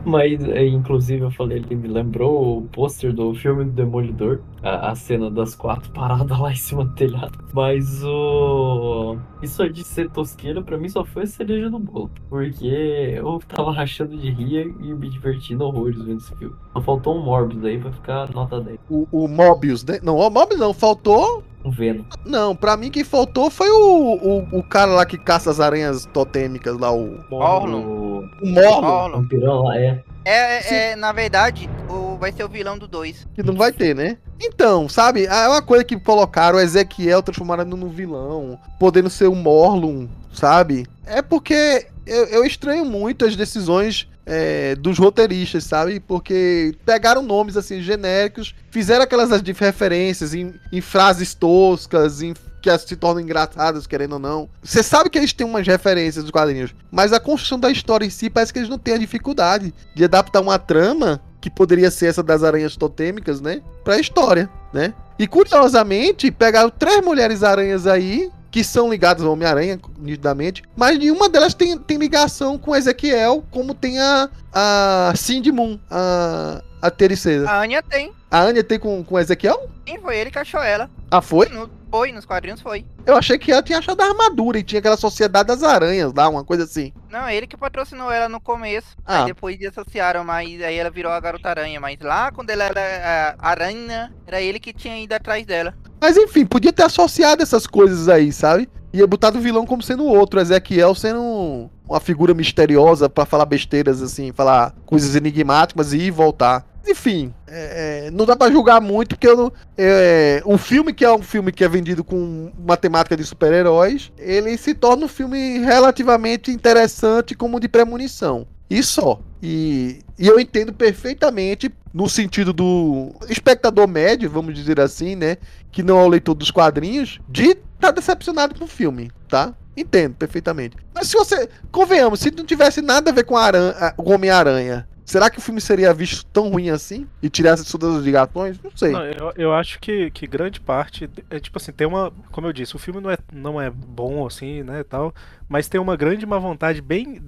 Mas, é, inclusive, eu falei, ele me lembrou o pôster do filme do Demolidor, a, a cena das quatro paradas lá em cima do telhado. Mas o. Isso de ser tosqueiro, pra mim só foi a cereja do bolo. Porque eu tava rachando de rir e me divertindo horrores vendo esse filme. Só faltou um Morbius aí pra ficar nota 10. O, o Mobius, né? Não, o Mobius não, faltou. Um Venom. Não, pra mim quem faltou foi o, o, o cara lá que caça as aranhas totêmicas lá, o, Orlon. O o Morlon, vampirão lá é. É, é, é, na verdade, o, vai ser o vilão do 2. que não vai ter, né? Então, sabe, é uma coisa que colocaram o Ezequiel, transformaram no vilão, podendo ser o Morlun, sabe? É porque eu, eu estranho muito as decisões é, dos roteiristas, sabe? Porque pegaram nomes assim genéricos, fizeram aquelas referências em, em frases toscas, em que se tornam engraçadas, querendo ou não. Você sabe que eles têm umas referências dos quadrinhos, mas a construção da história em si parece que eles não têm a dificuldade de adaptar uma trama que poderia ser essa das aranhas totêmicas, né? Pra história, né? E curiosamente, pegaram três mulheres aranhas aí que são ligadas ao Homem-Aranha, nitidamente, mas nenhuma delas tem, tem ligação com Ezequiel, como tem a, a Cindy Moon, a, a terceira. A Anya tem. A Anya tem com, com Ezequiel? Quem foi ele que achou ela? Ah, foi? No- foi, nos quadrinhos foi. Eu achei que ela tinha achado a armadura e tinha aquela sociedade das aranhas lá, uma coisa assim. Não, ele que patrocinou ela no começo. Ah. Aí depois dissociaram, mas aí ela virou a garota aranha. Mas lá, quando ela era a aranha, era ele que tinha ido atrás dela. Mas enfim, podia ter associado essas coisas aí, sabe? Ia botar o vilão como sendo outro, Ezequiel sendo um- uma figura misteriosa pra falar besteiras, assim, falar coisas enigmáticas e ir e voltar. Enfim, é, é, não dá pra julgar muito, porque não, é, um filme que é um filme que é vendido com uma temática de super-heróis, ele se torna um filme relativamente interessante como de premonição. E só. E, e eu entendo perfeitamente, no sentido do espectador médio, vamos dizer assim, né? Que não é o leitor dos quadrinhos, de estar tá decepcionado com o filme, tá? Entendo perfeitamente. Mas se você. Convenhamos, se não tivesse nada a ver com o Homem-Aranha, será que o filme seria visto tão ruim assim? E tirasse todas as ligações? Não sei. Não, eu, eu acho que, que grande parte é tipo assim, tem uma, como eu disse, o filme não é, não é bom assim, né, tal, mas tem uma grande má vontade bem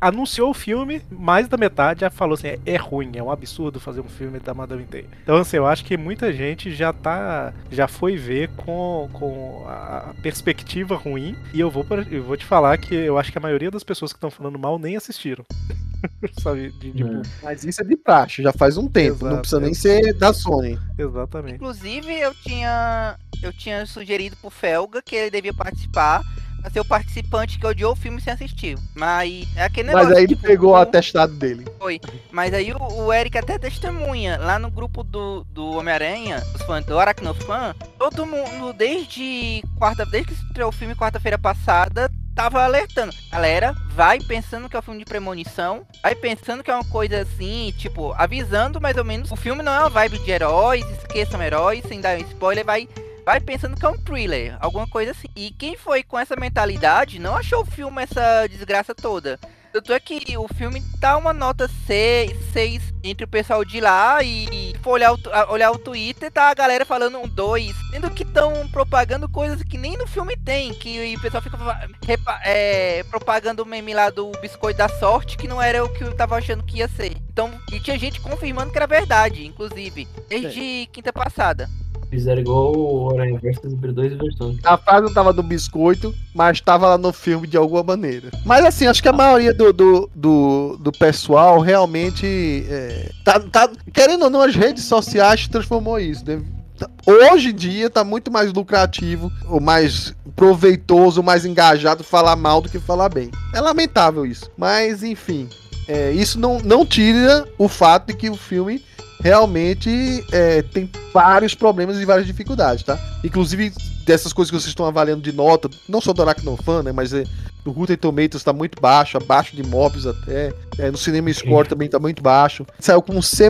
anunciou o filme, mais da metade já falou assim, é, é ruim, é um absurdo fazer um filme da Madame Teia. Então assim, eu acho que muita gente já tá já foi ver com, com a perspectiva ruim e eu vou eu vou te falar que eu acho que a maioria das pessoas que estão falando mal nem assistiram. (laughs) Sabe, de, tipo, Né. Mas isso é de praxe, já faz um tempo. não Exato, precisa nem é. ser da Sony. exatamente. Inclusive, eu tinha. Eu tinha sugerido pro Felga que ele devia participar. Pra ser o participante que odiou o filme sem assistir. Mas é aquele negócio. Mas aí ele tipo, pegou o atestado dele. Mas aí o, o Eric até testemunha, lá no grupo do, do Homem-Aranha, os fãs do Aracnofan, todo mundo, desde quarta, desde que estreou o filme quarta-feira passada, tava alertando. Galera, vai pensando que é um filme de premonição, vai pensando que é uma coisa assim, tipo, avisando mais ou menos. O filme não é uma vibe de heróis, esqueçam heróis, sem dar um spoiler, vai. Vai pensando que é um thriller, alguma coisa assim. E quem foi com essa mentalidade não achou o filme essa desgraça toda. Tanto é que o filme tá uma nota 6, 6 entre o pessoal de lá e for olhar o, olhar o Twitter, tá a galera falando um 2. Sendo que estão propagando coisas que nem no filme tem. Que o pessoal fica é, propagando o meme lá do biscoito da sorte, que não era o que eu tava achando que ia ser. Então, e tinha gente confirmando que era verdade, inclusive, desde quinta passada. Fizeram igual o Aranha Verso sobre duas versões. A frase não tava no biscoito, mas tava lá no filme de alguma maneira. Mas assim, acho que a maioria do, do, do, do pessoal realmente. é, tá, tá- querendo ou não, as redes sociais transformou isso. né? Tá- Hoje em dia tá muito mais lucrativo, ou mais proveitoso, mais engajado falar mal do que falar bem. É lamentável isso. Mas, enfim. É, isso não, não tira o fato de que o filme realmente é, tem vários problemas e várias dificuldades, tá? Inclusive, dessas coisas que vocês estão avaliando de nota, não só do Aracnofan, né? Mas é, no Rotten Tomatoes tá muito baixo, abaixo de Morbius até. É, no Cinema Score também tá muito baixo. Saiu com um C+,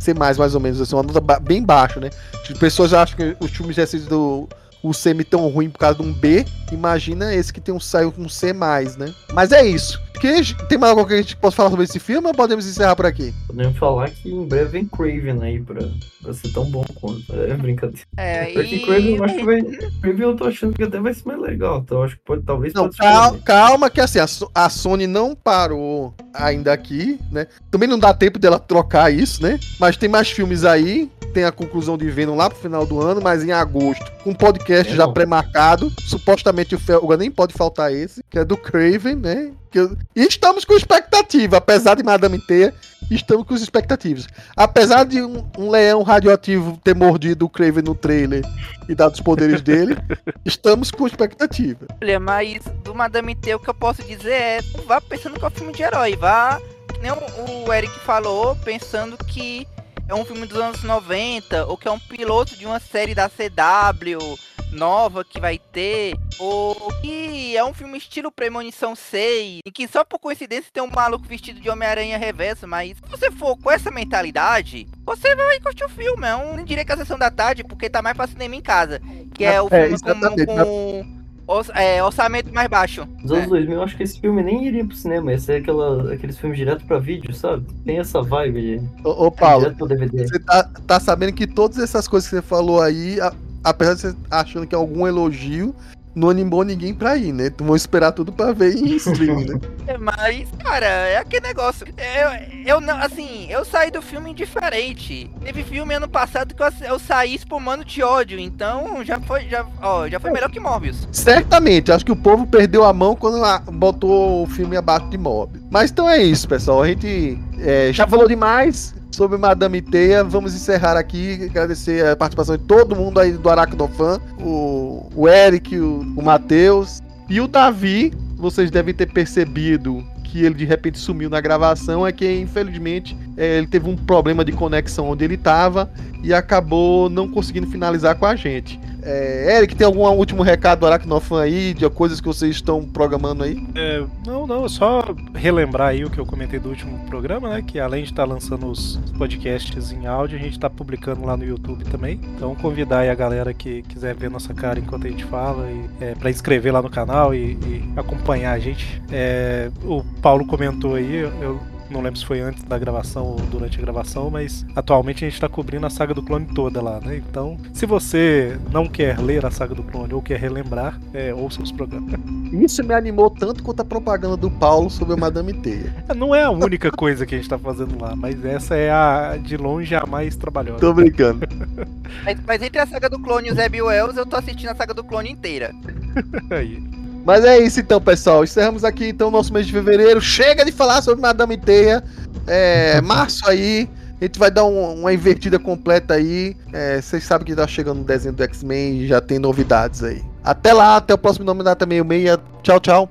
C+, mais ou menos, assim, uma nota ba bem baixa, né? As pessoas acham que os filmes já do o semi tão ruim por causa de um B, imagina esse que tem um saiu com um C+, né? Mas é isso. Que, tem mais algo que a gente possa falar sobre esse filme ou podemos encerrar por aqui? Podemos falar que em breve vem Craven aí pra, pra ser tão bom quanto. É brincadeira. É, Porque e... Craven eu acho que vai. (laughs) Craven eu tô achando que até vai ser mais legal. Então eu acho que pode, talvez Não, pode calma, calma que assim, a, a Sony não parou ainda aqui, né? Também não dá tempo dela trocar isso, né? Mas tem mais filmes aí. Tem a conclusão de Venom lá pro final do ano, mas em agosto, com um podcast É já pré-marcado. Supostamente o Felga nem pode faltar esse, que é do Craven, né? Que eu- E estamos com expectativa, apesar de Madame Teia, estamos com expectativas. Apesar de um, um leão radioativo ter mordido o Craven no trailer e dado os poderes dele, (laughs) estamos com expectativa. Olha, mas do Madame T, o que eu posso dizer é, vá pensando que é um filme de herói, vá, que nem o, o Eric falou, pensando que é um filme dos anos 90, ou que é um piloto de uma série da CW nova que vai ter, ou que é um filme estilo Premonição 6, em que só por coincidência tem um maluco vestido de Homem-Aranha reverso, mas se você for com essa mentalidade, você vai curtir o filme, é um, não diria que é a sessão da tarde, porque tá mais pra cinema em casa, que é o É, filme com, exatamente. com Orç- é, orçamento mais baixo. Nos anos 2000, eu acho que esse filme nem iria pro cinema. Ia ser aquela, aqueles filmes direto pra vídeo, sabe? Tem essa vibe de Ô, ô Paulo, direto pro DVD. Você tá, tá sabendo que todas essas coisas que você falou aí, a- apesar de você achando que é algum elogio, não animou ninguém pra ir, né? Tu vão esperar tudo pra ver em stream, né? (laughs) É, Mas, cara, é aquele negócio. Eu, eu não, assim, eu saí do filme indiferente. Teve filme ano passado que eu, eu saí espumando de ódio, então já foi, já, ó, já foi melhor que Morbius. Certamente, acho que o povo perdeu a mão quando botou o filme abaixo de mob. Mas então é isso, pessoal. A gente é, já falou demais sobre Madame Teia. Vamos encerrar aqui. Agradecer a participação de todo mundo aí do Aracnofan. O, o Eric, o, o Matheus e o Davi. Vocês devem ter percebido que ele de repente sumiu na gravação. É que infelizmente é, ele teve um problema de conexão onde ele estava e acabou não conseguindo finalizar com a gente. É, Eric, tem algum último recado do Aracnofan aí, de coisas que vocês estão programando aí? É, não, não, só relembrar aí o que eu comentei do último programa, né? Que além de estar lançando os podcasts em áudio, a gente está publicando lá no YouTube também. Então convidar aí a galera que quiser ver nossa cara enquanto a gente fala e é, para inscrever lá no canal e, e acompanhar a gente. É, o Paulo comentou aí, eu não lembro se foi antes da gravação ou durante a gravação, mas atualmente a gente está cobrindo a saga do clone toda lá, né? Então, se você não quer ler a saga do clone ou quer relembrar, é, ouça os programas. (laughs) Isso me animou tanto quanto a propaganda do Paulo sobre a Madame Teia. Não é a única coisa que a gente tá fazendo lá, mas essa é a de longe a mais trabalhosa. Tô brincando. Mas, mas entre a saga do clone e o Zeb Wells, eu tô assistindo a saga do clone inteira. (laughs) Aí. Mas é isso então, pessoal. Encerramos aqui então o nosso mês de fevereiro. Chega de falar sobre Madame Teia. É, (laughs) março aí. A gente vai dar um- uma invertida completa aí. É, vocês sabem que tá chegando o desenho do X-Men e já tem novidades aí. Até lá, até o próximo nome Data 66. Tchau, tchau.